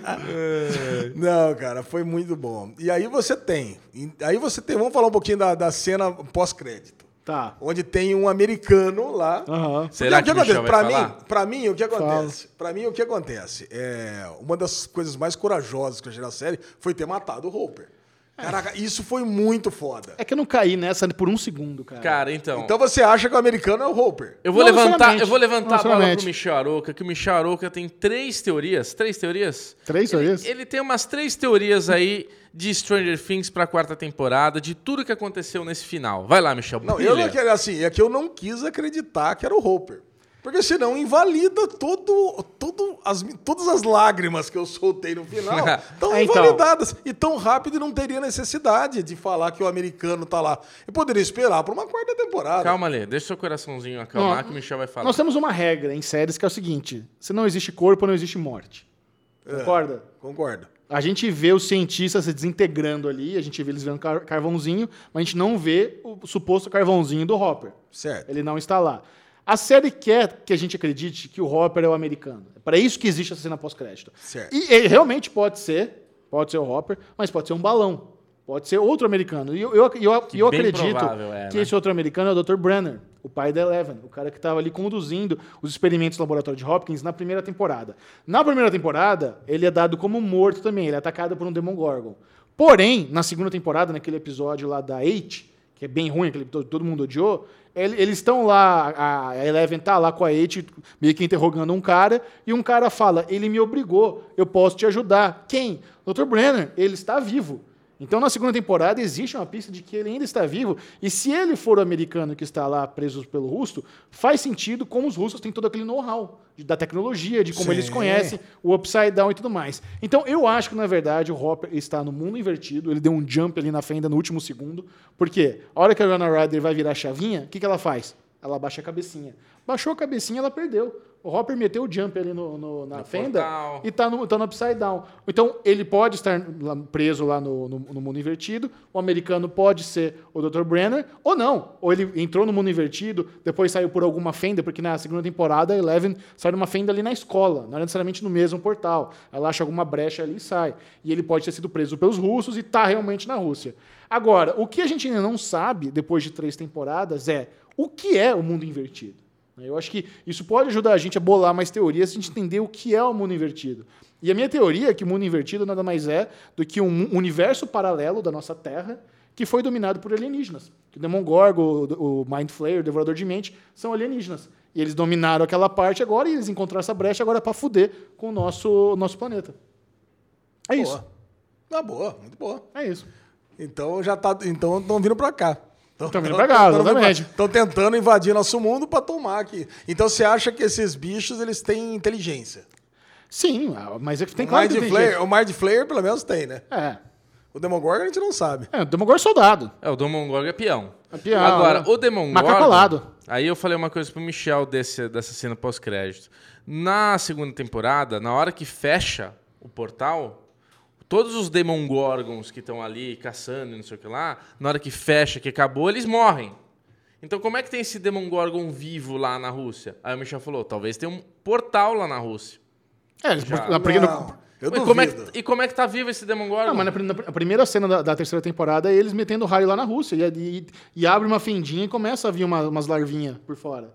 Não, cara, foi muito bom. E aí você tem. Aí você tem. Vamos falar um pouquinho da, da cena pós-crédito. Tá. Onde tem um americano lá. Aham. Será que o Michel vai pra falar? mim, pra mim, o que acontece? Pra mim, o que acontece? É, uma das coisas mais corajosas que eu achei na série foi ter matado o Hopper. Caraca, isso foi muito foda. É que eu não caí nessa por um segundo, cara. Cara, então. Então você acha que o americano é o Hopper? eu vou não levantar, eu vou levantar Não a bola pro. Michel Aroca, que o Michel Aroca tem três teorias. Três teorias? Três Ele- teorias? Ele, tem umas três teorias aí de Stranger Things pra quarta temporada, de tudo que aconteceu nesse final. Vai lá, Michel. Não, brilha. eu não quero, assim, é que eu não quis acreditar que era o Hopper. Porque senão invalida todo, todo as, todas as lágrimas que eu soltei no final. Estão É, então. invalidadas. E tão rápido não teria necessidade de falar que o americano tá lá. Eu poderia esperar por uma quarta temporada. Calma, Lê. Deixa seu coraçãozinho acalmar Não, que o Michel vai falar. Nós temos uma regra em séries que é o seguinte: se não existe corpo, não existe morte. Concorda? Concordo. A gente vê os cientistas se desintegrando ali, a gente vê eles vendo car- carvãozinho, mas a gente não vê o suposto carvãozinho do Hopper. Certo. Ele não está lá. A série quer que a gente acredite que o Hopper é o americano. É para isso que existe essa cena pós-crédito. E ele realmente pode ser, pode ser o Hopper, mas pode ser um balão. Pode ser outro americano. E eu, eu, eu, Que eu acredito provável é, que né? esse outro americano é o Dr. Brenner, o pai da Eleven, o cara que estava ali conduzindo os experimentos no laboratório de Hopkins na primeira temporada. Na primeira temporada, ele é dado como morto também, ele é atacado por um Demogorgon. Porém, na segunda temporada, naquele episódio lá da Eight, que é bem ruim, aquele todo, mundo odiou, ele- eles estão lá, a, Eleven tá lá com a Eight, meio que interrogando um cara, e um cara fala, ele me obrigou, eu posso te ajudar. Quem? Dr. Brenner, ele está vivo. Então, na segunda temporada, existe uma pista de que ele ainda está vivo. E se ele for o americano que está lá preso pelo russo, faz sentido como os russos têm todo aquele know-how da tecnologia, de como Sim. eles conhecem o Upside Down e tudo mais. Então, eu acho que, na verdade, o Hopper está no mundo invertido. Ele deu um jump ali na fenda no último segundo. Porque a hora que a Rana Ryder vai virar a chavinha, o que, que ela faz? Ela baixa a cabecinha. Baixou a cabecinha, ela perdeu. O Hopper meteu o jump ali no, no- na No fenda portal. e tá no, tá no upside down. Então, ele pode estar lá preso lá no, no, no mundo invertido, o americano pode ser o Dr. Brenner, ou não. Ou ele entrou no mundo invertido, depois saiu por alguma fenda, porque na segunda temporada a Eleven sai numa fenda ali na escola, não é necessariamente no mesmo portal. Ela acha alguma brecha ali e sai. E ele pode ter sido preso pelos russos e tá realmente na Rússia. Agora, o que a gente ainda não sabe, depois de três temporadas, é o que é o mundo invertido. Eu acho que isso pode ajudar a gente a bolar mais teorias a gente entender o que é o mundo invertido. E a minha teoria é que o mundo invertido nada mais é do que um universo paralelo da nossa Terra que foi dominado por alienígenas. Que o Demogorgon, o o Mind Flayer, o Devorador de Mente, são alienígenas. E eles dominaram aquela parte agora e eles encontraram essa brecha agora para fuder com o nosso, nosso planeta. É isso. Boa. Ah, boa, muito boa. É isso. Então já tá. Então estão vindo pra cá. Tão vindo pra cá, exatamente. Estão tentando invadir nosso mundo pra tomar aqui. Então você acha que esses bichos eles têm inteligência? Sim, mas é que tem o, claro Mind Flayer, o Mind Flayer, pelo menos, tem, né? É. O Demogorgon a gente não sabe. É, o Demogorgon é soldado. É, o Demogorgon é peão. É peão, Agora, né? o Demogorgon... Macacolado. Aí eu falei uma coisa pro Michel desse, dessa cena pós-crédito. Na segunda temporada, na hora que fecha o portal, todos os Demogorgons que estão ali caçando e não sei o que lá, na hora que fecha, que acabou, eles morrem. Então como é que tem esse Demogorgon vivo lá na Rússia? Aí o Michel falou, talvez tenha um portal lá na Rússia. É, eles, Já. porque Não, eu e, como é que, e como é que tá vivo esse Demogorgon? Não, mas na, na primeira cena da, da terceira temporada é eles metendo raio lá na Rússia e, e- e abre uma fendinha e começa a vir uma- umas larvinhas por fora.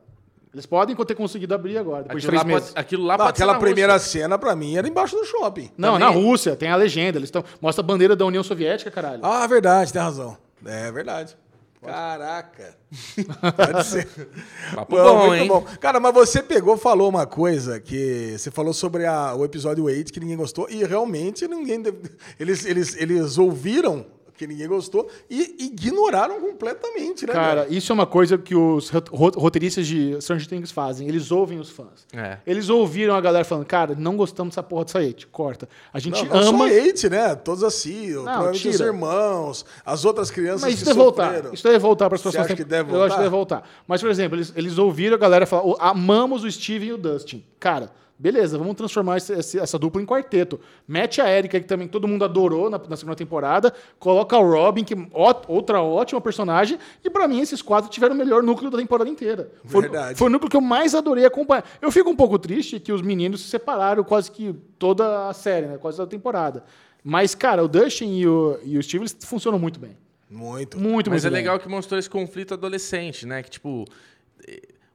Eles podem ter conseguido abrir agora, depois aquilo, de lá três meses. pode, aquilo lá Não, pode aquela na primeira Rússia. cena, pra mim, era embaixo do shopping. Não, também- na Rússia, tem a legenda. Eles estão. Mostra a bandeira da União Soviética, caralho. Ah, verdade, tem razão. É verdade. Caraca. Pode ser. Papo Não, bom, muito hein? bom. Cara, mas você pegou, falou uma coisa que você falou sobre a- o episódio 8 que ninguém gostou e realmente ninguém deve- eles, eles, eles ouviram que ninguém gostou e ignoraram completamente, né? Cara, isso é uma coisa que os ro- ro- roteiristas de Stranger Things fazem. Eles ouvem os fãs. É. Eles ouviram a galera falando, cara, não gostamos dessa porra dessa hate, corta. A gente Não, não ama. só hate, né? Todos assim, provavelmente os tira. irmãos, as outras crianças Mas isso que deve voltar. Isso deve voltar para as Você próximas acha que deve Eu acho que voltar? deve voltar. Mas, por exemplo, eles, eles ouviram a galera falar: "Oh, amamos o Steven e o Dustin. Cara, beleza, vamos transformar esse- esse- essa dupla em quarteto. Mete a Erika, que também todo mundo adorou na, na segunda temporada. Coloca o Robin, que ó- outra ótima personagem. E pra mim, esses quatro tiveram o melhor núcleo da temporada inteira. Foi, Verdade. foi o núcleo que eu mais adorei acompanhar. Eu fico um pouco triste que os meninos se separaram quase que toda a série, né? Quase toda a temporada. Mas, cara, o Dustin e o, e o Steve eles funcionam muito bem. Muito. Muito, Mas muito é bem. legal que mostrou esse conflito adolescente, né? Que, tipo,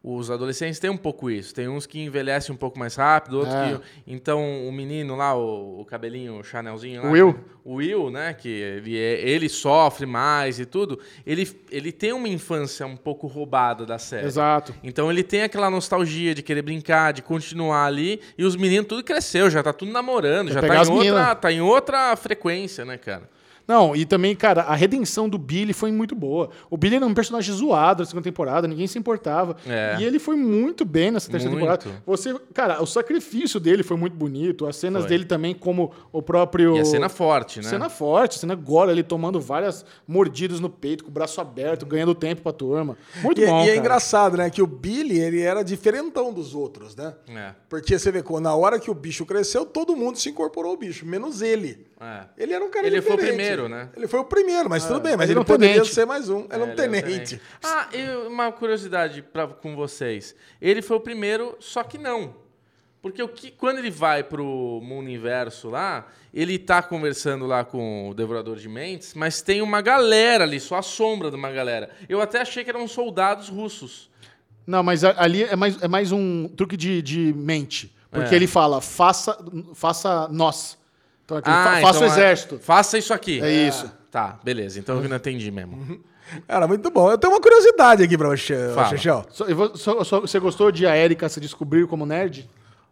os adolescentes têm um pouco isso. Tem uns que envelhecem um pouco mais rápido, outros É. que... Então, o menino lá, o, o cabelinho, o Chanelzinho lá... O Will. O Will, né? Que ele, é- ele sofre mais e tudo. Ele, ele tem uma infância um pouco roubada da série. Exato. Então ele tem aquela nostalgia de querer brincar, de continuar ali. E os meninos tudo cresceu, já tá tudo namorando, Quer já tá em, outra, mina. tá em outra frequência, né, cara? Não, e também, cara, a redenção do Billy foi muito boa. O Billy era um personagem zoado na segunda temporada, ninguém se importava. É. E ele foi muito bem nessa terceira Muito. temporada. Você, cara, o sacrifício dele foi muito bonito, as cenas Foi. dele também, como o próprio. E a cena forte, né? Cena forte, cena agora, ele tomando várias mordidas no peito, com o braço aberto, ganhando tempo pra turma. Muito E, bom. e é cara. engraçado, né? Que o Billy, ele era diferentão dos outros, né? É. Porque você vê, quando na hora que o bicho cresceu, todo mundo se incorporou ao bicho, menos ele. É. Ele era um cara Ele foi o diferente. primeiro, né? Ele foi o primeiro, mas tudo bem, mas ele ele, é poderia tenente. ser mais um. Ele é um ele é um tenente. Ah, e uma curiosidade pra, com vocês. Ele foi o primeiro, só que não. Porque o que, quando ele vai pro mundo inverso lá, ele tá conversando lá com o Devorador de Mentes, mas tem uma galera ali, só a sombra de uma galera. Eu até achei que eram soldados russos. Não, mas ali é mais, é mais um truque de, de mente. Porque É. ele fala, faça, faça nós. Então, aquele, Ah, fa- faça então o é- exército. faça isso aqui. É isso. Tá, beleza. Então eu não entendi mesmo. Cara, muito bom. Eu tenho uma curiosidade aqui pra você. Xexel. Você gostou de a Erika se descobrir como nerd?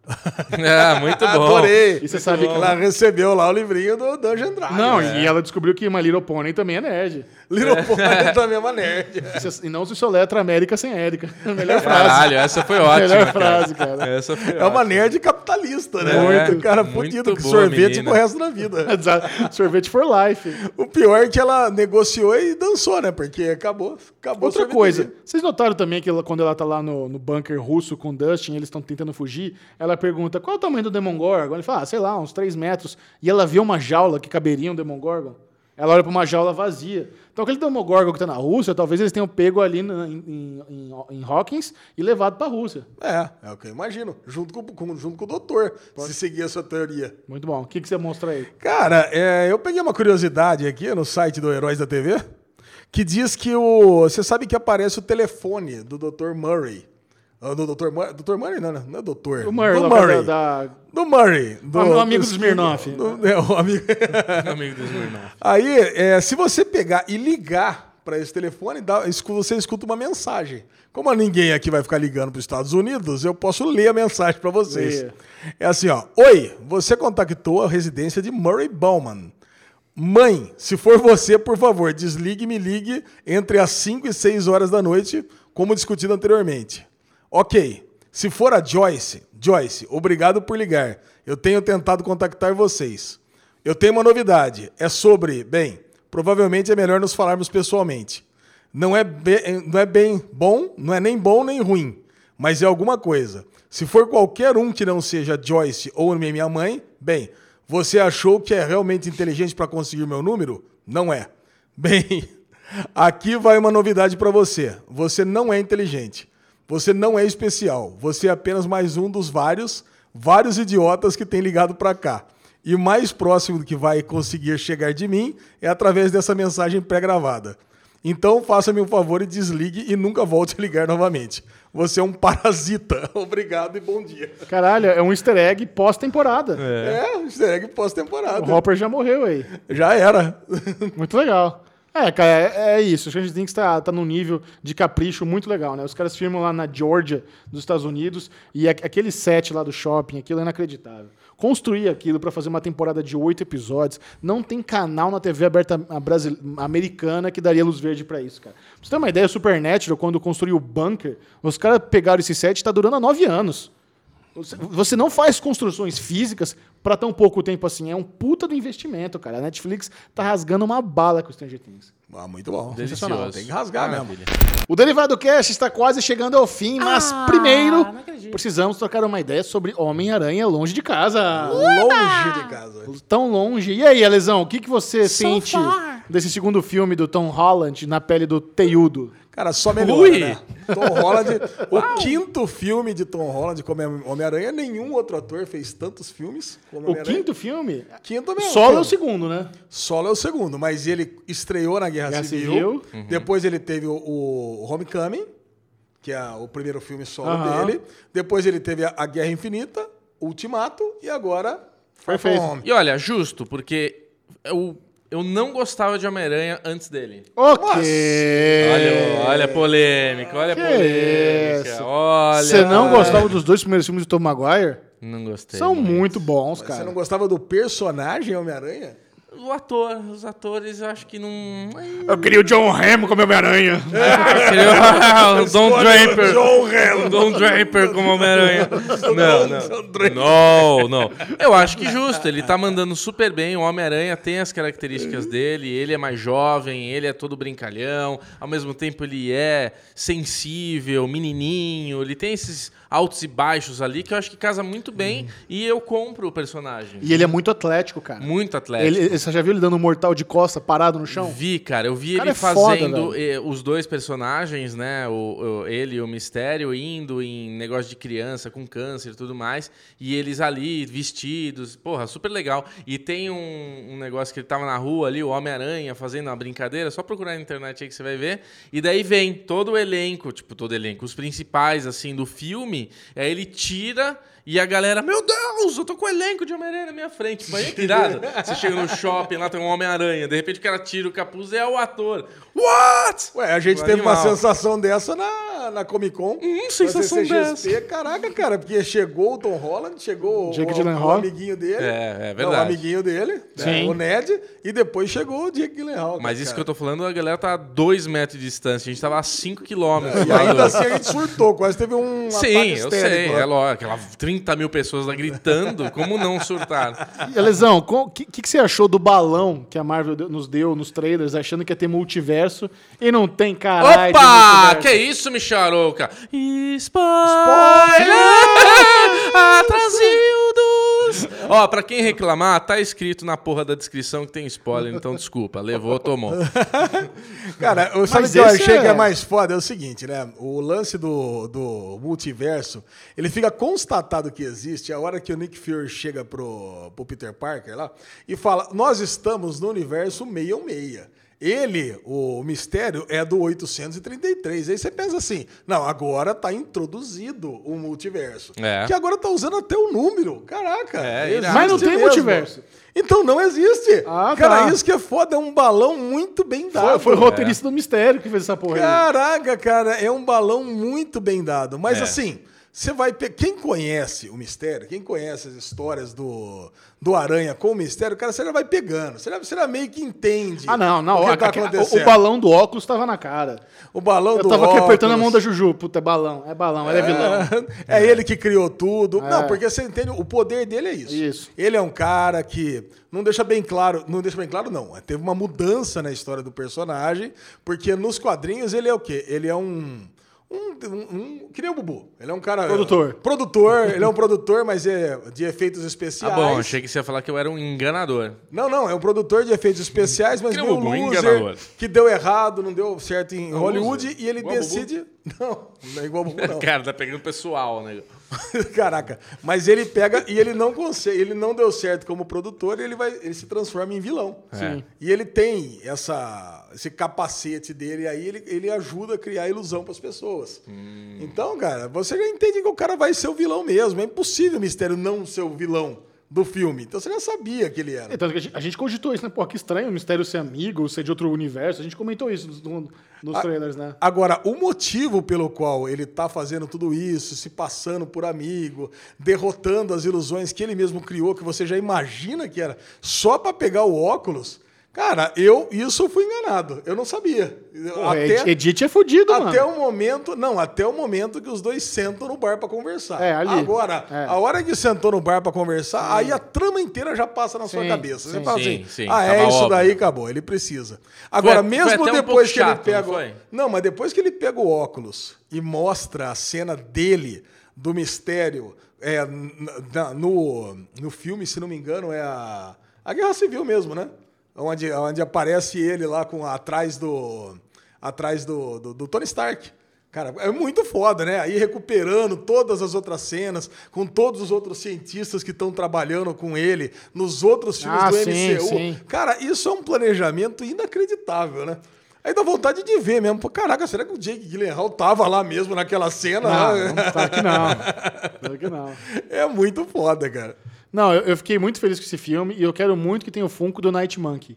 É, muito bom. Adorei. E você sabe que ela recebeu lá o livrinho do Dungeon Dragon. Não, né? e ela descobriu que My Little Pony também é nerd. Little Pony também é uma nerd. E se- não se soletra América sem Érica. Melhor frase. Caralho, essa foi ótima. Melhor cara. frase, cara. Essa foi É uma ótima. nerd capitalista, né? É, muito cara fudido, com sorvete menina. pro resto da vida. Exato. Sorvete for life. O pior é que ela negociou e dançou, né? Porque acabou, acabou Outra coisa, vocês notaram também que ela- quando ela tá lá no, no bunker russo com o Dustin, eles estão tentando fugir, ela pergunta qual é o tamanho do Demogorgon? Ele fala, ah, sei lá, uns 3 metros. E ela vê uma jaula que caberia um Demogorgon. Ela olha pra uma jaula vazia. Então aquele Demogorgon que tá na Rússia, talvez eles tenham pego ali na- em, em, em, Hawkins e levado pra Rússia. É, é o que eu imagino. Junto com, com- junto com o doutor, se seguir a sua teoria. Muito bom. O que, que você mostra aí? Cara, é, eu peguei uma curiosidade aqui no site do Heróis da TV, que diz que o. Você sabe que aparece o telefone do Dr. Murray. Ah, Do Dr. Murray. Dr. Murray não, né? Não é doutor. O Murray, do Murray. da, da- Do Murray. Do, Ah, meu amigo do Smirnoff. do- é, o amigo. Amigo dos irmãos. Aí, é, se você pegar e ligar para esse telefone, dá- você escuta uma mensagem. Como ninguém aqui vai ficar ligando para os Estados Unidos, eu posso ler a mensagem para vocês. Leia. É assim, ó. Oi, você contactou a residência de Murray Bowman. Mãe, se for você, por favor, desligue e me ligue entre as 5 e 6 horas da noite, como discutido anteriormente. Ok. Se for a Joyce, Joyce, obrigado por ligar. Eu tenho tentado contactar vocês. Eu tenho uma novidade. É sobre, bem, provavelmente é melhor nos falarmos pessoalmente. Não é, be- não é bem bom, não é nem bom nem ruim, mas é alguma coisa. Se for qualquer um que não seja Joyce ou minha mãe, bem, você achou que é realmente inteligente para conseguir meu número? Não é. Bem, aqui vai uma novidade para você. Você não é inteligente. Você não é especial. Você é apenas mais um dos vários, vários idiotas que tem ligado para cá. E o mais próximo que vai conseguir chegar de mim é através dessa mensagem pré-gravada. Então faça-me um favor e desligue e nunca volte a ligar novamente. Você é um parasita. Obrigado e bom dia. Caralho, é um easter egg pós-temporada. É, um easter egg O pós-temporada. Hopper já morreu aí. Já era. Muito legal. É, cara, é, é isso. O Stranger Things tá, tá num nível de capricho muito legal, né? Os caras filmam lá na Georgia, dos Estados Unidos, e a- aquele set lá do shopping, aquilo é inacreditável. Construir aquilo pra fazer uma temporada de oito episódios, não tem canal na TV aberta americana que daria luz verde pra isso, cara. Pra você ter uma ideia, Supernatural, quando construiu o bunker, os caras pegaram esse set e tá durando há nove anos. Você- não faz construções físicas pra tão pouco tempo assim. É um puta do investimento, cara. A Netflix tá rasgando uma bala com o Stranger Things. Ah, muito bom. Delicioso. Tem que rasgar mesmo. Maravilha. O Derivado Cast está quase chegando ao fim, mas Ah, primeiro precisamos trocar uma ideia sobre Homem-Aranha longe de casa. Longe de casa. Tão longe. E aí, Alesão, o que, que você So sente far. Desse segundo filme do Tom Holland na pele do Teiudo? Cara, só melhora, Ui. né? Tom Holland, o quinto filme de Tom Holland como Homem-Aranha, nenhum outro ator fez tantos filmes como O Homem-Aranha. quinto filme? Quinto mesmo. Solo é o segundo, né? Solo é o segundo, mas ele estreou na Guerra, Guerra Civil. Civil. Depois ele teve o, o Homecoming, que é o primeiro filme solo Aham. dele. Depois ele teve a, a Guerra Infinita, Ultimato e agora Perfeito. Home. E olha, justo, porque eu, eu não gostava de Homem-Aranha antes dele. Ok. Olha, olha a polêmica, olha a polêmica. isso? Olha. Você não gostava dos dois primeiros filmes do Tom Maguire? Não gostei. São muito. muito bons, Você cara. não gostava do personagem Homem-Aranha? O ator, os atores, eu acho que não. Eu queria o John Hamm como Homem-Aranha. o Don Draper. John Hamm. Don Draper como Homem-Aranha. Não, não. Não, não. Eu acho que justo. Ele tá mandando super bem. O Homem-Aranha tem as características dele. Ele é mais jovem, ele é todo brincalhão. Ao mesmo tempo, ele é sensível, menininho. Ele tem esses altos e baixos ali que eu acho que casa muito bem. E eu compro o personagem. E ele é muito atlético, cara. Muito atlético. Ele, você já viu ele dando um mortal de costa parado no chão? Vi, cara, eu vi cara ele é foda, fazendo velho. eh, os dois personagens, né? O, o- ele e o Mistério indo em negócio de criança com câncer e tudo mais. E eles ali, vestidos, porra, super legal. E tem um, um negócio que ele tava na rua ali, o Homem-Aranha, fazendo uma brincadeira, só procurar na internet aí que você vai ver. E daí vem todo o elenco, tipo, todo o elenco, os principais, assim, do filme. Aí ele tira. E a galera, meu Deus, eu tô com o elenco de Homem-Aranha na minha frente. Mas irado. Você chega no shopping, lá tem um Homem-Aranha. De repente o cara tira o capuz e é o ator. What? Ué, a gente Foi teve uma animal. sensação dessa na, na Comic Con. Hum, sensação CCXP. Caraca, cara, porque chegou o Tom Holland, chegou Jake o, o, amiguinho dele. É, é Não, verdade. o amiguinho dele, né, o Ned, e depois chegou o Jake Gyllenhaal. Mas isso que eu tô falando, a galera tá a 2 metros de distância. A gente tava a 5 quilômetros. E lá do- ainda assim a gente surtou, quase teve um Sim, ataque eu sei. lá. É lógico. Aquela 30 mil pessoas lá gritando. Como não surtar? E, Alesão, o que, que, que você achou do balão que a Marvel deu- nos deu nos trailers, achando que ia ter multiverso e não tem caralho Opa! Que isso, Micharouca? Spoiler! Atrasildos! Ó, pra quem reclamar, tá escrito na porra da descrição que tem spoiler, então desculpa. Levou, tomou. Cara, sabe o que eu achei é- que é mais foda? É o seguinte, né? O lance do, do multiverso, ele fica constatado que existe a hora que o Nick Fury chega pro, pro Peter Parker lá e fala: Nós estamos no universo 616. Ele, o mistério, é do 833. Aí você pensa assim: não, agora tá introduzido o multiverso. É. Que agora tá usando até o número. Caraca. É. Mas não tem mesmo. multiverso. Então não existe. Ah, Cara, tá. isso que é foda, é um balão muito bem Foi, dado. foi o roteirista do mistério que fez essa porra aí. Caraca, cara, é um balão muito bem dado. Mas É. assim, Você vai pe... Quem conhece o mistério, quem conhece as histórias do, do Aranha com o mistério, cara, você já vai pegando. Você já, você já meio que entende. Ah, não, não. o que a- tá acontecendo. o balão do óculos tava na cara. O balão Eu do tava aqui apertando a mão óculos. da Juju. Puta, é balão. É balão, ele é vilão. É, ele que criou tudo. É. Não, porque você entende, o poder dele é isso. Isso. Ele é um cara que não deixa bem claro, não deixa bem claro não, teve uma mudança na história do personagem, porque nos quadrinhos ele é o quê? Ele é um um, um, um que nem o Bubu. Ele é um cara Produtor. Produtor, ele é um produtor, mas é de efeitos Ah, especiais. bom, achei que você ia falar que eu era um enganador. Não, não, é um produtor de efeitos especiais, mas Que nem meio o Bubu, loser, enganador. que deu errado, não deu certo em Hollywood, loser? e ele Igual decide... Não, não é igual o Bubu, não. Cara, tá pegando pessoal, né? Caraca, mas ele pega e ele não consegue, ele não deu certo como produtor e ele vai, ele se transforma em vilão. Sim. E ele tem essa, esse capacete dele aí, ele, ele ajuda a criar ilusão para as pessoas. Então, cara, você já entende que o cara vai ser o vilão mesmo. É impossível o mistério não ser o vilão do filme. Então você já sabia que ele era. Então, a gente, a gente cogitou isso, né? Pô, que estranho o mistério ser amigo, ser de outro universo. A gente comentou isso nos, no- nos Ah, trailers, né? Agora, o motivo pelo qual ele tá fazendo tudo isso, se passando por amigo, derrotando as ilusões que ele mesmo criou, que você já imagina que era só para pegar o óculos, cara, eu isso eu fui enganado. Eu não sabia. Porra, Ed- Edith é fudido, mano. até o momento, não, até o momento que os dois sentam no bar para conversar. É, ali. Agora, É. a hora que sentou no bar para conversar, aí a trama inteira já passa na sua Sim, cabeça. Você sim. fala Sim, assim: sim, "Ah, é tava isso óbvio. daí, acabou, ele precisa". Agora, Foi- foi mesmo até um depois pouco que ele chato, pega, não foi? não, mas depois que ele pega o óculos e mostra a cena dele, do mistério, é, na- no, no filme, se não me engano, é a, a Guerra Civil mesmo, né? Onde, onde aparece ele lá com atrás do. atrás do, do, do Tony Stark. Cara, é muito foda, né? Aí recuperando todas as outras cenas, com todos os outros cientistas que estão trabalhando com ele nos outros filmes Ah, do sim, MCU. sim. Cara, isso é um planejamento inacreditável, né? Aí dá vontade de ver mesmo. Pô, caraca, será que o Jake Gyllenhaal tava lá mesmo naquela cena? Não, não, claro que não. Claro que não. É muito foda, cara. Não, eu, eu fiquei muito feliz com esse filme e eu quero muito que tenha o Funko do Night Monkey.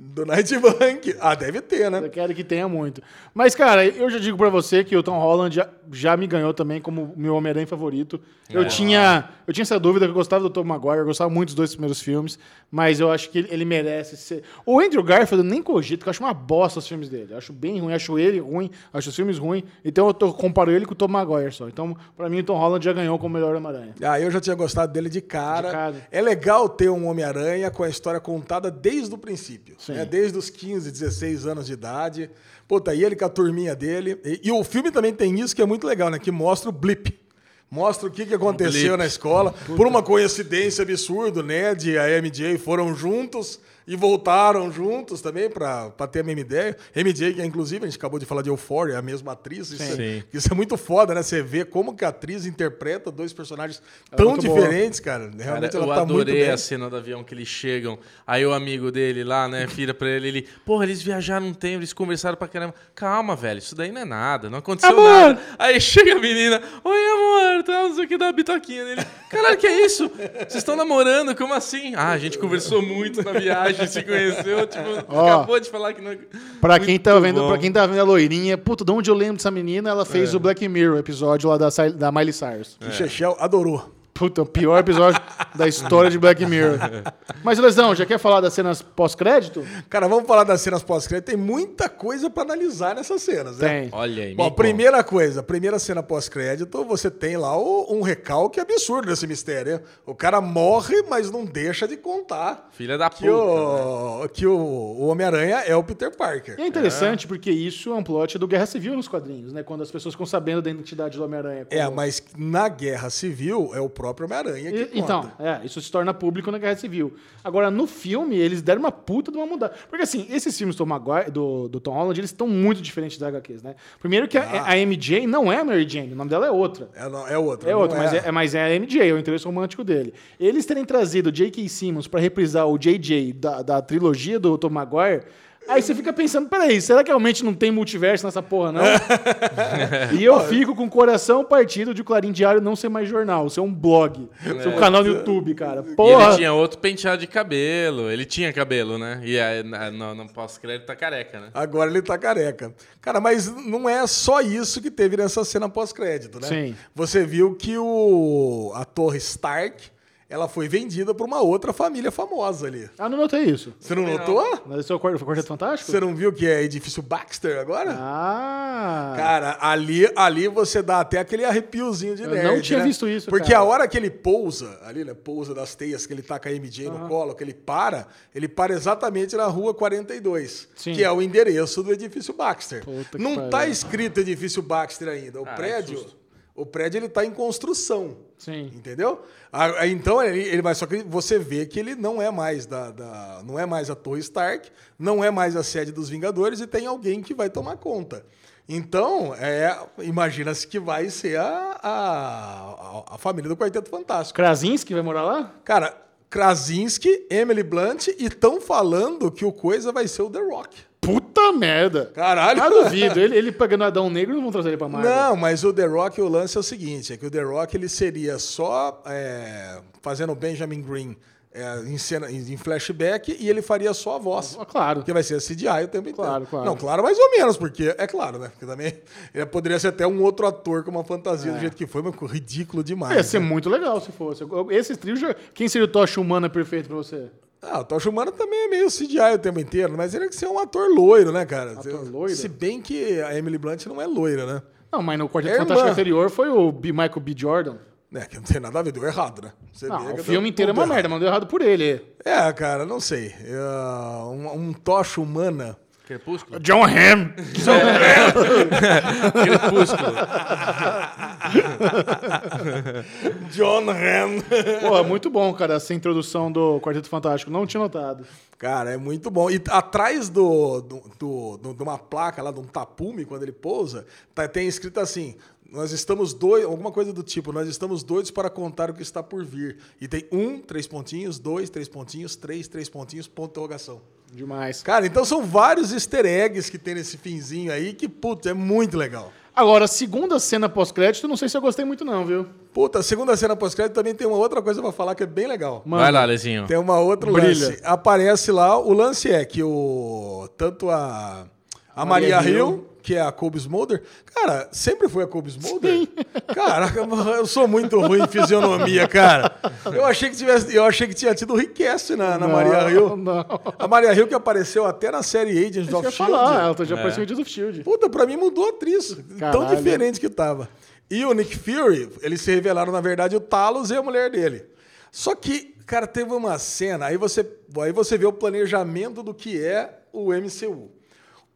Do Nightbank. Ah, deve ter, né? Eu quero que tenha muito. Mas, cara, eu já digo pra você que o Tom Holland já, já me ganhou também como meu Homem-Aranha favorito. Eu, tinha, eu tinha essa dúvida que eu gostava do Tom Maguire, eu gostava muito dos dois primeiros filmes, mas eu acho que ele, ele merece ser. O Andrew Garfield eu nem cogito, que eu acho uma bosta os filmes dele. Eu acho bem ruim, acho ele ruim, acho os filmes ruins. Então eu tô, comparo ele com o Tom Maguire só. Então, pra mim, o Tom Holland já ganhou como melhor Homem-Aranha. Ah, eu já tinha gostado dele de cara. De cara. É legal ter um Homem-Aranha com a história contada desde o princípio. Sim. né? Desde os 15, 16 anos de idade. Puta, e ele com a turminha dele. E, e o filme também tem isso que é muito legal, né? Que mostra o blip. Mostra o que, que aconteceu blip. na escola. Por uma coincidência absurda, né? De a MJ foram juntos e voltaram juntos também pra pra ter a mesma ideia. MJ, que é, inclusive, a gente acabou de falar de Euphoria, é a mesma atriz. Isso, Sim. é, isso é muito foda, né? Você vê como que a atriz interpreta dois personagens tão boa. diferentes, cara. Realmente Cara, eu ela tá muito adorei bem. a cena do avião que eles chegam. Aí o amigo dele lá, né, vira pra ele, ele, porra, eles viajaram um tempo, eles conversaram pra caramba. Calma, velho, isso daí não é nada, não aconteceu Amor! nada. Aí chega a menina, oi amor, tá, não sei o que, dá bitoquinha nele. Caralho, que é isso? Vocês estão namorando, como assim? Ah, a gente conversou muito na viagem, se conheceu, tipo, Ó. acabou de falar que não... Pra quem, tá vendo, bom. pra quem tá vendo a loirinha, puta, de onde eu lembro dessa menina, ela fez o Black Mirror, episódio lá da, da Miley Cyrus. Que Chechel adorou. Puta, o pior episódio da história de Black Mirror. Mas, Lesão, já quer falar das cenas pós-crédito? Cara, vamos falar das cenas pós-crédito. Tem muita coisa pra analisar nessas cenas, né? Tem. Olha aí, Bom, primeira coisa, primeira cena pós-crédito, você tem lá o- um recalque absurdo desse mistério. né? O cara morre, mas não deixa de contar Filha da que puta, o, que o, o Homem-Aranha é o Peter Parker. E é interessante porque isso é um plot do Guerra Civil nos quadrinhos, né? Quando as pessoas ficam sabendo da identidade do Homem-Aranha. É, como- mas na Guerra Civil é o próprio Homem-Aranha que E-. Então, é, isso se torna público na Guerra Civil. Agora, no filme, eles deram uma puta de uma mudada. Porque, assim, esses filmes do, Tom Maguire- do, do Tom Holland, eles estão muito diferentes das HQs, né? Primeiro que a, a MJ não é a Mary Jane, o nome dela é outra. É, não- é outra. É não outro, mas é, é- mas é a MJ, é o interesse romântico dele. Eles terem trazido J.K. Simmons pra reprisar o JJ da, da trilogia do Tom Maguire, Aí você fica pensando, peraí, será que realmente não tem multiverso nessa porra, não? e eu fico com o coração partido de o Clarim Diário não ser mais jornal, ser um blog, ser um canal no YouTube, cara. E Porra! ele tinha outro penteado de cabelo. Ele tinha cabelo, né? E aí, na- no, no pós-crédito tá careca, né? Agora ele tá careca. Cara, mas não é só isso que teve nessa cena pós-crédito, né? Sim. Você viu que o a Torre Stark, ela foi vendida para uma outra família famosa ali. Ah, não notei isso. Você não notou? Mas esse é o Quarteto Fantástico? Você não viu que é edifício Baxter agora? Ah! Cara, ali, ali você dá até aquele arrepiozinho de Eu nerd, não tinha né? visto isso, Porque cara. a hora que ele pousa, ali, né? Pousa das teias, que ele tá com a MJ no colo, que ele para, ele para exatamente na rua 42, Sim. que é o endereço do edifício Baxter. Puta que não pariu. tá escrito edifício Baxter ainda. O Ah, prédio, susto. O prédio ele tá em construção. Sim. Entendeu? Então ele, ele vai só que você vê que ele não é mais da, da- não é mais a Torre Stark, não é mais a sede dos Vingadores e tem alguém que vai tomar conta. Então, é, imagina-se que vai ser a, a, a família do Quarteto Fantástico. Krasinski vai morar lá? Cara, Krasinski, Emily Blunt e estão falando que o coisa vai ser o The Rock. Puta merda! Caralho. Ah, duvido. Ele, ele pegando Adão Negro, não vão trazer ele pra Marvel. Não, mas o The Rock, o lance é o seguinte, é que o The Rock ele seria só é, fazendo o Benjamin Green é, em, cena, em flashback e ele faria só a voz. Ah, Claro. Porque vai ser CGI o tempo inteiro. Claro, claro. Não, claro mais ou menos, porque é claro, né? Porque também ele poderia ser até um outro ator com uma fantasia do jeito que foi, mas ridículo demais. Ia ser né? muito legal se fosse. Esse trio já. Quem seria o Tocha Humana perfeito pra você? Ah, o Tocha Humana também é meio CGI o tempo inteiro, mas ele tem que ser um ator loiro, né, cara? Ator loiro? Se bem que a Emily Blunt não é loira, né? Não, mas no Quarteto É irmã. Fantástico anterior foi o B. Michael B. Jordan. É, que não tem nada a ver, deu errado, né? Você Não, o filme inteiro é uma errado. merda, mas deu errado por ele. É, cara, não sei. É, um, um tocha humana. Crepúsculo? John Hamm. Crepúsculo. John Hamm. Porra, muito bom, cara, essa introdução do Quarteto Fantástico. Não tinha notado. Cara, é muito bom. E atrás do, do, do- do- de uma placa lá, de um tapume, quando ele pousa, tá- tem escrito assim: Nós estamos doidos, alguma coisa do tipo, nós estamos doidos para contar o que está por vir. E tem um, três pontinhos, dois, três pontinhos, três, três pontinhos, ponto de interrogação. Demais. Cara, então são vários easter eggs que tem nesse finzinho aí que, putz, é muito legal. Agora, a segunda cena pós-crédito, não sei se eu gostei muito, não, viu? Puta, a segunda cena pós-crédito também tem uma outra coisa pra falar que é bem legal. Mano, Vai lá, Lezinho. Tem uma outra Brilha. lance. Aparece lá, o lance é que o tanto a a Maria, Maria Hill, Hill. Que é a Kobe Smolder, cara, sempre foi a Kobe Smolder. Caraca, eu sou muito ruim em fisionomia, cara. Eu achei que tivesse, eu achei que tinha tido request na, na Não, Maria Hill. não. A Maria Hill que apareceu até na série Agents Isso que eu of ia Shield. falar, ela já apareceu em Agents of Shield. Puta, pra mim mudou a atriz. Tão Caralho. diferente que tava. E o Nick Fury, eles se revelaram, na verdade, o Talos e a mulher dele. Só que, cara, teve uma cena, aí você, aí você vê o planejamento do que é o MCU.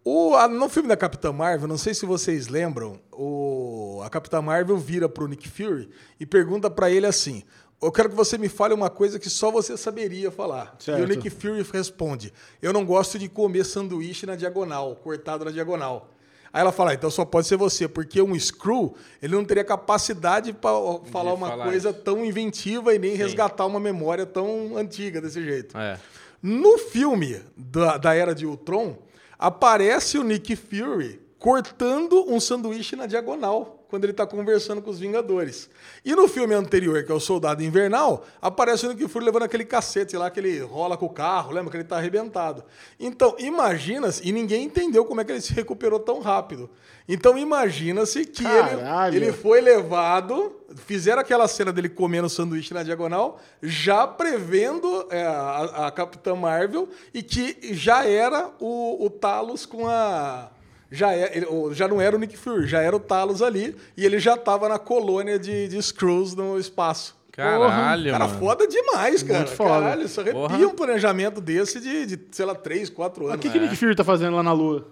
O, a- no filme da Capitã Marvel, não sei se vocês lembram, o, a Capitã Marvel vira pro Nick Fury e pergunta pra ele assim: Eu quero que você me fale uma coisa que só você saberia falar. E Certo. o Nick Fury responde: Eu não gosto de comer sanduíche na diagonal, cortado na diagonal. Aí ela fala: "Ah, Então só pode ser você, porque um Screw ele não teria capacidade para falar uma falar coisa isso. tão inventiva e nem resgatar uma memória tão antiga desse jeito. É. No filme da, da Era de Ultron, aparece o Nick Fury cortando um sanduíche na diagonal quando ele está conversando com os Vingadores. E no filme anterior, que é o Soldado Invernal, aparece o Nick Fury levando aquele cacete lá que ele rola com o carro, lembra que ele está arrebentado. Então, imagina-se, e ninguém entendeu como é que ele se recuperou tão rápido. Então, imagina-se que ele, ele foi levado, fizeram aquela cena dele comendo sanduíche na diagonal, já prevendo é, a, a Capitã Marvel e que já era o, o Talos com a. Já, é, ele- já não era o Nick Fury, já era o Talos ali e ele já estava na colônia de, de Skrulls no espaço. Caralho, Cara, mano. foda demais, cara. Muito foda. Caralho, isso arrepia Porra. um planejamento desse de, de, sei lá, 3, 4 anos. O que, que o Nick Fury tá fazendo lá na Lua?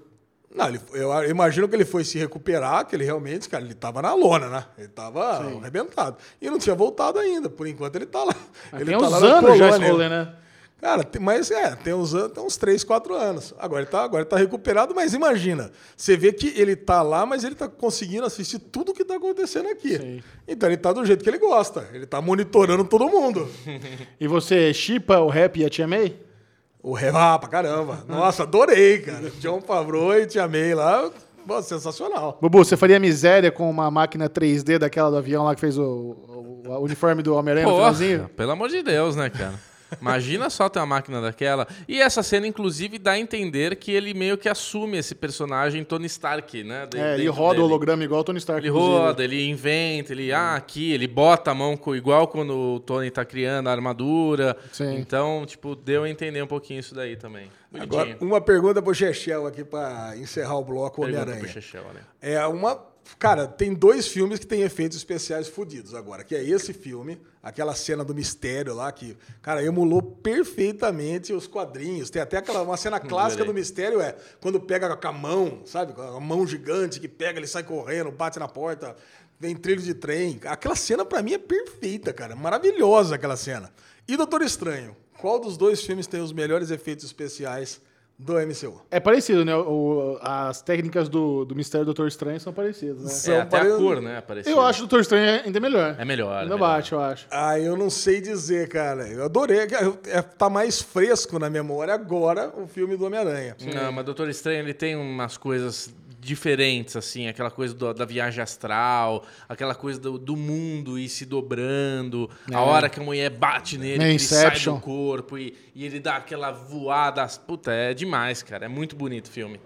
Não, ele- eu, imagino que ele foi se recuperar, que ele realmente, cara, ele tava na lona, né? Ele tava arrebentado. E não tinha voltado ainda. Por enquanto ele tá lá. Ah, ele tem tá uns lá anos já esse rolê, né? Cara, tem- mas é, tem uns, tem uns 3, 4 anos. Agora ele, tá, agora ele tá recuperado, mas imagina, você vê que ele tá lá, mas ele tá conseguindo assistir tudo que tá acontecendo aqui. Sim. Então ele tá do jeito que ele gosta. Ele tá monitorando todo mundo. E você chipa o rap e a Tia May? O Ré, ah, pra caramba. Nossa, adorei, cara. John Favreau e Tia May lá, pô, sensacional. Bubu, você faria miséria com uma máquina 3D daquela do avião lá que fez o, o- o uniforme do Homem-Aranha no finalzinho? Pelo amor de Deus, né, cara? Imagina só ter uma máquina daquela. E essa cena, inclusive, dá a entender que ele meio que assume esse personagem Tony Stark, né? de- É, ele roda o dele. holograma igual o Tony Stark. Ele inclusive. roda, ele inventa, ele, ah, aqui, ele bota a mão igual quando o Tony tá criando a armadura. Sim. Então, tipo, deu a entender um pouquinho isso daí também. Agora, Bonitinho. uma pergunta pro Chechel aqui pra encerrar o bloco Homem-Aranha. né? É uma. Cara, tem dois filmes que tem efeitos especiais fodidos agora, que é esse filme, aquela cena do mistério lá, que, cara, emulou perfeitamente os quadrinhos. Tem até aquela uma cena clássica do mistério, é quando pega com a mão, sabe? Com a mão gigante que pega, ele sai correndo, bate na porta, vem trilho de trem. Aquela cena, pra mim, é perfeita, cara. Maravilhosa aquela cena. E Doutor Estranho, qual dos dois filmes tem os melhores efeitos especiais do MCU? É parecido, né? O- as técnicas do, do Mistério do Doutor Estranho são parecidas, né? São É, até a pare- cor, né? Apareceu. Eu acho o Doutor Estranho ainda melhor. É melhor, Ainda é melhor. bate, eu acho. Ah, eu não sei dizer, cara. Eu adorei. É, tá mais fresco na memória agora o filme do Homem-Aranha. Não, mas Doutor Estranho ele tem umas coisas diferentes, assim, aquela coisa do- da viagem astral, aquela coisa do, do mundo ir se dobrando, a hora que a mulher bate nele, É ele sai do corpo e, e ele dá aquela voada. Puta, é demais, cara. É muito bonito o filme.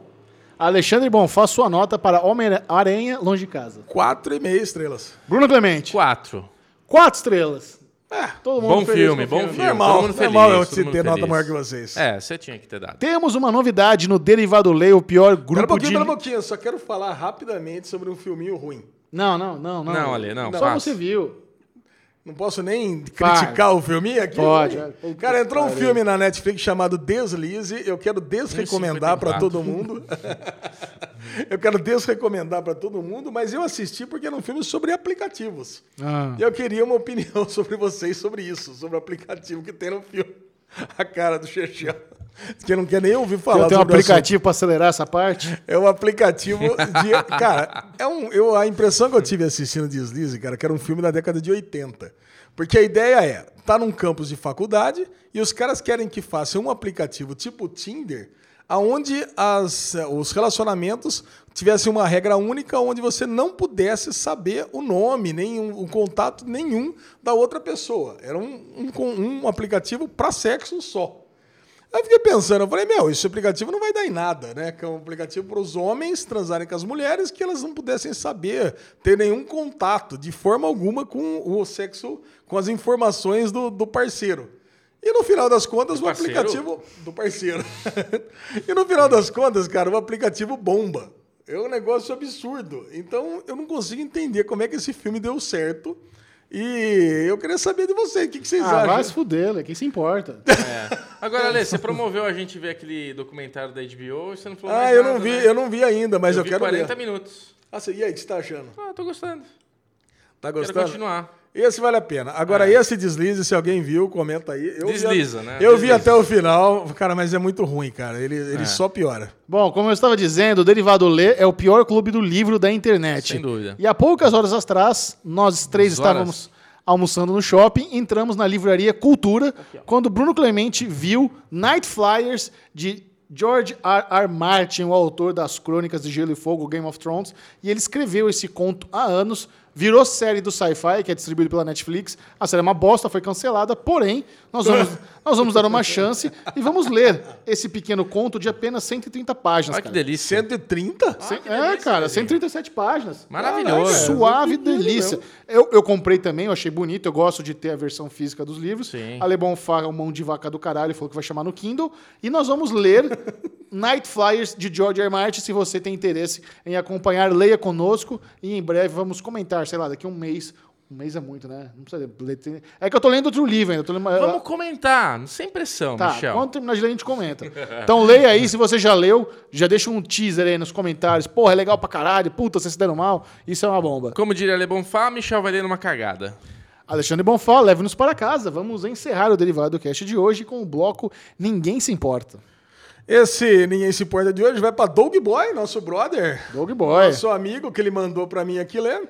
Alexandre Bonfá, sua nota para Homem-Aranha Longe de Casa. Quatro e meia estrelas. Bruno Clemente, Quatro. quatro estrelas. É, Todo mundo Bom filme, bom filme. normal. todo mundo normal feliz, eu te ter nota maior que vocês. É, você tinha que ter dado. Temos uma novidade no Derivado Lei, o pior Pera um grupo pouquinho, de... pera um pouquinho. Eu só quero falar rapidamente sobre um filminho ruim. Não, não, não, não. Não, Ale, não, Só você viu. Não posso nem criticar o filminho aqui? Pode, Cara, entrou um filme na Netflix chamado Deslize. Eu quero desrecomendar para 1,54. todo mundo. eu quero desrecomendar para todo mundo, mas eu assisti porque era um filme sobre aplicativos. Ah. E eu queria uma opinião sobre vocês sobre isso, sobre o aplicativo que tem no filme. A cara do Chechel. Que não quer nem ouvir falar Tem um o aplicativo para acelerar essa parte? É um aplicativo de. Cara, é um, eu, a impressão que eu tive assistindo Deslize, cara, que era um filme da década de 80. Porque a ideia é: tá num campus de faculdade e os caras querem que faça um aplicativo tipo Tinder, aonde as, os relacionamentos tivessem uma regra única onde você não pudesse saber o nome, nem um, o contato nenhum da outra pessoa. Era um, um, um aplicativo para sexo só. Aí eu fiquei pensando, eu falei, meu, esse aplicativo não vai dar em nada, né? Que é um aplicativo para os homens transarem com as mulheres que elas não pudessem saber, ter nenhum contato, de forma alguma, com o sexo, com as informações do, do parceiro. E no final das contas, o aplicativo. Do parceiro. e no final das contas, cara, o aplicativo bomba. É um negócio absurdo. Então, eu não consigo entender como é que esse filme deu certo. E eu queria saber de você, o que, que vocês Ah, acham? vai se fuder, quem se importa? É. Agora, Ale, você promoveu a gente ver aquele documentário da HBO e você não falou Ah, mais eu nada, não vi, né? eu não vi ainda, mas eu, vi quero 40 ver. minutos. Ah, e aí, o que você tá achando? Ah, tô gostando. Tá Quero gostando? continuar. Esse vale a pena. Agora, esse deslize, se alguém viu, comenta aí. Eu vi Desliza, né? Eu vi Desliza. até o final, cara, mas é muito ruim, cara. Ele, ele É. só piora. Bom, como eu estava dizendo, o Derivado Lê é o pior clube do livro da internet. Sem dúvida. E há poucas horas atrás, nós três estávamos almoçando no shopping, entramos na livraria Cultura, quando Bruno Clemente viu Night Flyers de George R. R. Martin, o autor das Crônicas de Gelo e Fogo, Game of Thrones, e ele escreveu esse conto há anos, virou série do Sci-Fi, que é distribuído pela Netflix. A série é uma bosta, foi cancelada, porém, nós vamos, nós vamos dar uma chance e vamos ler esse pequeno conto de apenas 130 páginas. Olha que cara. delícia. 130? Cem- que é, delícia, cara, Leandrinho. 137 páginas. Maravilhoso. Suave delícia. Eu, eu comprei também, eu achei bonito, eu gosto de ter a versão física dos livros. Sim. A Lebon Fá, mão de vaca do caralho, falou que vai chamar no Kindle. E nós vamos ler Night Flyers de George R. Martin. Se você tem interesse em acompanhar, leia conosco. E em breve vamos comentar, sei lá, daqui a um mês. Um mês é muito, né? Não precisa ler. É que eu tô lendo outro livro ainda. lendo, Vamos comentar, sem pressão, Tá, Michel. quando terminar de ler, a gente comenta. Então leia aí, se você já leu, já deixa um teaser aí nos comentários. Porra, é legal pra caralho, puta, vocês se deram mal. Isso é uma bomba. Como diria Le Bonfá, Michel vai ler numa cagada. Alexandre Bonfá, leve-nos para casa. Vamos encerrar o Derivado Cast de hoje com o bloco Ninguém Se Importa. Esse Ninguém Se Importa de hoje vai para Doug Boy, nosso brother. Dog Boy. Nosso amigo que ele mandou para mim aqui ler.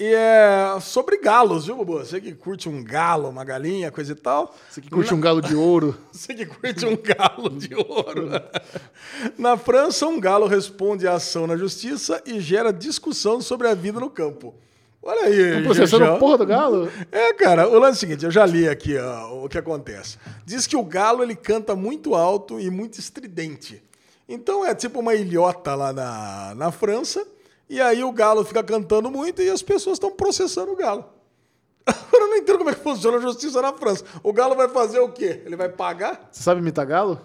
E é sobre galos, viu, Bobo? Você que curte um galo, uma galinha, coisa e tal. Você que curte um galo de ouro. Você que curte um galo de ouro. Na França, um galo responde à ação na justiça e gera discussão sobre a vida no campo. Olha aí. Estão processando Gegel. a porra do galo? É, cara, o lance é o seguinte, eu já li aqui ó, o que acontece. Diz que o galo ele canta muito alto e muito estridente. Então é tipo uma ilhota lá na, na França, e aí o galo fica cantando muito e as pessoas estão processando o galo. Agora eu não entendo como é que funciona a justiça na França. O galo vai fazer o quê? Ele vai pagar? Você sabe imitar galo?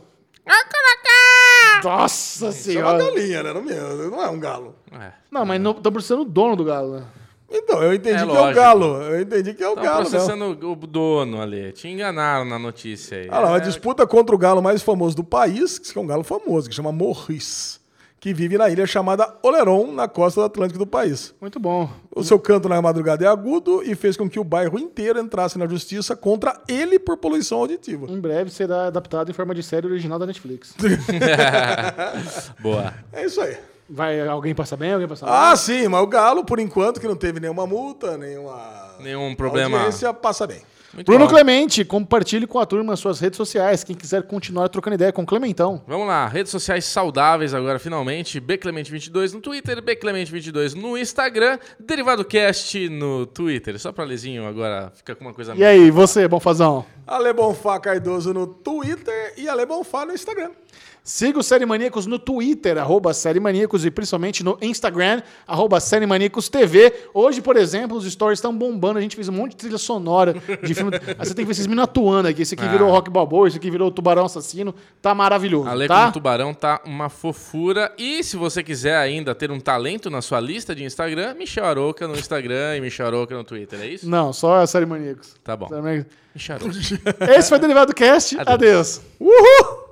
Nossa Isso é uma senhora. galinha, né? Não, é- não é um galo. É. Não, mas estão processando o dono do galo, né? Então, eu entendi É que é o lógico. galo. Eu entendi que é o Estão galo. mesmo. processando o dono ali. Te enganaram na notícia aí. Ah lá, uma É, disputa contra o galo mais famoso do país, que é um galo famoso, que chama Morris, que vive na ilha chamada Oleron, na costa do Atlântico do país. Muito bom. O seu canto na madrugada é agudo e fez com que o bairro inteiro entrasse na justiça contra ele por poluição auditiva. Em breve será adaptado em forma de série original da Netflix. Boa. É isso aí. Vai alguém passar bem, alguém passar mal? Ah, sim, mas o galo, por enquanto, que não teve nenhuma multa, nenhuma. Nenhum problema. Audiência, passa bem. Muito Bruno bom. Clemente, compartilhe com a turma as suas redes sociais. Quem quiser continuar trocando ideia com o Clementão. Vamos lá, redes sociais saudáveis agora, finalmente. Bclemente22 no Twitter, Bclemente22 no Instagram, Derivado Cast no Twitter. Só pra Lezinho agora fica com uma coisa E aí, você, Bonfazão? Ale Bonfá Cardoso no Twitter e Ale Bonfá no Instagram. Siga o Série Maníacos no Twitter, arroba Série Maníacos, e principalmente no Instagram, arroba Série Maníacos TV. Hoje, por exemplo, os stories estão bombando. A gente fez um monte de trilha sonora de filme. Aí você tem que ver esses meninos atuando aqui. Esse aqui Ah. virou Rock Balboa, esse aqui virou Tubarão Assassino. Tá maravilhoso, Ale tá? Tubarão tá uma fofura. E se você quiser ainda ter um talento na sua lista de Instagram, Michel Aroca no Instagram e Michel Aroca no Twitter, é isso? Não, só a Série Maníacos. Tá bom. Série Maníacos. Michel Aroca. Esse foi o Derivado Cast. Adeus. Adeus. Uhul!